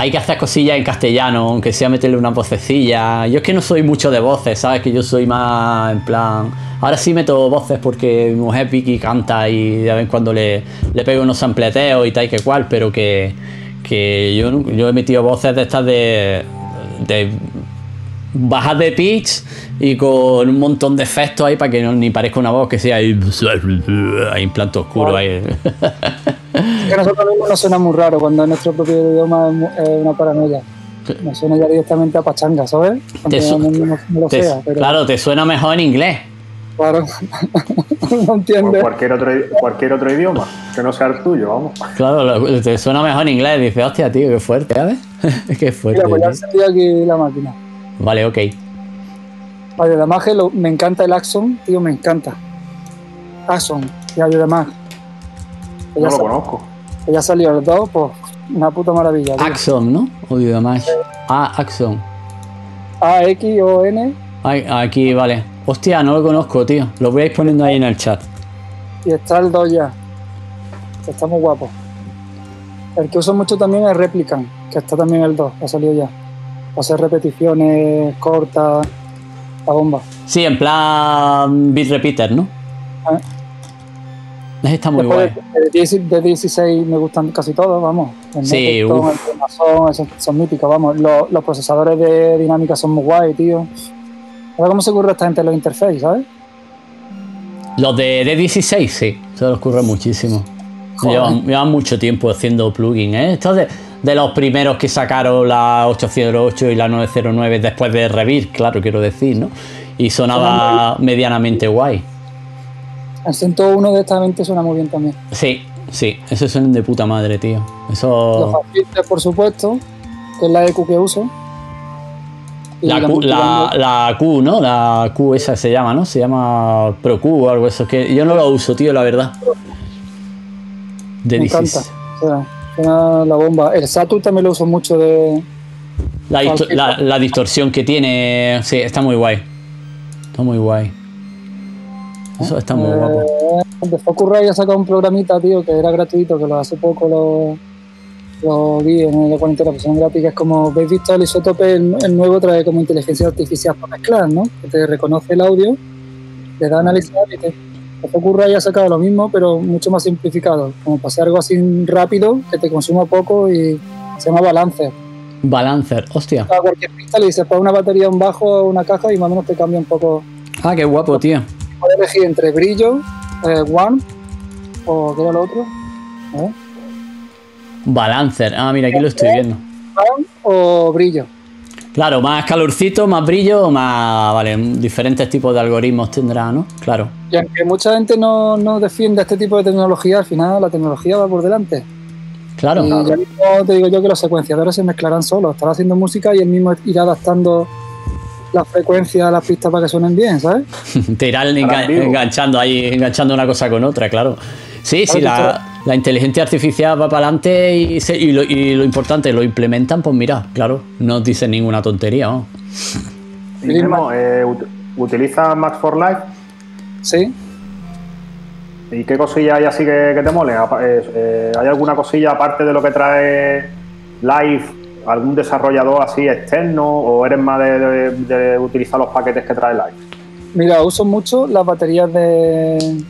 Hay que hacer cosillas en castellano, aunque sea meterle una vocecilla. Yo es que no soy mucho de voces, ¿sabes? Que yo soy más en plan. Ahora sí meto voces porque mi mujer Vicky canta y de vez en cuando le, le pego unos sampleteos y tal que cual, pero que, que yo, yo he metido voces de estas de. de bajas de pitch y con un montón de efectos ahí para que no, ni parezca una voz que sea ahí, ahí en planto oscuro ahí. Es que a nosotros mismos nos suena muy raro cuando en nuestro propio idioma es una paranoia. Nos suena ya directamente a pachanga, ¿sabes? Aunque Te su- no, no- no lo Te- sea, pero claro, te suena mejor en inglés. claro. no Por entiendes. cualquier otro, cualquier otro idioma que no sea el tuyo, vamos. Claro, te suena mejor en inglés. Dices, hostia, tío, qué fuerte, ¿sabes? qué fuerte. Mira, pues ya aquí la máquina. Vale, ok. Vale, de Mag, lo- me encanta el Axon, tío, me encanta. Axon, y de Mag. Que No ya, lo sa- conozco. ya salió el 2, pues una puta maravilla. tío. Axon, ¿no? Odio de más. Ah, Axon. A-X-O-N Ay, aquí, vale. Hostia, no lo conozco, tío. Lo voy a ir poniendo ahí en el chat. y está el 2 ya. Está muy guapo. El que uso mucho también es Replicant, que está también el 2, ha salido ya. Hacer repeticiones cortas, la bomba. Sí, en plan beat repeater, ¿no? Ese está muy Después guay. de, de 10 de 16 me gustan casi todos, vamos. El Sí, el son míticos, vamos. Los, los procesadores de dinámica son muy guay, tío. A ver cómo se ocurre esta gente en los interfaces, ¿sabes? Los de D16, sí. Se les ocurre muchísimo. Llevan, llevan mucho tiempo haciendo plugins, ¿eh? Estos de, los primeros que sacaron la 808 y la 909 después de Revir, claro, quiero decir, ¿no? Y sonaba medianamente guay. El 101 de esta mente suena muy bien también. Sí, Sí, esos son de puta madre, tío. Eso. Los por supuesto, que es la EQ que uso. La Q, la, Q, ¿no? La Q esa se llama, ¿no? Se llama Pro Q o algo eso. que yo no lo uso, tío, la verdad. De Me encanta. La bomba. El Saturn también lo uso mucho de. La, distorsión que tiene. Sí, está muy guay. Está muy guay. Eso está muy guapo. Eh, de Focusrite ha sacado un programita, tío, que era gratuito, que lo hace poco lo los vi en la cuarentena, pues son gratis, es como, ¿veis visto el isótope? El, nuevo trae como inteligencia artificial para mezclar, ¿no? Que te reconoce el audio, te da a analizar y te... Que ocurre ha sacado lo mismo, pero mucho más simplificado, como hacer algo así rápido, que te consuma poco y se llama Balancer. Balancer, hostia. A cualquier pista le dices, pon una batería, un bajo, una caja y más o menos te cambia un poco. Ah, qué guapo, tío. Puedes elegir entre brillo, eh, one, o ¿qué era lo otro? ¿Eh? Balancer. Ah, mira, aquí lo estoy viendo. O brillo. Claro, más calorcito, más brillo, más. Vale, diferentes tipos de algoritmos tendrá, ¿no? Claro. Y aunque mucha gente no, no defiende este tipo de tecnología, al final la tecnología va por delante. Claro. Y ya mismo te digo yo que los secuenciadores se mezclarán solos. Estará haciendo música y él mismo irá adaptando la frecuencia a las pistas para que suenen bien, ¿sabes? te irán enganchando ahí, enganchando una cosa con otra, claro. Sí, sí, la, la, inteligencia artificial va para adelante y, lo, importante, lo implementan, pues mira, claro, no dicen ninguna tontería. ¿no? Eh, ¿Utilizas Max for Life? Sí. ¿Y qué cosilla hay así que, te mole? Eh, eh, ¿Hay alguna cosilla aparte de lo que trae Live? ¿Algún desarrollador así externo? ¿O eres más de utilizar los paquetes que trae Live? Mira, uso mucho las baterías de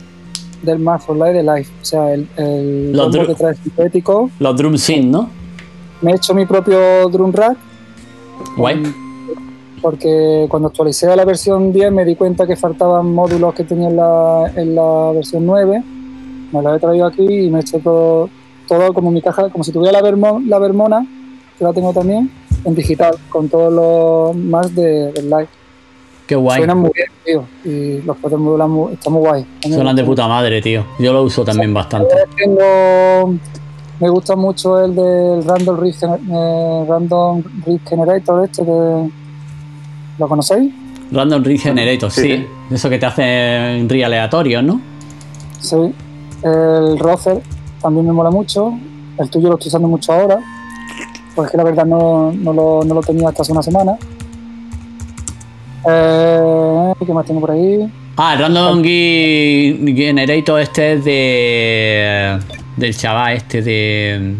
del Math for Light de Live. O sea, el, el los que trae sintético. Los drum synth, ¿no? Me he hecho mi propio drum rack. Guay. Porque cuando actualicé a la versión 10 me di cuenta que faltaban módulos que tenía en la, en la versión 9. Me los he traído aquí y me he hecho todo, todo como mi caja, como si tuviera la, la Vermona, que la tengo también, en digital, con todos los más de, del Live. Qué guay. Suenan muy bien, tío. Y los cuatro modulan están muy guay. Suenan de puta madre, tío. Yo lo uso también bastante. Tengo, me gusta mucho el del Random Rig, eh, Random Generator, este que. ¿Lo conocéis? Random Rig Generator, sí. Eso que te hace en rig aleatorios, ¿no? Sí. El Rozer también me mola mucho. El tuyo lo estoy usando mucho ahora. Pues que la verdad no, no, lo, no lo tenía hasta hace una semana. Eh, ¿Qué más tengo por ahí? Ah, el Random Generator este es de. del chaval este de.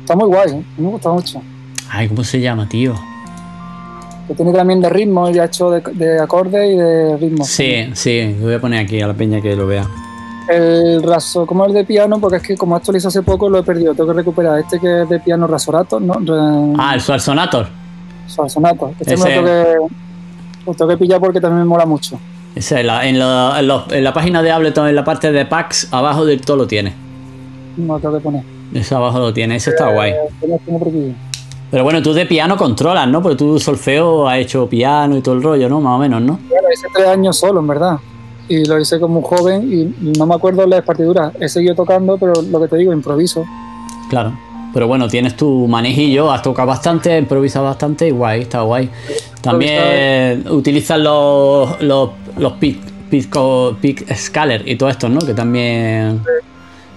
Está muy guay, ¿eh? me gusta mucho. Ay, ¿cómo se llama, tío? Que tiene también de ritmo, ya hecho de, de acorde y de ritmo. Sí, sí, lo voy a poner aquí a la peña que lo vea. El raso, como el de piano, porque es que como esto lo hice hace poco, lo he perdido, tengo que recuperar. Este que es de piano rasorato, ¿no? Ah, el Suarsonator. Suarsonator. Este me lo que lo tengo que pillar porque también me mola mucho. Esa en, la, en, la, página de Ableton, en la parte de packs, abajo del todo lo tiene. No tengo que poner. Eso abajo lo tiene, eso está guay. Pero bueno, tú de piano controlas, ¿no? Porque tú solfeo has hecho piano y todo el rollo, ¿no? Más o menos, ¿no? Bueno, hice tres años solo, en verdad. Y lo hice como un joven y no me acuerdo las partituras. He seguido tocando, pero lo que te digo, improviso. Claro. Pero bueno, tienes tu manejillo, has tocado bastante, improvisas bastante y guay, está guay. También utilizas los, los, los pick, pick, scaler y todo esto, ¿no? Que también.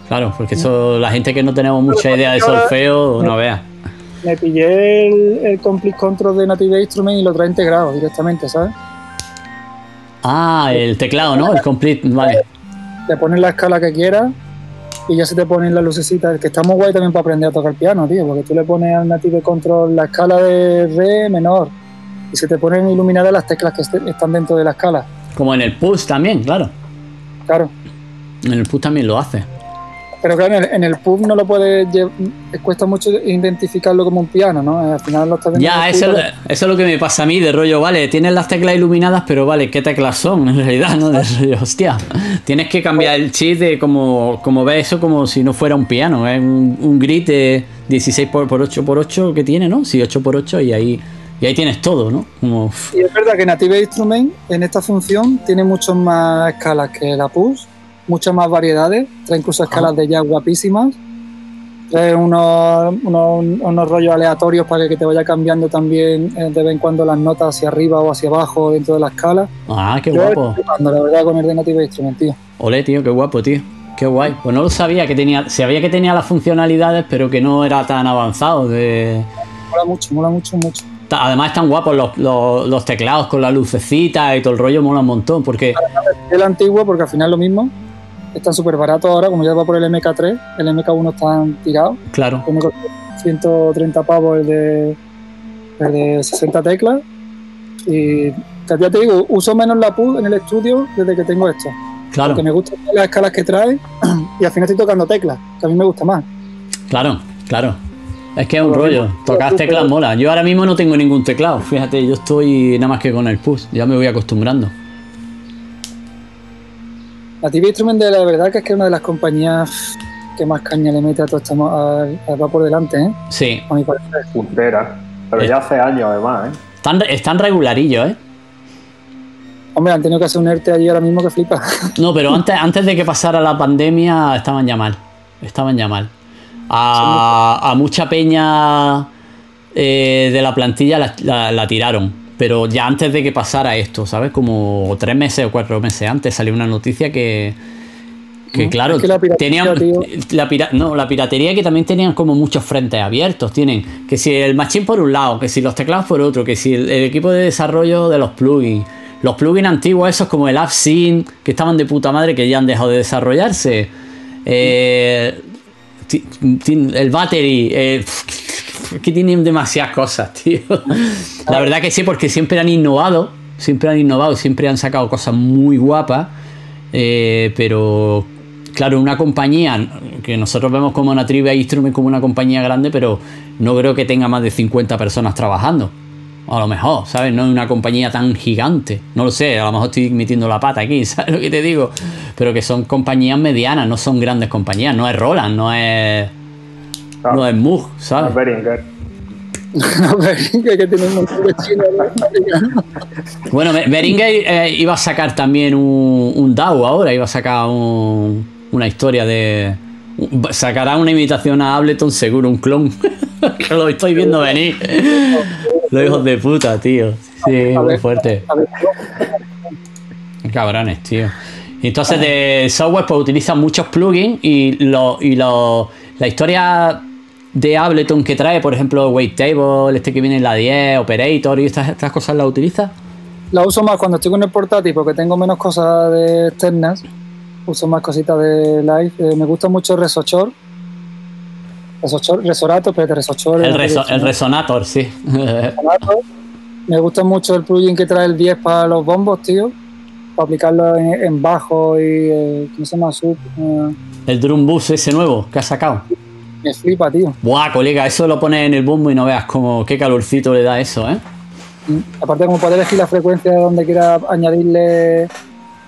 Claro, porque eso, la gente que no tenemos mucha idea de solfeo, no vea. Me pillé el, el Complete Control de Native Instrument y lo trae integrado directamente, ¿sabes? Ah, el teclado, ¿no? El Complete, vale. Le pones la escala que quieras y ya se te ponen las lucecitas, que está muy guay también para aprender a tocar piano, tío, porque tú le pones al Native Control la escala de re menor y se te ponen iluminadas las teclas que están dentro de la escala. Como en el push también, claro. Claro. En el push también lo hace. Pero claro, en el, pub no lo puedes. Cuesta mucho identificarlo como un piano, ¿no? Al final lo estás. Ya, eso, eso, es lo que me pasa a mí, de rollo, vale, tienes las teclas iluminadas, pero vale, ¿qué teclas son en realidad, no? De rollo, hostia. Tienes que cambiar el chip de como, como ves eso como si no fuera un piano, es un, un grid de 16 por, 8 por 8 que tiene, ¿no? Sí, 8 por 8 y ahí. Y ahí tienes todo, ¿no? Como... Y es verdad que Native Instrument en esta función tiene muchas más escalas que la PUS muchas más variedades, trae incluso escalas de jazz guapísimas, trae unos, unos, rollos aleatorios para que te vaya cambiando también eh, de vez en cuando las notas hacia arriba o hacia abajo dentro de la escala. Ah, qué guapo. la verdad con el de Native Instrument, tío. Ole, tío, qué guapo, tío. Qué guay. Pues no lo sabía que tenía, sabía que tenía las funcionalidades, pero que no era tan avanzado. De... Mola mucho, mola mucho, mucho. Además están guapos los, teclados con la lucecita y todo el rollo mola un montón. Porque... El antiguo, porque al final lo mismo. Están súper baratos ahora, como ya va por el MK3, el MK1 están tirados. Claro. 130 pavos el de, el de 60 teclas. Y ya te digo, uso menos la PUD en el estudio desde que tengo esto. Claro. Porque me gustan las escalas que trae y al final estoy tocando teclas, que a mí me gusta más. Claro, claro. Es que es un rollo. Tocar teclas mola. Yo ahora mismo no tengo ningún teclado. Fíjate, yo estoy nada más que con el push. Ya me voy acostumbrando. La TV Instrument de la verdad que es que es una de las compañías que más caña le mete a todo esto va por delante, ¿eh? Sí. A mi parecer. Puntera. Pero ya hace años además, ¿eh? Están, están regularillos, ¿eh? Hombre, han tenido que hacer un ERTE allí ahora mismo que flipa. No, pero antes, antes de que pasara la pandemia estaban ya mal. Estaban ya mal. A, mucha peña eh, de la plantilla la, tiraron. Pero ya antes de que pasara esto, ¿sabes? Como tres meses o cuatro meses antes salió una noticia que, que claro, tenían la, no, la piratería que también tenían como muchos frentes abiertos. Tienen que si el machine por un lado, que si los teclados por otro, que si el equipo de desarrollo de los plugins los plugins antiguos, esos como el AppSync, que estaban de puta madre, que ya han dejado de desarrollarse. Eh, el battery. Eh, que tienen demasiadas cosas, tío. La verdad que sí, porque siempre han innovado. Siempre han innovado, siempre han sacado cosas muy guapas. Eh, pero claro, una compañía que nosotros vemos como una Trivia Instrument como una compañía grande, pero no creo que tenga más de 50 personas trabajando. A lo mejor, ¿sabes? No es una compañía tan gigante. No lo sé, a lo mejor estoy metiendo la pata aquí, ¿sabes lo que te digo? Pero que son compañías medianas, no son grandes compañías. No es Roland, no es. No, es Moog, ¿sabes? No Beringer. no, Beringer que tiene un montón de chinos. bueno, Beringer eh, iba a sacar también un, un DAO ahora, iba a sacar una historia de. Sacará una invitación a Ableton, seguro, un clon. que lo estoy viendo venir. Los hijos de puta, tío. Sí, muy fuerte. Cabrones, tío. Entonces de software pues utilizan muchos plugins y, lo, y lo, la historia de Ableton que trae, por ejemplo, Wavetable, este que viene en la 10, Operator y estas, estas cosas las utilizas. La uso más cuando estoy con el portátil porque tengo menos cosas de externas. Uso más cositas de live. Eh, me gusta mucho Resochor Resonator, pero. El, el Resonator, sí. Me gusta mucho el plugin que trae el 10 para los bombos, tío. Para aplicarlo en, bajo y. Eh, ¿Cómo se llama? Sub. Eh. El Drum Bus ese nuevo que has sacado. Me flipa, tío. Buah, colega, eso lo pones en el bombo y no veas como qué calorcito le da eso, ¿eh? Mm, aparte, como poder elegir la frecuencia donde quiera añadirle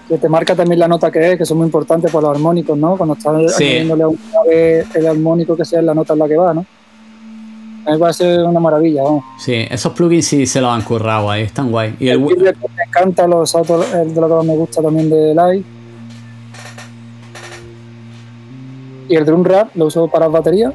que te marca también la nota que es, que son muy importantes para los armónicos, ¿no? Cuando estás sí. a un el armónico que sea la nota en la que va, ¿no? A mí me parece una maravilla, vamos. Sí, esos plugins sí se los han currado ahí, están guay. Y el, me encanta, los autos, el de lo que más me gusta también de Live. Y el drum rap lo uso para baterías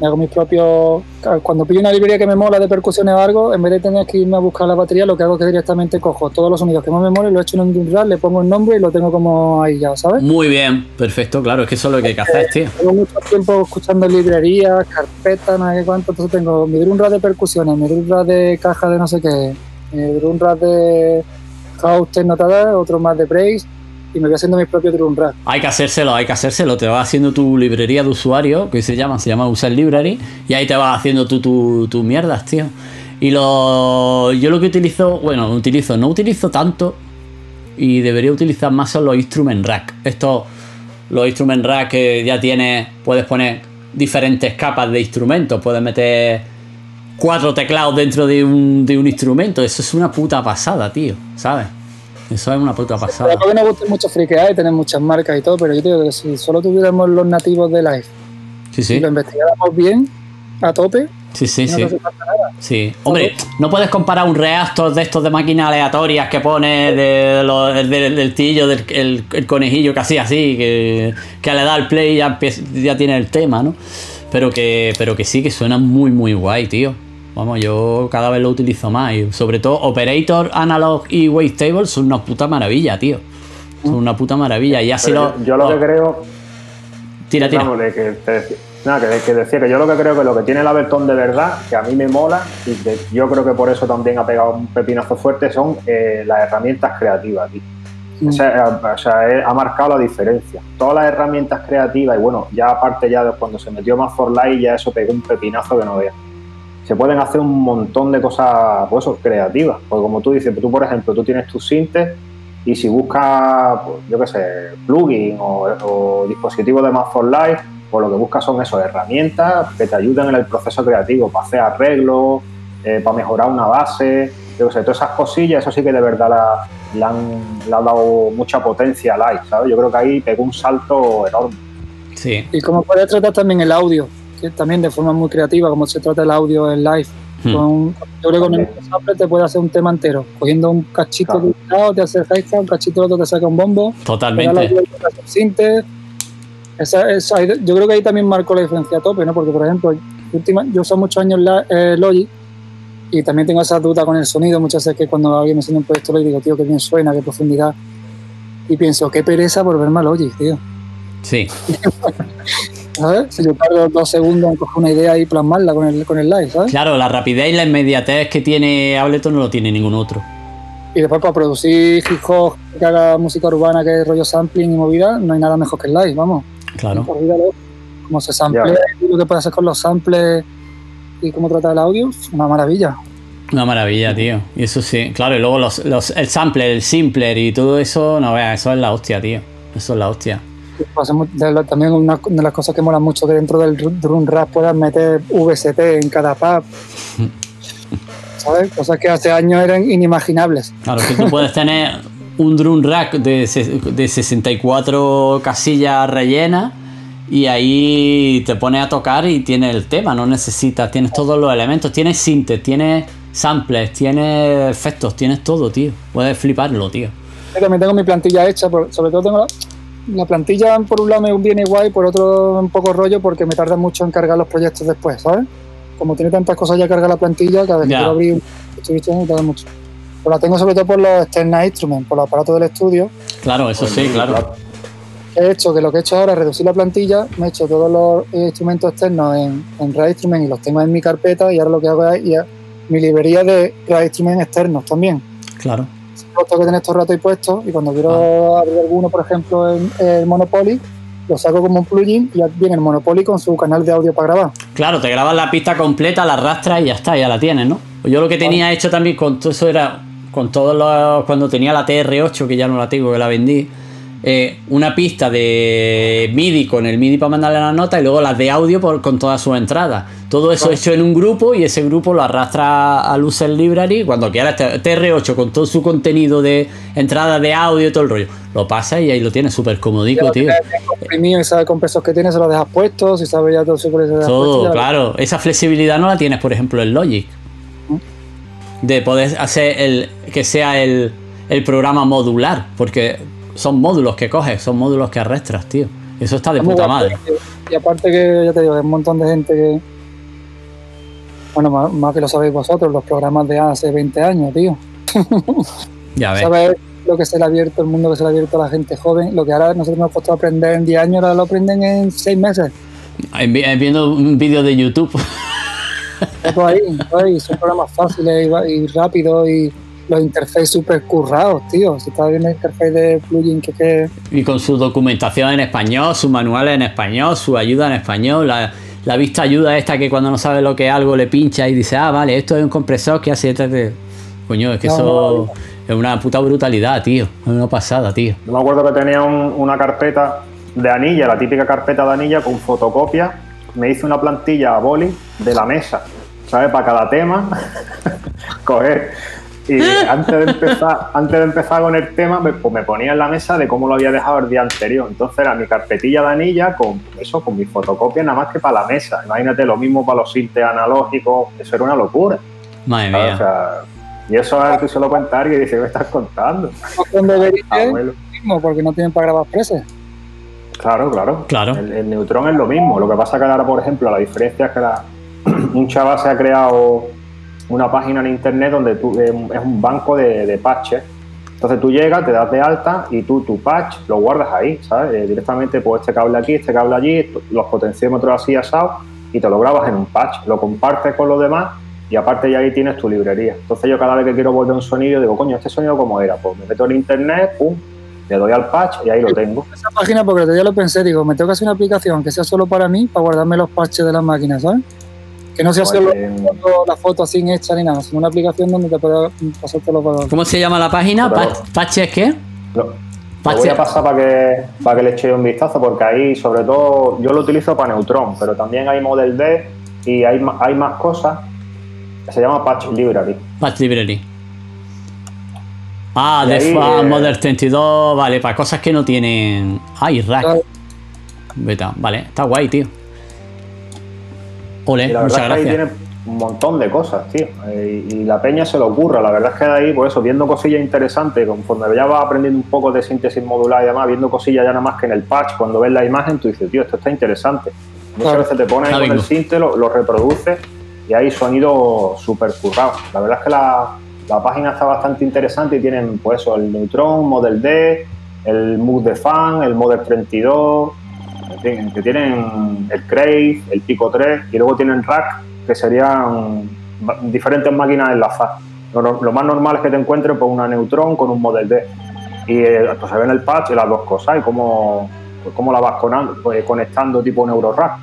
me hago mis propios. Cuando pillo una librería que me mola de percusiones o algo, en vez de tener que irme a buscar la batería, lo que hago es que directamente cojo todos los sonidos que más me molen, lo echo en un drum le pongo el nombre y lo tengo como ahí ya, ¿sabes? Muy bien, perfecto, claro, es que eso es lo que hay que hacer, tío. Tengo mucho tiempo escuchando librerías, carpetas, no sé cuánto, entonces tengo mi drum de percusiones, mi drum de caja de no sé qué, mi drum de house, techno, otro más de praise y me voy haciendo mis propios drum. Hay que hacérselo, hay que hacérselo. Te vas haciendo tu librería de usuario, que se llama, se llama User Library, y ahí te vas haciendo tus tu, mierdas, tío. Y lo, yo lo que utilizo, bueno, utilizo, no utilizo tanto y debería utilizar más son los instrument rack. Estos, los instrument rack que ya tienes, puedes poner diferentes capas de instrumentos, puedes meter cuatro teclados dentro de un, de un instrumento. Eso es una puta pasada, tío, ¿sabes? Eso es una puta pasada. Mí me gusta mucho friquear y tener muchas marcas y todo, pero yo digo que si solo tuviéramos los nativos de Live sí, sí. y lo investigáramos bien, a tope, Sí, sí, sí. Sí. Hombre, no puedes comparar un reactor de estos de máquinas aleatorias que pone de del, tillo, del el, conejillo que hacía así, que, que, le da el play y ya, ya tiene el tema, ¿no? Pero que, pero que sí, que suena muy, muy guay, tío. Vamos, yo cada vez lo utilizo más. Y sobre todo, Operator, Analog y Wavetable son una puta maravilla, tío. Son una puta maravilla. Y así lo. Yo, lo que creo. Tira, tira. de que Nada, que, decía que yo lo que creo que lo que tiene el Abertón de verdad, que a mí me mola, y que yo creo que por eso también ha pegado un pepinazo fuerte, son eh, las herramientas creativas, mm. O sea, ha marcado la diferencia. Todas las herramientas creativas, y bueno, ya aparte ya de cuando se metió más for Light, ya eso pegó un pepinazo que no veas. Se pueden hacer un montón de cosas, pues creativas. Porque como tú dices, tú por ejemplo, tú tienes tus sintes y si buscas, pues, yo qué sé, plugin o, o dispositivos de más for Life, pues lo que buscas son esas herramientas que te ayuden en el proceso creativo, para hacer arreglos, eh, para mejorar una base, yo sé, todas esas cosillas, eso sí que de verdad la, le, han, dado mucha potencia al live, ¿sabes? Yo creo que ahí pegó un salto enorme. Sí. Y como puedes tratar también el audio, que también de forma muy creativa, como se trata el audio en live. Hmm. Con, yo creo que con el sample te puede hacer un tema entero, cogiendo un cachito de un lado, te hace un cachito de otro te saca un bombo. Totalmente yo creo que ahí también marcó la diferencia a tope, ¿no? Porque, por ejemplo, última, yo uso muchos años la, eh, Logic y también tengo esa duda con el sonido. Muchas veces que cuando alguien me enseña un proyecto Logic digo, tío, qué bien suena, qué profundidad. Y pienso, qué pereza por verme a Logic, tío. Sí. ¿Sabes? Si yo tardo dos segundos en coger una idea y plasmarla con el, con el live, ¿sabes? Claro, la rapidez y la inmediatez que tiene Ableton no lo tiene ningún otro. Y después para producir hip hop que haga música urbana, que es rollo sampling y movida, no hay nada mejor que el live, vamos. Claro. Como se samplea, lo que puede hacer con los samples y cómo trata el audio, una maravilla. Una maravilla, tío. Y eso sí, claro, y luego los, los, el sampler, el simpler y todo eso, no veas, eso es la hostia, tío. Eso es la hostia. También una de las cosas que mola mucho que dentro del drum rap puedas meter VST en cada pub. ¿Sabes? Cosas que hace años eran inimaginables. Claro, que tú puedes tener un drum rack de, de 64 casillas rellenas y ahí te pones a tocar y tienes el tema, no necesitas, tienes todos los elementos, tienes sintes, tienes samples, tienes efectos, tienes todo, tío. Puedes fliparlo, tío. Yo también tengo mi plantilla hecha, sobre todo tengo la, plantilla por un lado me viene guay, por otro un poco rollo porque me tarda mucho en cargar los proyectos después, ¿sabes? Como tiene tantas cosas ya cargar la plantilla, cada vez que quiero abrir un me tarda mucho. Pues la tengo sobre todo por los external instruments, por los aparatos del estudio. Claro, eso sí, claro. He hecho que lo que he hecho ahora es reducir la plantilla, me he hecho todos los instrumentos externos en, en Instrument y los tengo en mi carpeta y ahora lo que hago es ir a mi librería de Raw Instrument externos también. Claro. Que tener estos rato y puestos y cuando quiero ah. abrir alguno, por ejemplo, en el Monopoly, lo saco como un plugin y ya viene el Monopoly con su canal de audio para grabar. Claro, te grabas la pista completa, la arrastras y ya está, ya la tienes, ¿no? Yo lo que tenía hecho también con todo eso era con todos los. Cuando tenía la TR8, que ya no la tengo, que la vendí. Eh, una pista de MIDI con el MIDI para mandarle la nota y luego las de audio por, con todas sus entradas. Todo eso hecho en un grupo y ese grupo lo arrastra al User Library cuando quiera este TR8 con todo su contenido de entrada de audio y todo el rollo. Lo pasa y ahí lo tienes súper comodico, tío. y sabe con pesos que tienes, se los dejas puestos y sabe ya todo su Todo, claro. Esa flexibilidad no la tienes, por ejemplo, en Logic de poder hacer el que sea el, programa modular, porque son módulos que coges, son módulos que arrastras, tío. Eso está de puta madre. Y aparte que, ya te digo, hay un montón de gente que... Bueno, más, que lo sabéis vosotros, los programas de hace 20 años, tío. ya ves. ¿Sabes lo que se le ha abierto, el mundo que se le ha abierto a la gente joven? Lo que ahora nosotros nos costado aprender en 10 años, ahora lo aprenden en 6 meses. Viendo un vídeo de YouTube. ahí, ahí, son programas fáciles y, rápidos y los interfaces súper currados, tío. Si estás viendo el interface de plugin que, que... Y con su documentación en español, sus manuales en español, su ayuda en español, la, vista ayuda esta que cuando no sabe lo que es algo le pincha y dice, ah, vale, esto es un compresor que hace... Este... Coño, es que eso es una puta brutalidad, tío. Es una pasada, tío. Yo me acuerdo que tenía una carpeta de anilla, la típica carpeta de anilla con fotocopia. Me hice una plantilla a boli de la mesa ¿sabes? Para cada tema, coger Y antes de empezar, antes de empezar con el tema, me, pues me ponía en la mesa de cómo lo había dejado el día anterior. Entonces era mi carpetilla de anilla con eso, con mi fotocopia nada más que para la mesa. Imagínate lo mismo para los sintes analógicos, eso era una locura. Madre mía. y eso es que se lo cuenta y dice, ¿qué me estás contando? mismo porque no tienen para grabar presas. Claro, claro. claro. El, el, neutrón es lo mismo. Lo que pasa que ahora, por ejemplo, la diferencia es que la, un chaval se ha creado una página en internet donde tú, es un banco de, de, patches. Entonces tú llegas, te das de alta y tú tu patch lo guardas ahí, ¿sabes? Eh, directamente, pues este cable aquí, este cable allí, los potenciómetros así asados y te lo grabas en un patch, lo compartes con los demás y aparte ya ahí tienes tu librería. Entonces yo cada vez que quiero volver un sonido digo, coño, ¿este sonido cómo era? Pues me meto en internet, pum, le doy al patch y ahí lo tengo. Esa página porque ya lo pensé, digo, me tengo que hacer una aplicación que sea solo para mí, para guardarme los patches de las máquinas, ¿sabes? Que no sea pues solo la foto así hecha ni nada, sino una aplicación donde te pueda pasarte los valores. ¿Cómo se llama la página? ¿Patches qué? Lo, voy a pasar para que, para que le eche un vistazo, porque ahí, sobre todo, yo lo utilizo para Neutron, pero también hay Model D y hay, hay más cosas. Se llama Patch Library. Patch Library. Ah, de Model 32, vale, para cosas que no tienen. Ay, rack. Beta, vale, está guay, tío. Ole, la muchas gracias. ahí tiene un montón de cosas, tío. Eh, y, la peña se lo ocurra. La verdad es que de ahí, por eso, viendo cosillas interesantes, conforme ya vas aprendiendo un poco de síntesis modular y demás, viendo cosillas ya nada más que en el patch, cuando ves la imagen, tú dices, tío, esto está interesante. Muchas veces te pones ahí con el sinte, lo, lo reproduces y hay sonido súper currado. La verdad es que la, la, página está bastante interesante y tienen, pues eso, el Neutron, Model D, el Mood de Fan, el Model 32, que tienen el Crave, el Pico 3 y luego tienen Rack, que serían diferentes máquinas enlazadas. Lo, lo más normal es que te encuentres pues, una Neutron con un Model D. Y pues, se ve en el patch las dos cosas y cómo, pues, cómo la vas pues, conectando tipo NeuroRack.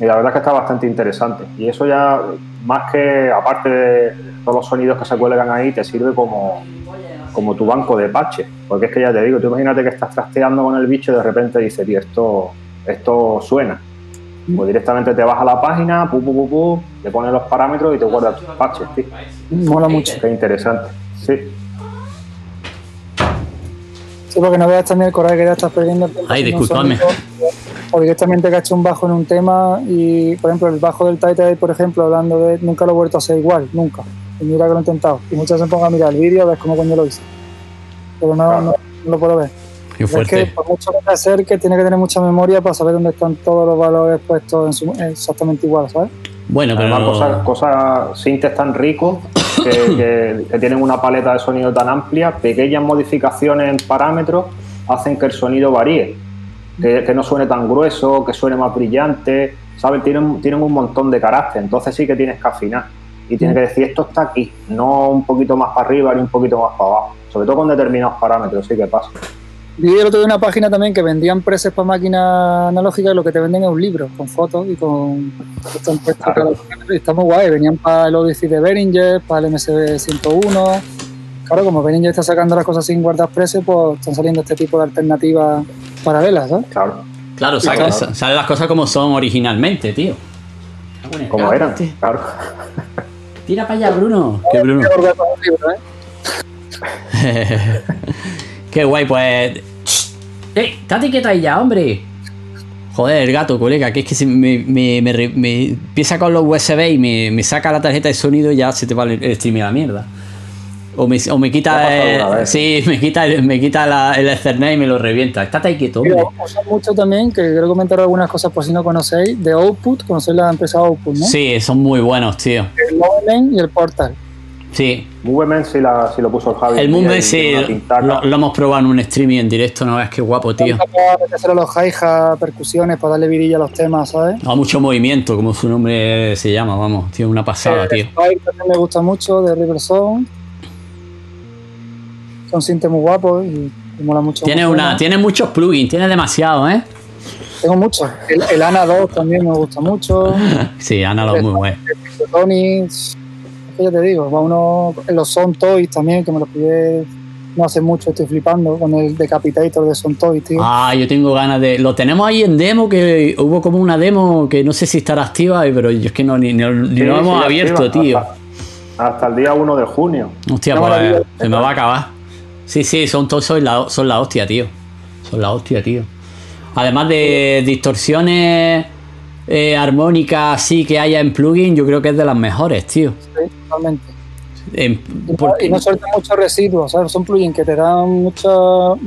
Y la verdad es que está bastante interesante. Y eso ya, más que, aparte de todos los sonidos que se cuelgan ahí, te sirve como, como tu banco de patches. Porque es que ya te digo, tú imagínate que estás trasteando con el bicho y de repente dices, tío, esto, esto suena. Pues directamente te vas a la página, pu, pu, pu, pu, te pones los parámetros y te guardas tus patches, tío. Mola mucho. Qué interesante, sí. Sí, porque no veas también el coraje que ya estás perdiendo. Ay, discúlpame. O directamente que ha hecho un bajo en un tema y, por ejemplo, el bajo del Titan, por ejemplo, hablando de nunca lo he vuelto a hacer igual, nunca. Y mira que lo he intentado. Y muchas veces pongo a mirar el vídeo, ves cómo coño lo hice. Pero no, no lo puedo ver. Es que por mucho que hacer que tiene que tener mucha memoria para saber dónde están todos los valores puestos exactamente igual, ¿sabes? Bueno, pero Además, cosas, sintes tan ricos que, tienen una paleta de sonido tan amplia, pequeñas modificaciones en parámetros hacen que el sonido varíe, que, no suene tan grueso, que suene más brillante, ¿sabes? Tienen, tienen un montón de carácter, entonces sí que tienes que afinar y tienes que decir esto está aquí, no un poquito más para arriba ni un poquito más para abajo, sobre todo con determinados parámetros, sí que pasa. Vi el otro una página también que vendían presets para máquinas analógicas, lo que te venden es un libro con fotos y con. Está muy guay, venían para el Odyssey de Behringer, para el MSB 101. Claro, como Behringer está sacando las cosas sin guardar presets, pues están saliendo este tipo de alternativas paralelas, ¿sabes? Claro. Claro, salen las cosas como son originalmente, tío. Como eran, claro. Tira para allá, Bruno. ¿Qué Bruno? Qué guay, pues. ¡Eh! ¡Estate quieto ahí ya, hombre! Joder, el gato, colega, que es que me, me, me, empieza con los USB y me, saca la tarjeta de sonido y ya se te va el, streaming a la mierda. O me, o me quita. sí, me quita, me quita el Ethernet y me lo revienta. Estate ahí quieto, hombre. mucho también, que quiero comentar algunas cosas por si no conocéis, de Output, conocéis la empresa Output, ¿no? Sí, son muy buenos, tío. El Movement y el Portal. Sí. Movement sí, la, sí lo puso el Javi. El Movement sí, lo, hemos probado en un streaming en directo, no ves qué guapo, tío. Para hacer los hi percusiones, para darle virilla a los temas, ¿sabes? A mucho movimiento, como su nombre se llama, vamos, tío, una pasada, tío. también me gusta mucho, de River Son Son muy guapos y, mola mucho. Tiene, una, tiene muchos plugins, tiene demasiado, ¿eh? Tengo muchos. El, Ana 2 también me gusta mucho. sí, Ana 2 muy bueno. Ya te digo, va uno en los Son Toys también, que me los pide no hace mucho, estoy flipando con el Decapitator de Son Toys, tío. Ah, yo tengo ganas de. Lo tenemos ahí en demo, que hubo como una demo que no sé si estará activa, pero yo es que no, ni, lo hemos abierto, tío. hasta el día 1 de junio. Hostia, pues se me va a acabar. Sí, sí, son todos son la, son la hostia, tío. Son la hostia, tío. Además de distorsiones eh, armónicas así que haya en plugin, yo creo que es de las mejores, tío. Sí, totalmente. Y no suelta muchos residuos, ¿sabes? Son plugins que te dan mucho,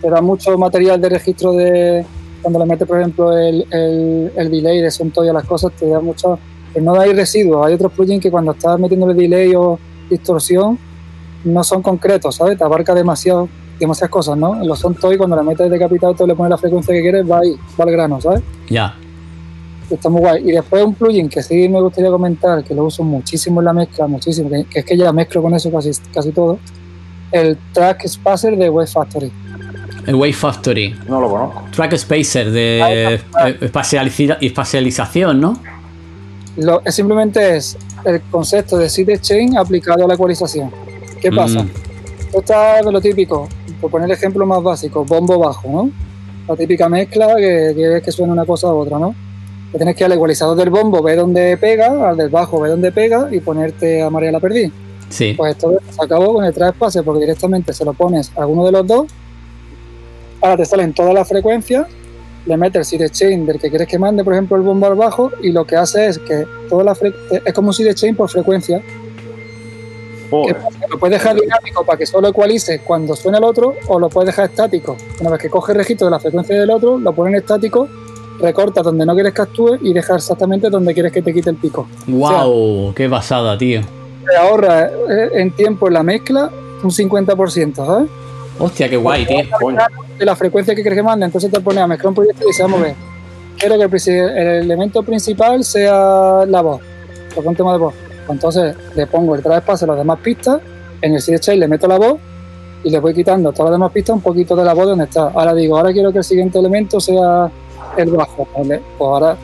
te dan mucho material de registro de cuando le metes, por ejemplo, el, el, delay de son todas las cosas, te da mucho. Que no hay residuos. Hay otros plugins que cuando estás metiendo el delay o distorsión no son concretos, ¿sabes? Te abarca demasiado, demasiadas cosas, ¿no? En los son toy, cuando le metes decapitado, te le pones la frecuencia que quieres, va ahí, va al grano, ¿sabes? Ya está muy guay. Y después un plugin que sí me gustaría comentar, que lo uso muchísimo en la mezcla, muchísimo, que, es que ya mezclo con eso casi, casi todo, el Track Spacer de Wave Factory. El Wave Factory. No lo conozco. Track Spacer de espacialización, ¿no? Lo, simplemente es el concepto de seed chain aplicado a la ecualización. ¿Qué pasa? Mm. Esto está de lo típico, por poner el ejemplo más básico, bombo bajo, ¿no? La típica mezcla que quieres que suene una cosa u otra, ¿no? Que tienes que ir al ecualizador del bombo, ve dónde pega, al del bajo, ve dónde pega y ponerte a María la Perdí. Sí. Pues esto se acabó con el traspase porque directamente se lo pones a alguno de los dos. Ahora te salen todas las frecuencias, le metes el seed chain del que quieres que mande, por ejemplo, el bombo al bajo, y lo que hace es que toda la es como un seed chain por frecuencia. Lo puedes dejar dinámico para que solo ecualice cuando suene el otro, o lo puedes dejar estático. Una vez que coge el registro de la frecuencia del otro, lo ponen estático recortas donde no quieres que actúe y dejas exactamente donde quieres que te quite el pico. ¡Wow! ¡Qué basada, tío! Te ahorra eh, en tiempo en la mezcla un 50%, ¿sabes? Hostia, qué guay, tío. De la frecuencia que quieres que mande, entonces te pones a mezclar un proyecto y dices, vamos a ver, quiero que el, elemento principal sea la voz, un tema de voz. Pues entonces le pongo el travepass a las demás pistas, en el y le meto la voz y le voy quitando todas las demás pistas un poquito de la voz donde está. Ahora digo, ahora quiero que el siguiente elemento sea el bajo. Pues ahora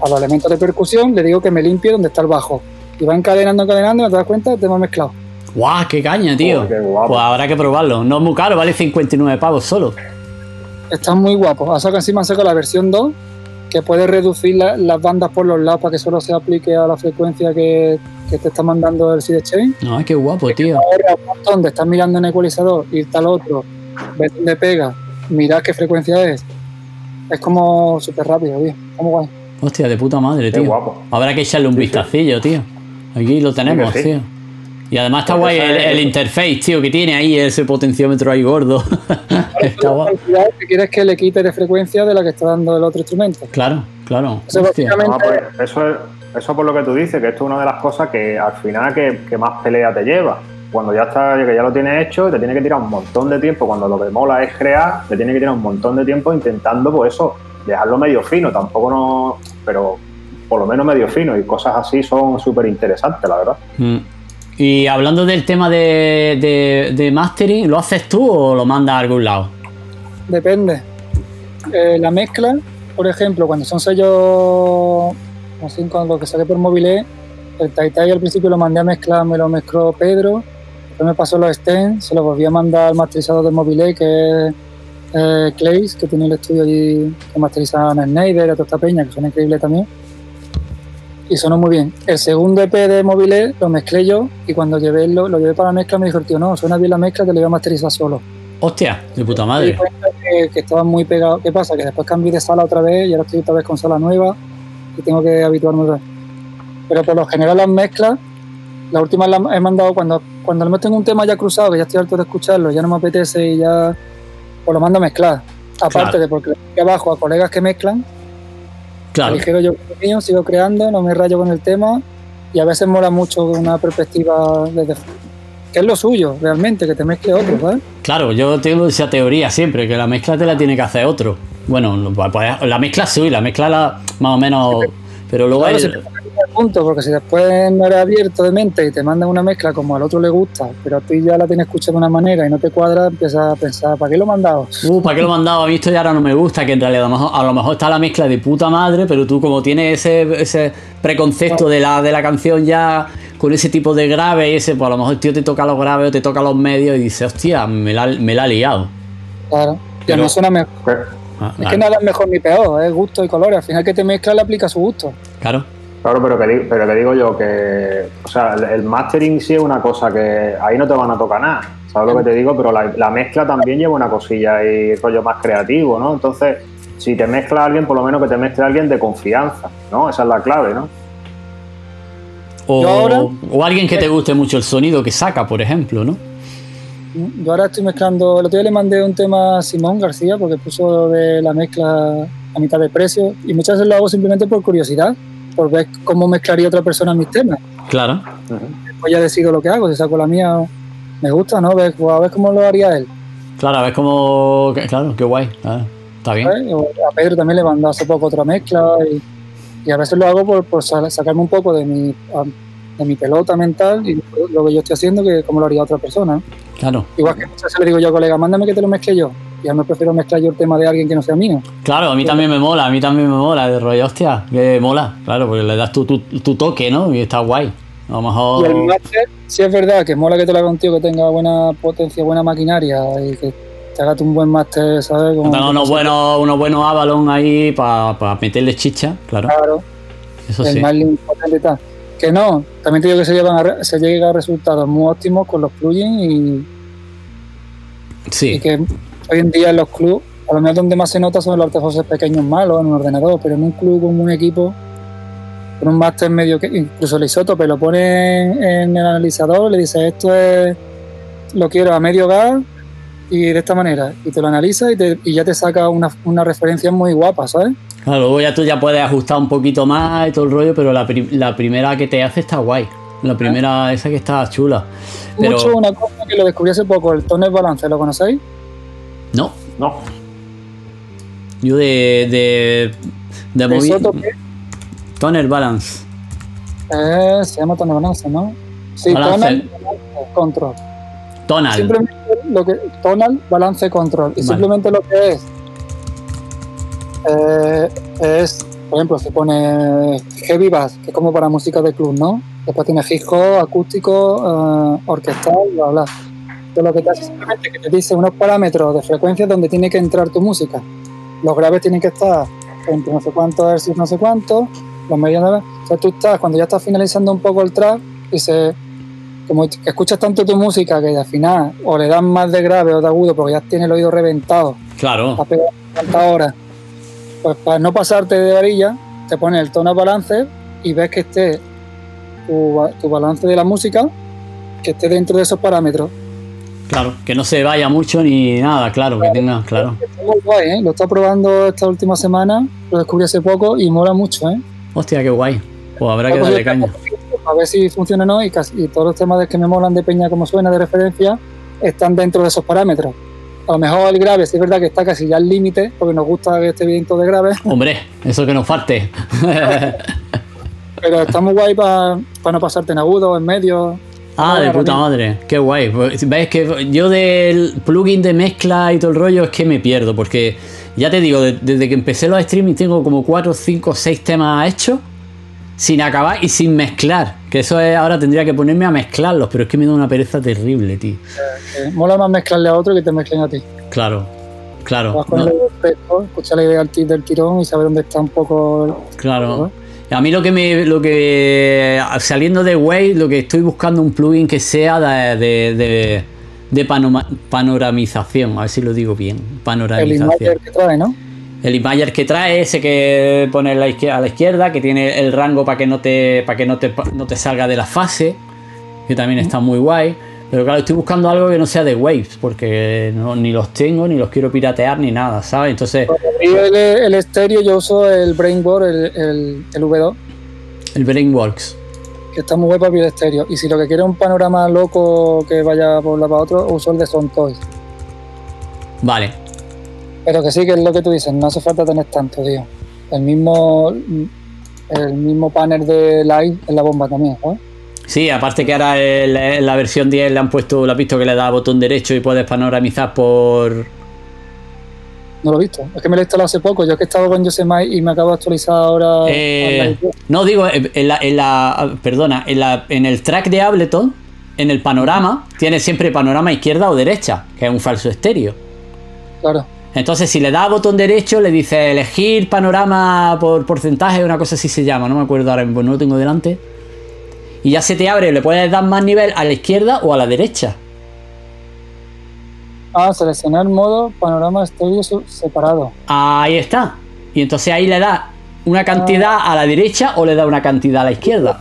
a los elementos de percusión le digo que me limpie donde está el bajo. Y va encadenando, encadenando, y te das cuenta, te hemos mezclado. ¡Guau! ¡Qué caña, tío! pues habrá que probarlo. No es muy caro, vale 59 pavos solo. Está muy guapo. Ha sacado encima saco la versión 2, que puede reducir las bandas por los lados para que solo se aplique a la frecuencia que, te está mandando el CD Chain. No, qué guapo, tío. Ahora un montón de estás mirando en el ecualizador, irte al otro, ver dónde pega, mirar qué frecuencia es, es como súper rápido, tío. Como guay. Hostia, de puta madre, tío. guapo. Habrá que echarle un vistacillo, tío. Aquí lo tenemos, tío. Y además está guay el, interface, tío, que tiene ahí ese potenciómetro ahí gordo. está guay. que quieres que le quite de frecuencia de la que está dando el otro instrumento. Claro, claro. Eso, pues, eso, es, eso por lo que tú dices, que esto es una de las cosas que al final que, que más pelea te lleva cuando ya está, que ya lo tienes hecho, te tiene que tirar un montón de tiempo. Cuando lo que mola es crear, te tiene que tirar un montón de tiempo intentando, pues eso, dejarlo medio fino. Tampoco no, pero por lo menos medio fino. Y cosas así son súper interesantes, la verdad. Mm. Y hablando del tema de, de, mastering, ¿lo haces tú o lo mandas a algún lado? Depende. Eh, la mezcla, por ejemplo, cuando son sellos, así con lo que sale por móvil el Tai al principio lo mandé a mezclar, me lo mezcló Pedro, me pasó los stents, se lo volví a mandar al masterizador de Mobile, que es eh, Clays, que tiene el estudio allí que masterizaban a Snyder, a toda esta peña, que son increíbles también. Y sonó muy bien. El segundo EP de Mobile lo mezclé yo y cuando llevé lo, lo llevé para la mezcla me dijo el tío, no, suena bien la mezcla, te lo voy a masterizar solo. Hostia, de puta madre. que, que estaba muy pegado. ¿Qué pasa? Que después cambié de sala otra vez y ahora estoy otra vez con sala nueva y tengo que habituarme otra vez pero por lo general las mezclas, las últimas las he mandado cuando, cuando me tengo un tema ya cruzado, que ya estoy harto de escucharlo, ya no me apetece y ya pues lo mando a mezclar. Aparte de porque abajo a colegas que mezclan, claro. ligero yo mío, sigo creando, no me rayo con el tema y a veces mola mucho una perspectiva desde que es lo suyo realmente, que te mezcle otro, ¿vale? Claro, yo tengo esa teoría siempre, que la mezcla te la tiene que hacer otro. Bueno, pues, pues, la mezcla sí, la mezcla la, más o menos, pero luego hay punto, porque si después no eres abierto de mente y te mandan una mezcla como al otro le gusta, pero a ti ya la tienes escuchada de una manera y no te cuadra, empiezas a pensar, ¿para qué lo he mandado? Uh, ¿para qué lo he mandado? A mí esto ya ahora no me gusta, que en realidad a lo mejor, a lo mejor está la mezcla de puta madre, pero tú como tienes ese, ese preconcepto de la, de la canción ya con ese tipo de grave y ese, pues a lo mejor el tío te toca los graves o te toca los medios y dice, hostia, me la, me la ha liado. Claro, ya no suena mejor. Ah, es que nada es mejor ni peor, es gusto y colores. Al final que te mezcla le aplica su gusto. Claro. Claro, pero que, pero que digo yo que, o sea, el, mastering sí es una cosa que ahí no te van a tocar nada, ¿sabes lo que te digo? Pero la, mezcla también lleva una cosilla y rollo más creativo, ¿no? Entonces, si te mezcla alguien, por lo menos que te mezcle alguien de confianza, ¿no? Esa es la clave, ¿no? O, o alguien que te guste mucho el sonido que saca, por ejemplo, ¿no? Yo ahora estoy mezclando, el otro día le mandé un tema a Simón García porque puso de la mezcla a mitad de precio y muchas veces lo hago simplemente por curiosidad, por ver cómo mezclaría otra persona mis temas. Claro. Después ya decido lo que hago, si saco la mía me gusta, ¿no? Ver, pues, a ver cómo lo haría él. Claro, a ver cómo... Claro, qué guay. Ah, está bien. A Pedro también le mandé hace poco otra mezcla y, a veces lo hago por, por sacarme un poco de mi de mi pelota mental y lo que yo estoy haciendo que como lo haría otra persona. Claro. Igual que muchas veces le digo yo, colega, mándame que te lo mezcle yo. Y a mí prefiero mezclar yo el tema de alguien que no sea mío. Claro, a mí también me mola, a mí también me mola, de rollo, hostia, que mola, claro, porque le das tu, tu, toque, ¿no? Y está guay. A lo mejor... Y el máster, sí es verdad que mola que te lo haga un tío que tenga buena potencia, buena maquinaria y que te haga un buen máster, ¿sabes? Como unos buenos, unos buenos Avalon ahí para meterle chicha, claro. Claro. Eso el tal. Que no, también te digo que se, llevan se llega a resultados muy óptimos con los plugins y, sí. y que hoy en día en los clubs, a lo mejor donde más se nota son los artefactos pequeños malos en un ordenador, pero en un club con un equipo, con un máster medio que incluso el isótope lo pone en el analizador, le dice esto es lo quiero a medio gas y de esta manera, y te lo analiza y, y ya te saca una, una referencia muy guapa, ¿sabes? Luego ya tú ya puedes ajustar un poquito más y todo el rollo, pero la, primera que te hace está guay. La primera, esa que está chula. Pero... Mucho una cosa que lo descubrí hace poco, el Toner Balance, ¿lo conocéis? No. No. Yo de. de. de, de Toner Balance. Eh, se llama Toner Balance, ¿no? Sí, Tonal Control. Tonal. Simplemente lo que. Tonal Balance Control. Y simplemente lo que es eh, es, por ejemplo, se pone heavy bass, que es como para música de club, ¿no? Después tiene hip acústico, uh, orquestal, bla, bla. Entonces lo que te hace simplemente que te dice unos parámetros de frecuencia donde tiene que entrar tu música. Los graves tienen que estar entre no sé cuántos hercios, no sé cuántos, los medios de... O sea, tú estás, cuando ya estás finalizando un poco el track, y se, como que escuchas tanto tu música que al final o le das más de grave o de agudo porque ya tiene el oído reventado. Claro. A pegar horas pues para no pasarte de varilla, te pones el tono balance y ves que esté tu, balance de la música, que esté dentro de esos parámetros. Claro, que no se vaya mucho ni nada, claro, que tenga, claro. muy guay, ¿eh? Lo he probando esta última semana, lo descubrí hace poco y mola mucho, ¿eh? Hostia, qué guay. Pues habrá que darle caña. A ver si funciona o no y, casi, y todos los temas de que me molan de Peña como suena de referencia están dentro de esos parámetros a lo mejor el grave, sí es verdad que está casi ya al límite, porque nos gusta que esté bien todo de grave. Hombre, eso que nos falte. Pero está muy guay para no pasarte en agudo, en medio. Ah, de puta madre, qué guay. Pues, Ves que yo del plugin de mezcla y todo el rollo es que me pierdo, porque ya te digo, desde que empecé los streaming tengo como 4, 5, 6 temas hechos sin acabar y sin mezclar. Que eso es, ahora tendría que ponerme a mezclarlos, pero es que me da una pereza terrible, tío. Eh, mola más mezclarle a otro que te mezclen a ti. Claro, claro. escuchar la idea del tirón y saber dónde está un poco. Claro. A mí lo que me, lo que saliendo de Wave, lo que estoy buscando un plugin que sea de, de, de, panoramización, a ver si lo digo bien. Panoramización. El que trae, ¿no? El Imager que trae, ese que pone a la, izquierda, que tiene el rango para que no te, para que no te, no te salga de la fase, que también está muy guay. Pero claro, estoy buscando algo que no sea de Waves, porque ni los tengo, ni los quiero piratear, ni nada, ¿sabes? Entonces. El, el estéreo yo uso el Brainboard, el, el, el V2. El Brainworks. Que está muy guay para el estéreo. Y si lo que quiero es un panorama loco que vaya por un lado para otro, uso el de Sound Toys. Vale, pero que sí, que es lo que tú dices, no hace falta tener tanto, tío. El mismo, el mismo panel de live en la bomba también, ¿sabes? Sí, aparte que ahora en la versión 10 le han puesto, has visto que le da botón derecho y puedes panoramizar por. No lo he visto, es que me lo he instalado hace poco. Yo es que estaba con Yosemite y me acabo de actualizar ahora. Eh, no, digo, en la, en la, perdona, en, la, en el track de Ableton, en el panorama, tiene siempre panorama izquierda o derecha, que es un falso estéreo. Claro. Entonces, si le das a botón derecho, le dice elegir panorama por porcentaje, una cosa así se llama, no me acuerdo ahora mismo, no lo tengo delante. Y ya se te abre, le puedes dar más nivel a la izquierda o a la derecha. Ah, seleccionar modo panorama estéreo separado. Ahí está. Y entonces ahí le da una cantidad a la derecha o le da una cantidad a la izquierda.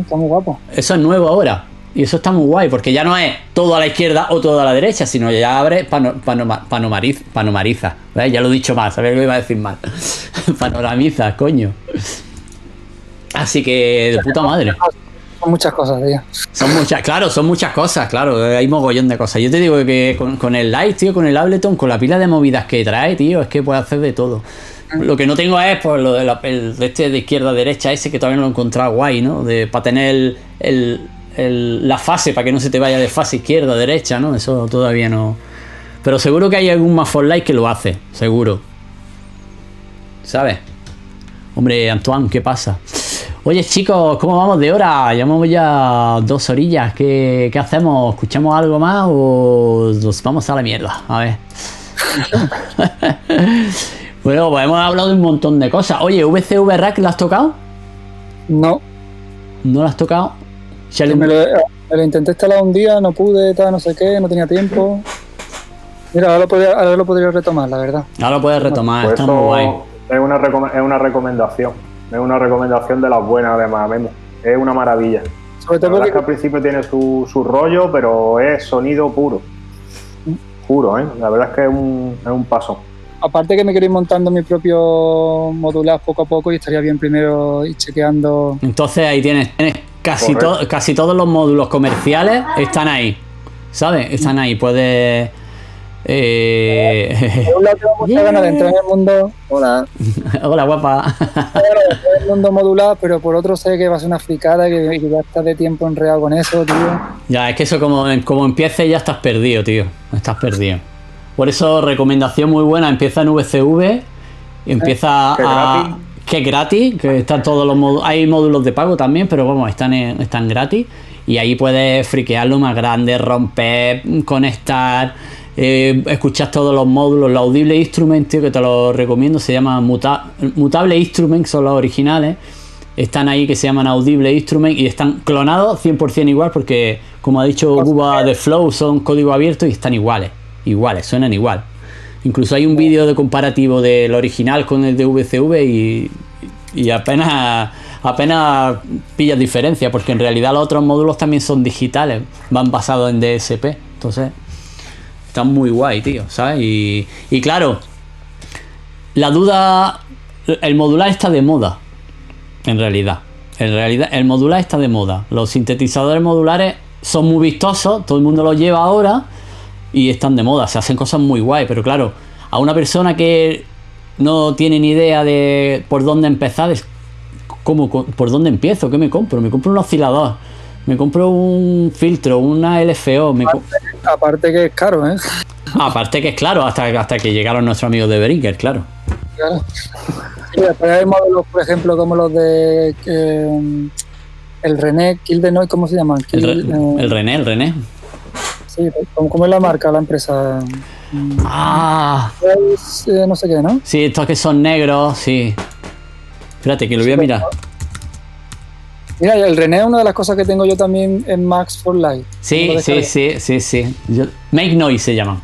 Está muy guapo. Eso es nuevo ahora. Y eso está muy guay, porque ya no es todo a la izquierda o todo a la derecha, sino ya abre pano, panomariz, panomariza. Ya lo he dicho mal, sabía que lo iba a decir mal. Panoramiza, coño. Así que de puta madre. Son muchas cosas, tío. Son muchas, claro, son muchas cosas, claro. Hay mogollón de cosas. Yo te digo que con, el Light, tío, con el Ableton, con la pila de movidas que trae, tío, es que puede hacer de todo. Lo que no tengo es pues lo de, la, este de izquierda a derecha, ese que todavía no lo he encontrado guay, ¿no? De, para tener la fase, para que no se te vaya de fase izquierda derecha, ¿no? Eso todavía no. Pero seguro que hay algún más for Light que lo hace, seguro. ¿Sabes? Hombre, Antoine, ¿qué pasa? Oye chicos, ¿cómo vamos de hora? Llevamos ya dos orillas. ¿Qué, hacemos? ¿Escuchamos algo más o nos vamos a la mierda? A ver. bueno, pues hemos hablado de un montón de cosas. Oye, VCV Rack, ¿la has tocado? No. ¿No la has tocado? Me, lo, intenté instalar un día, no pude, tal, no sé qué, no tenía tiempo. Mira, ahora lo, podría, lo podría retomar, la verdad. Ahora lo puedes retomar, pues está muy guay. Es una, es una recomendación. Es una recomendación de las buenas, además, Memo. Es una maravilla. Sobre todo porque... que al principio tiene su, rollo, pero es sonido puro. Puro, ¿eh? La verdad es que es un, es un paso. Aparte que me quiero ir montando mi propio modular poco a poco y estaría bien primero ir chequeando. Entonces ahí tienes, casi, casi todos los módulos comerciales están ahí. ¿Sabes? Están ahí. Puedes eh... Por un lado tengo muchas ganas de entrar en el mundo. Hola. Hola, guapa. en el mundo modular, pero por otro sé que va a ser una fricada y que, ya estás de tiempo enredado con eso, tío. Ya, es que eso como, como empieces ya estás perdido, tío. Estás perdido. Por eso, recomendación muy buena, empieza en VCV, empieza a... Que es gratis, que están todos los módulos. Hay módulos de pago también, pero vamos, están, están gratis. Y ahí puedes friquearlo más grande, romper, conectar eh, escuchas todos los módulos, los Audible Instruments, que te los recomiendo, se llama Mutable Instruments, son los originales. Están ahí que se llaman Audible Instruments y están clonados 100% igual porque, como ha dicho Cuba de Flow, son código abierto y están iguales. Iguales, suenan igual. Incluso hay un vídeo de comparativo del original con el de VCV y, y apenas apenas pillas diferencia porque en realidad los otros módulos también son digitales, van basados en DSP. Entonces, Está muy guay, tío, ¿sabes? Y, y claro, la duda, el modular está de moda, en realidad. En realidad, el modular está de moda. Los sintetizadores modulares son muy vistosos, todo el mundo los lleva ahora y están de moda. Se hacen cosas muy guay, pero claro, a una persona que no tiene ni idea de por dónde empezar, es como por dónde empiezo, ¿qué me compro? Me compro un oscilador me compro un filtro, una LFO. aparte, que es caro, ¿eh? aparte que es claro, hasta, hasta que llegaron nuestros amigos de Beringer, claro. Claro. Sí, hay modelos, por ejemplo, como los de eh, el René, Noise, ¿cómo se el, eh, el, René, el René. Sí, ¿cómo, es la marca, la empresa? Ah. Eh, no sé qué, ¿no? Sí, estos que son negros, sí. Espérate, que lo voy a mirar. Mira, el René es una de las cosas que tengo yo también en Max for Life. Sí, sí, sí, sí, sí, Make Noise se llama.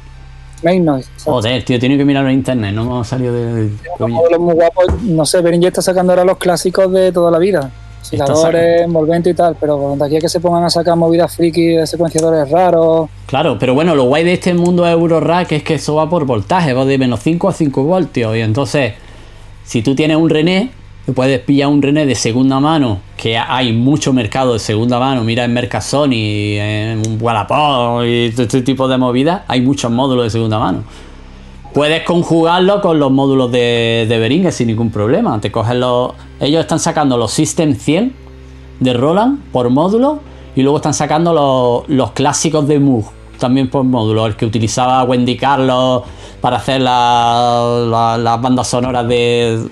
Make Noise. Joder, tío, tiene que mirarlo en internet, no hemos salido de. Muy guapos, no sé, Beringer está sacando ahora los clásicos de toda la vida. Osciladores, envolvente y tal, pero cuando aquí es que se pongan a sacar movidas friki de secuenciadores raros. Claro, pero bueno, lo guay de este mundo Eurorack es que eso va por voltaje, va de menos 5 a 5 voltios. Y entonces, si tú tienes un René, puedes pillar un René de segunda mano, que hay mucho mercado de segunda mano, mira en Mercasoni, en Wallapop y este tipo de movidas, hay muchos módulos de segunda mano. Puedes conjugarlo con los módulos de, de sin ningún problema. Te coges los. Ellos están sacando los System 100 de Roland por módulo y luego están sacando los, clásicos de Moog también por módulo, el que utilizaba Wendy Carlos para hacer las bandas sonoras de,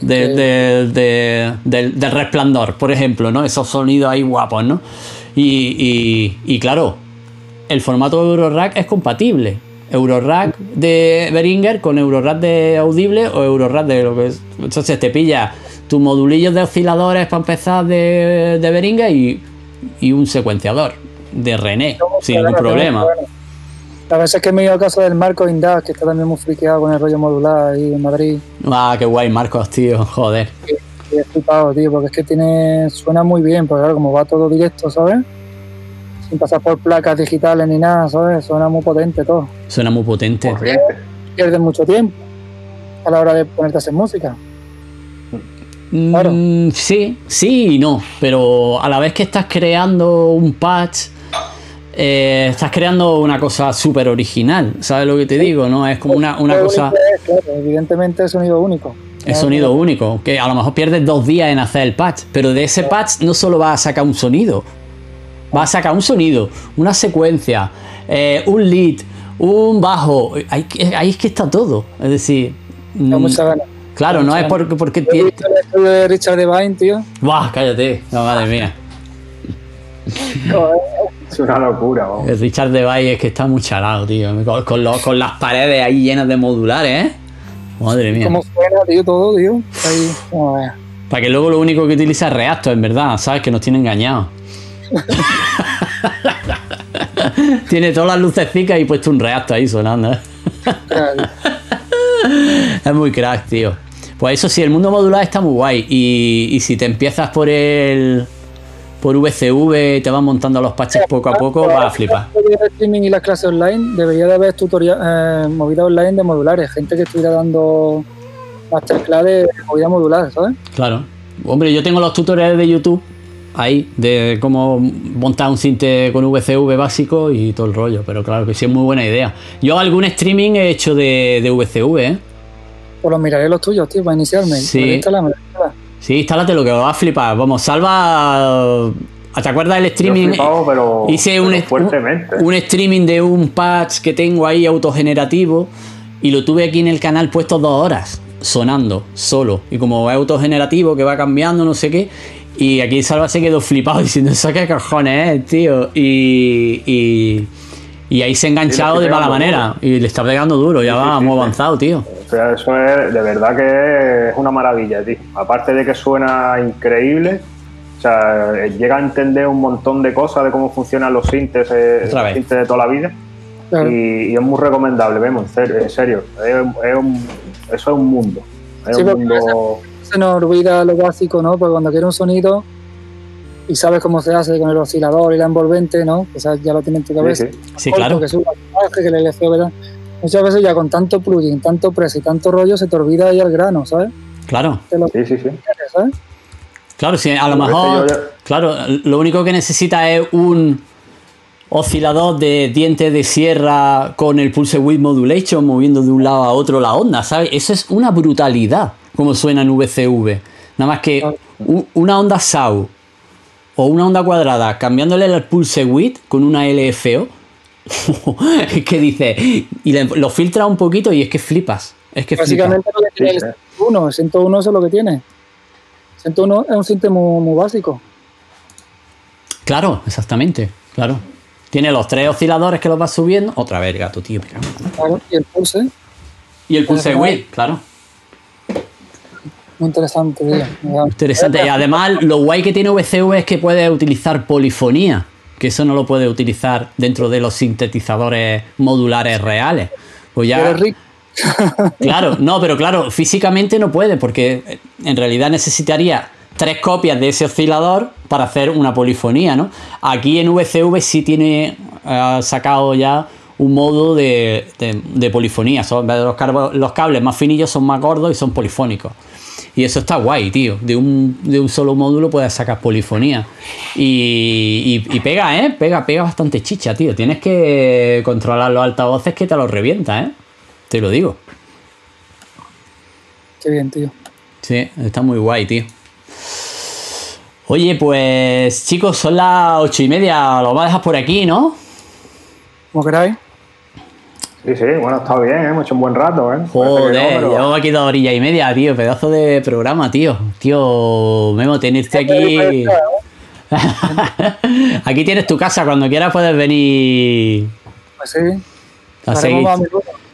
del, resplandor, por ejemplo, ¿no? Esos sonidos ahí guapos, ¿no? Y, claro, el formato Eurorack es compatible Eurorack de Behringer con Eurorack de audible o Eurorack de lo que es. Entonces te pilla tus modulillos de osciladores para empezar de, de Behringer y, y un secuenciador de René, sin ningún problema. La verdad es que me he ido a casa del Marco Indas, que está también muy friqueado con el rollo modular ahí en Madrid. Ah, qué guay, Marcos, tío, joder. Y he flipado, tío, porque es que tiene suena muy bien, porque claro, como va todo directo, ¿sabes? Sin pasar por placas digitales ni nada, ¿sabes? Suena muy potente todo. Suena muy potente. Pierdes mucho tiempo a la hora de ponerte a hacer música. Claro. Mm, sí, sí y no, pero a la vez que estás creando un patch eh, estás creando una cosa súper original, ¿sabes lo que te digo? ¿No? Es como una, una cosa... Claro, evidentemente es sonido único. Es sonido único, que a lo mejor pierdes dos días en hacer el patch, pero de ese patch no solo vas a sacar un sonido, vas a sacar un sonido, una secuencia, eh, un lead, un bajo, ahí, ahí, es que está todo, es decir... No, claro, no es porque... porque tiene... de Richard Devine, tío? ¡Buah, cállate! No, madre mía. Es una locura, vamos. El Richard de Valle es que está muy chalado, tío. Con, con, las paredes ahí llenas de modulares, ¿eh? Madre mía. ¿Cómo suena, tío, todo, tío? Ahí, Para que luego lo único que utiliza es Reactor, en verdad, ¿sabes? Que nos tiene engañados. tiene todas las lucecitas y puesto un Reactor ahí sonando, ¿eh? es muy crack, tío. Pues eso sí, el mundo modular está muy guay. Y, y si te empiezas por el por VCV te van montando los patches poco a poco, va a flipar. El streaming y las clases online debería de haber tutorial, eh, movida online de modulares, gente que estuviera dando masterclass de movida modular, ¿sabes? Claro. Hombre, yo tengo los tutoriales de YouTube ahí de cómo montar un cinte con VCV básico y todo el rollo, pero claro que sí es muy buena idea. Yo algún streaming he hecho de, de VCV, ¿eh? Pues los miraré los tuyos, tío, para iniciarme. Sí. Sí, instálate lo que va a flipar. Vamos, salva. ¿Te acuerdas del streaming? Hice un, un, streaming de un patch que tengo ahí autogenerativo y lo tuve aquí en el canal puesto dos horas, sonando, solo. Y como es autogenerativo, que va cambiando, no sé qué. Y aquí Salva se quedó flipado diciendo, ¿eso qué cojones es, tío? Y, y, y ahí se ha enganchado de mala manera. Y le está pegando duro, ya va muy avanzado, tío. O sea, eso es de verdad que es una maravilla, tío. Aparte de que suena increíble, o sea, llega a entender un montón de cosas de cómo funcionan los sintes, eh, sintes de toda la vida. Y, es muy recomendable, vemos, en serio. eso es un mundo. Es un mundo... Se nos olvida lo básico, ¿no? Porque cuando quiere un sonido y sabes cómo se hace con el oscilador y la envolvente, ¿no? Que ya lo tienen en tu cabeza. Sí, sí. claro. Que suba, que el LFO, ¿verdad? muchas veces ya con tanto plugin, tanto press y tanto rollo se te olvida ahí el grano, ¿sabes? Claro. sí, sí, sí. ¿sabes? Claro, sí, a lo mejor, claro, lo único que necesita es un oscilador de diente de sierra con el pulse width modulation moviendo de un lado a otro la onda, ¿sabes? Eso es una brutalidad como suena en VCV. Nada más que una onda SAU o una onda cuadrada cambiándole el pulse width con una LFO es que dice, y lo filtra un poquito y es que flipas. Es que Básicamente lo que tiene el 101, el 101 eso es lo que tiene. 101 es un síntoma muy, básico. Claro, exactamente, claro. Tiene los tres osciladores que los vas subiendo. Otra vez, gato, tío. Claro, y el pulse. Y el pulse width, claro. Muy interesante, tío. Interesante. Y además, lo guay que tiene VCV es que puede utilizar polifonía que eso no lo puede utilizar dentro de los sintetizadores modulares reales. Pues ya. claro, no, pero claro, físicamente no puede, porque en realidad necesitaría tres copias de ese oscilador para hacer una polifonía, ¿no? Aquí en VCV sí tiene sacado ya un modo de, polifonía. Son, los, los cables más finillos son más gordos y son polifónicos. Y eso está guay, tío. De un, de un solo módulo puedes sacar polifonía. Y, y, pega, ¿eh? Pega, pega bastante chicha, tío. Tienes que controlar los altavoces que te los revienta, ¿eh? Te lo digo. Qué bien, tío. Sí, está muy guay, tío. Oye, pues chicos, son las ocho y media. Lo vamos a dejar por aquí, ¿no? Como queráis. Sí, sí, bueno, está bien, ¿eh? hemos hecho un buen rato, ¿eh? Joder, llevamos aquí dos orillas y media, tío, pedazo de programa, tío. Tío, Memo, tenerte aquí. aquí tienes tu casa, cuando quieras puedes venir. Pues sí.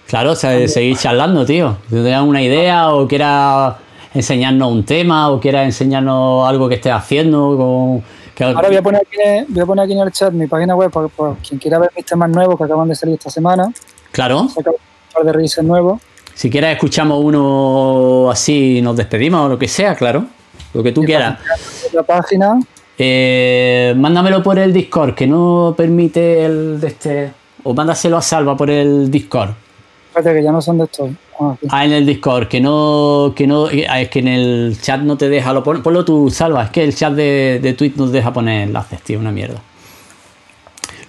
claro, seguir charlando, tío. Si tengas una idea o quieras enseñarnos un tema o quieras enseñarnos algo que estés haciendo. Ahora voy a, poner aquí, voy a poner aquí en el chat mi página web para, quien quiera ver mis temas nuevos que acaban de salir esta semana. Claro. un par de releases nuevos. Si quieres escuchamos uno así nos despedimos o lo que sea, claro. Lo que tú quieras. La página. Eh, mándamelo por el Discord, que no permite el de este. O mándaselo a Salva por el Discord. Espérate, que ya no son de estos. Ah, ah, en el Discord, que no, que no, ah, es que en el chat no te deja, lo pon, ponlo tú, Salva, es que el chat de, de Twitch no deja poner enlaces, tío, una mierda.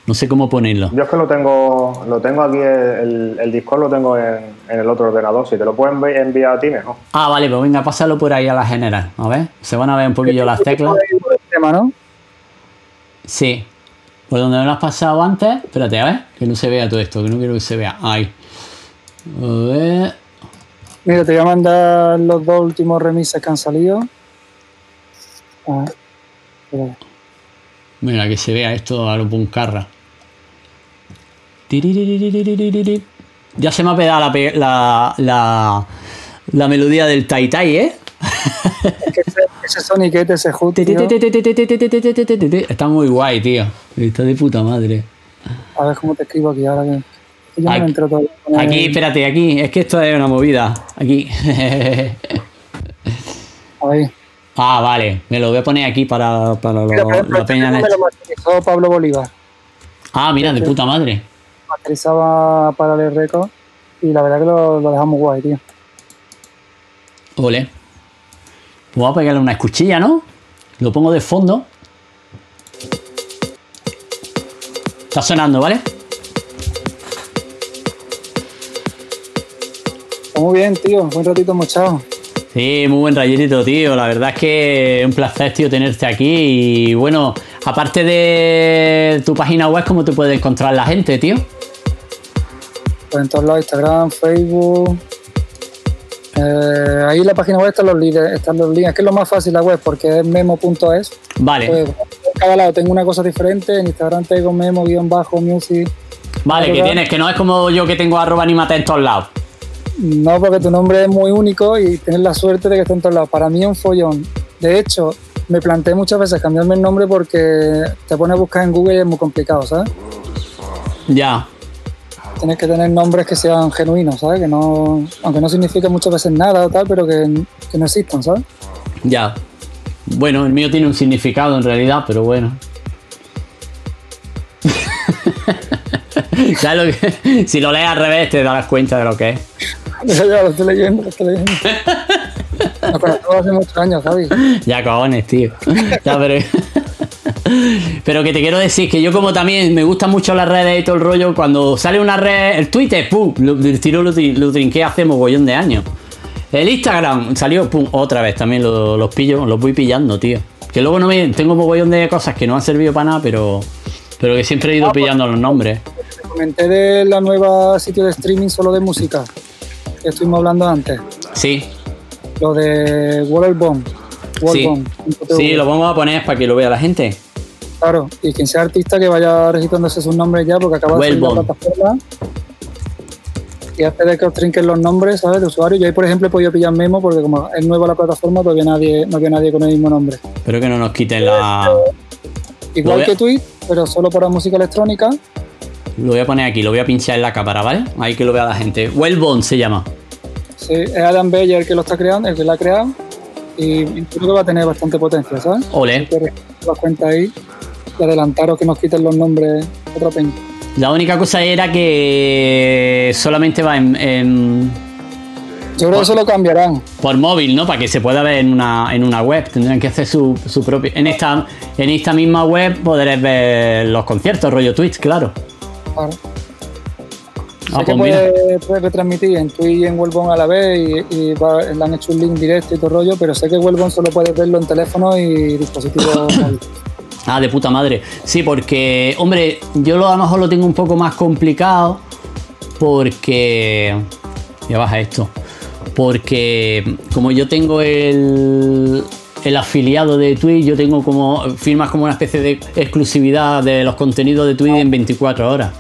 No sé cómo ponerlo. Yo es que lo tengo, lo tengo aquí, el, el Discord lo tengo en, el otro ordenador. Si te lo pueden enviar a ti, mejor. Ah, vale, pues venga, pásalo por ahí a la general. A ver, se van a ver un poquillo las teclas. Sí. Por donde me lo has pasado antes. Espérate, a ver, que no se vea todo esto, que no quiero que se vea. Ahí. A ver. Mira, te voy a mandar los dos últimos remises que han salido. A ver. Mira, que se vea esto a lo puncarra. Ya se me ha pegado la, la, la, melodía del Tai Tai, ¿eh? ese soniquete, ese hook, Está muy guay, tío. Está de puta madre. A ver cómo te escribo aquí ahora que... Aquí, aquí, espérate, aquí. Es que esto es una movida. Aquí. Ahí. Ah, vale. Me lo voy a poner aquí para, para lo, la peña. Me lo Pablo Bolívar. Ah, mira, de puta madre. Masterizaba para el récord y la verdad que lo, lo dejamos guay, tío. Ole. Voy a pegarle una escuchilla, ¿no? Lo pongo de fondo. Está sonando, ¿vale? Muy bien, tío. Buen ratito mochado. Sí, muy buen rayito, tío. La verdad es que es un placer, tío, tenerte aquí. Y bueno, aparte de tu página web, ¿cómo te puede encontrar la gente, tío? Pues en todos lados, Instagram, Facebook. Eh, ahí en la página web están los links, están los links. Es que es lo más fácil la web porque es memo.es. Vale. Pues, en cada lado tengo una cosa diferente. En Instagram tengo memo-music. Vale, que tienes, que no es como yo que tengo arroba animate en todos lados. No, porque tu nombre es muy único y tienes la suerte de que esté en todos lados. Para mí es un follón. De hecho, me planteé muchas veces cambiarme el nombre porque te pones a buscar en Google y es muy complicado, ¿sabes? Ya. Tienes que tener nombres que sean genuinos, ¿sabes? Que no, aunque no signifique muchas veces nada o tal, pero que, que no existan, ¿sabes? Ya. Bueno, el mío tiene un significado en realidad, pero bueno. ¿Sabes lo que? Si lo lees al revés te das cuenta de lo que es. Ya, lo estoy leyendo, lo estoy leyendo. Nos conocemos hace muchos años, Javi. Ya, cojones, tío. Ya, pero... Pero que te quiero decir que yo como también me gustan mucho las redes y todo el rollo, cuando sale una red, el Twitter, pum, lo, tiro lo, lo trinqué hace mogollón de años. El Instagram salió, pum, otra vez también los pillo, los voy pillando, tío. Que luego no me, tengo mogollón de cosas que no han servido para nada, pero, pero que siempre he ido ah, pues, pillando los nombres. Te comenté de la nueva sitio de streaming solo de música que estuvimos hablando antes. Sí. Lo de Wallbomb. Sí. sí, lo vamos a poner para que lo vea la gente. Claro, y quien sea artista que vaya registrándose sus nombres ya, porque acaba de salir la plataforma. Y antes de que os trinquen los nombres, ¿sabes? De usuario. Yo ahí, por ejemplo, he podido pillar Memo porque como es nueva la plataforma, todavía nadie, no había nadie con el mismo nombre. Pero que no nos quiten la... Igual que Twitch, pero solo para música electrónica. Lo voy a poner aquí, lo voy a pinchar en la cámara, ¿vale? Ahí que lo vea la gente. Wellbone se llama. Sí, es Adam Beyer el que lo está creando, el que lo ha creado. Y creo que va a tener bastante potencia, ¿sabes? Ole. las cuenta ahí y adelantaros que nos quiten los nombres otra peña. La única cosa era que solamente va en. Yo creo que eso lo cambiarán. Por móvil, ¿no? Para que se pueda ver en una, en una web. Tendrán que hacer su, su propio. En esta, en esta misma web podréis ver los conciertos, rollo Twitch, claro. Claro. Ah, sé que pues puede, retransmitir en Twitch y en Wellbone a la vez y, y le han hecho un link directo y todo rollo, pero sé que Wellbone solo puedes verlo en teléfono y dispositivos Ah, de puta madre. Sí, porque, hombre, yo lo, a lo mejor lo tengo un poco más complicado porque... Ya baja esto. Porque como yo tengo el, el afiliado de Twitch, yo tengo como firmas como una especie de exclusividad de los contenidos de Twitch en 24 horas.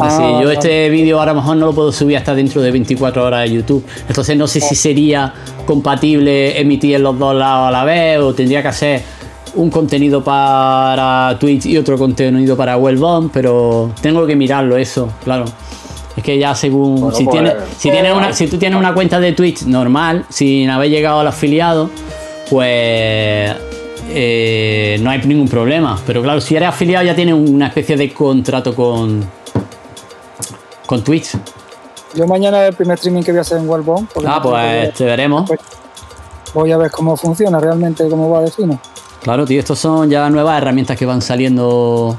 Ah, yo este vídeo ahora a lo mejor no lo puedo subir hasta dentro de 24 horas de YouTube. Entonces no sé si sería compatible emitir en los dos lados a la vez o tendría que hacer un contenido para Twitch y otro contenido para Wellbomb, pero tengo que mirarlo eso, claro. Es que ya según si, pues, si, una, si tú tienes una cuenta de Twitch normal, sin haber llegado al afiliado, pues eh, no hay ningún problema. Pero claro, si eres afiliado ya tienes una especie de contrato con, con Twitch. Yo mañana el primer streaming que voy a hacer en Wellbomb. Ah, pues te veremos. Pues, voy a ver cómo funciona realmente, cómo va de fino. Claro, tío, estos son ya nuevas herramientas que van saliendo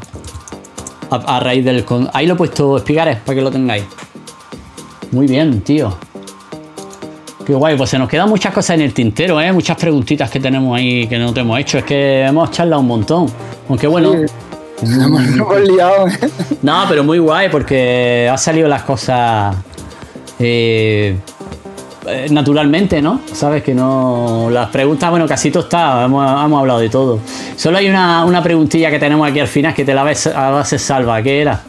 a, raíz del... Ahí lo he puesto Espigares para que lo tengáis. Muy bien, tío. Qué guay, pues se nos quedan muchas cosas en el tintero, ¿eh? Muchas preguntitas que tenemos ahí que no te hemos hecho. Es que hemos charlado un montón. Aunque bueno... hemos liado, ¿eh? No, pero muy guay porque ha salido las cosas... Eh, eh, naturalmente, ¿no? Sabes que no. Las preguntas, bueno, casi todo está, hemos, hablado de todo. Solo hay una, una, preguntilla que tenemos aquí al final que te la ves a base salva. ¿Qué era?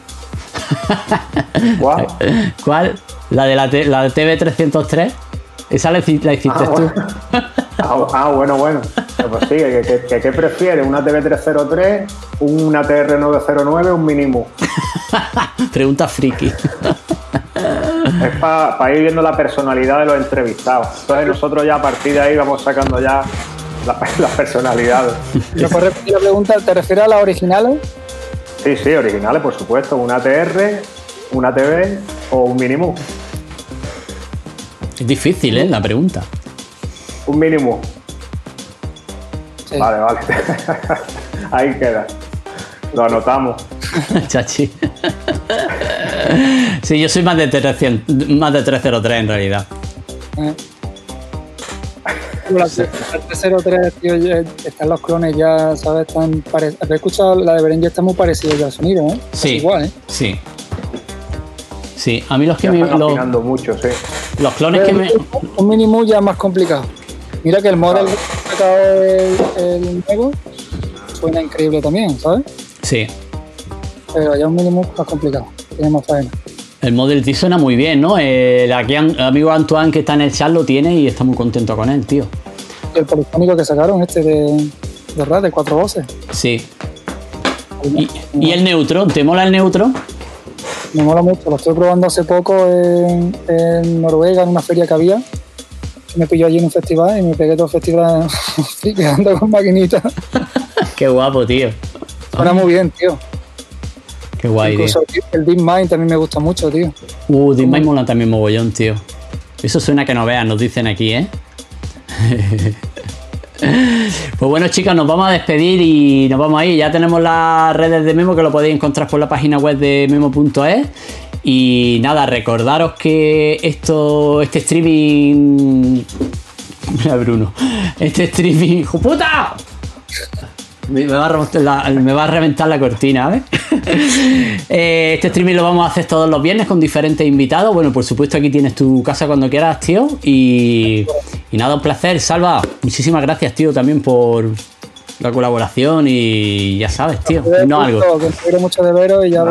¿Cuál? ¿Cuál? La de la, la de TV303. Esa la, hiciste ah, tú. Ah, ah, bueno, bueno. Pues sí, ¿qué prefieres? ¿Una TV303, una TR909 un mínimo? Pregunta friki. Es para ir viendo la personalidad de los entrevistados. Entonces nosotros ya a partir de ahí vamos sacando ya las personalidades. ¿Me puedes repetir la pregunta? ¿Te refieres a las originales? Sí, sí, originales, por supuesto. Una TR, una TV o un mínimo. Es difícil, ¿eh? La pregunta. Un mínimo. Vale, vale. Ahí queda. Lo anotamos. Chachi. sí, yo soy más de, 300, más de 303 en realidad. Eh. La 303, tío, están los clones ya, ¿sabes? Están He escuchado la de Beren ya está muy parecido ya al sonido, ¿eh? Sí. igual, ¿eh? Sí. Sí, a mí los que me. Los, mucho, sí. Los clones que me. Un mínimo ya más complicado. Mira que el model que ha sacado el, el nuevo suena increíble también, ¿sabes? Sí pero ya un mínimo más complicado, tiene más faena. El Model T suena muy bien, ¿no? El, aquí amigo Antoine que está en el chat lo tiene y está muy contento con él, tío. El polifónico que sacaron, este de, de de cuatro voces. Sí. ¿Y, el neutro? ¿Te mola el neutro? Me mola mucho, lo estoy probando hace poco en, Noruega, en una feria que había. Me pilló allí en un festival y me pegué todo el festival quedando con maquinitas. Qué guapo, tío. Suena muy bien, tío. Qué guay, Incluso El Deep Mind también me gusta mucho, tío. Uh, Deep Mind mola también mogollón, tío. Eso suena que no vean, nos dicen aquí, ¿eh? Pues bueno, chicas, nos vamos a despedir y nos vamos ahí. Ya tenemos las redes de Memo que lo podéis encontrar por la página web de memo.es. Y nada, recordaros que esto, este streaming. Mira, Bruno. Este streaming. ¡Puta! Me va, a reventar la, cortina, ¿ves? Eh, este streaming lo vamos a hacer todos los viernes con diferentes invitados. Bueno, por supuesto, aquí tienes tu casa cuando quieras, tío. Y, y nada, un placer. Salva, muchísimas gracias, tío, también por, la colaboración y ya sabes, tío. No algo. quiero mucho de veros y ya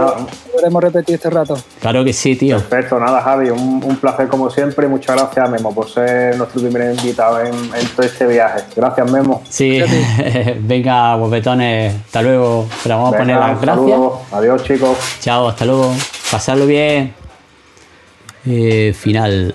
podremos repetir este rato. Claro que sí, tío. Perfecto, nada, Javi, un, placer como siempre y muchas gracias, Memo, por ser nuestro primer invitado en, todo este viaje. Gracias, Memo. Sí, venga, guapetones, hasta luego. Pero vamos a poner las gracias. Adiós, chicos. Chao, hasta luego. Pasarlo bien. Eh, final.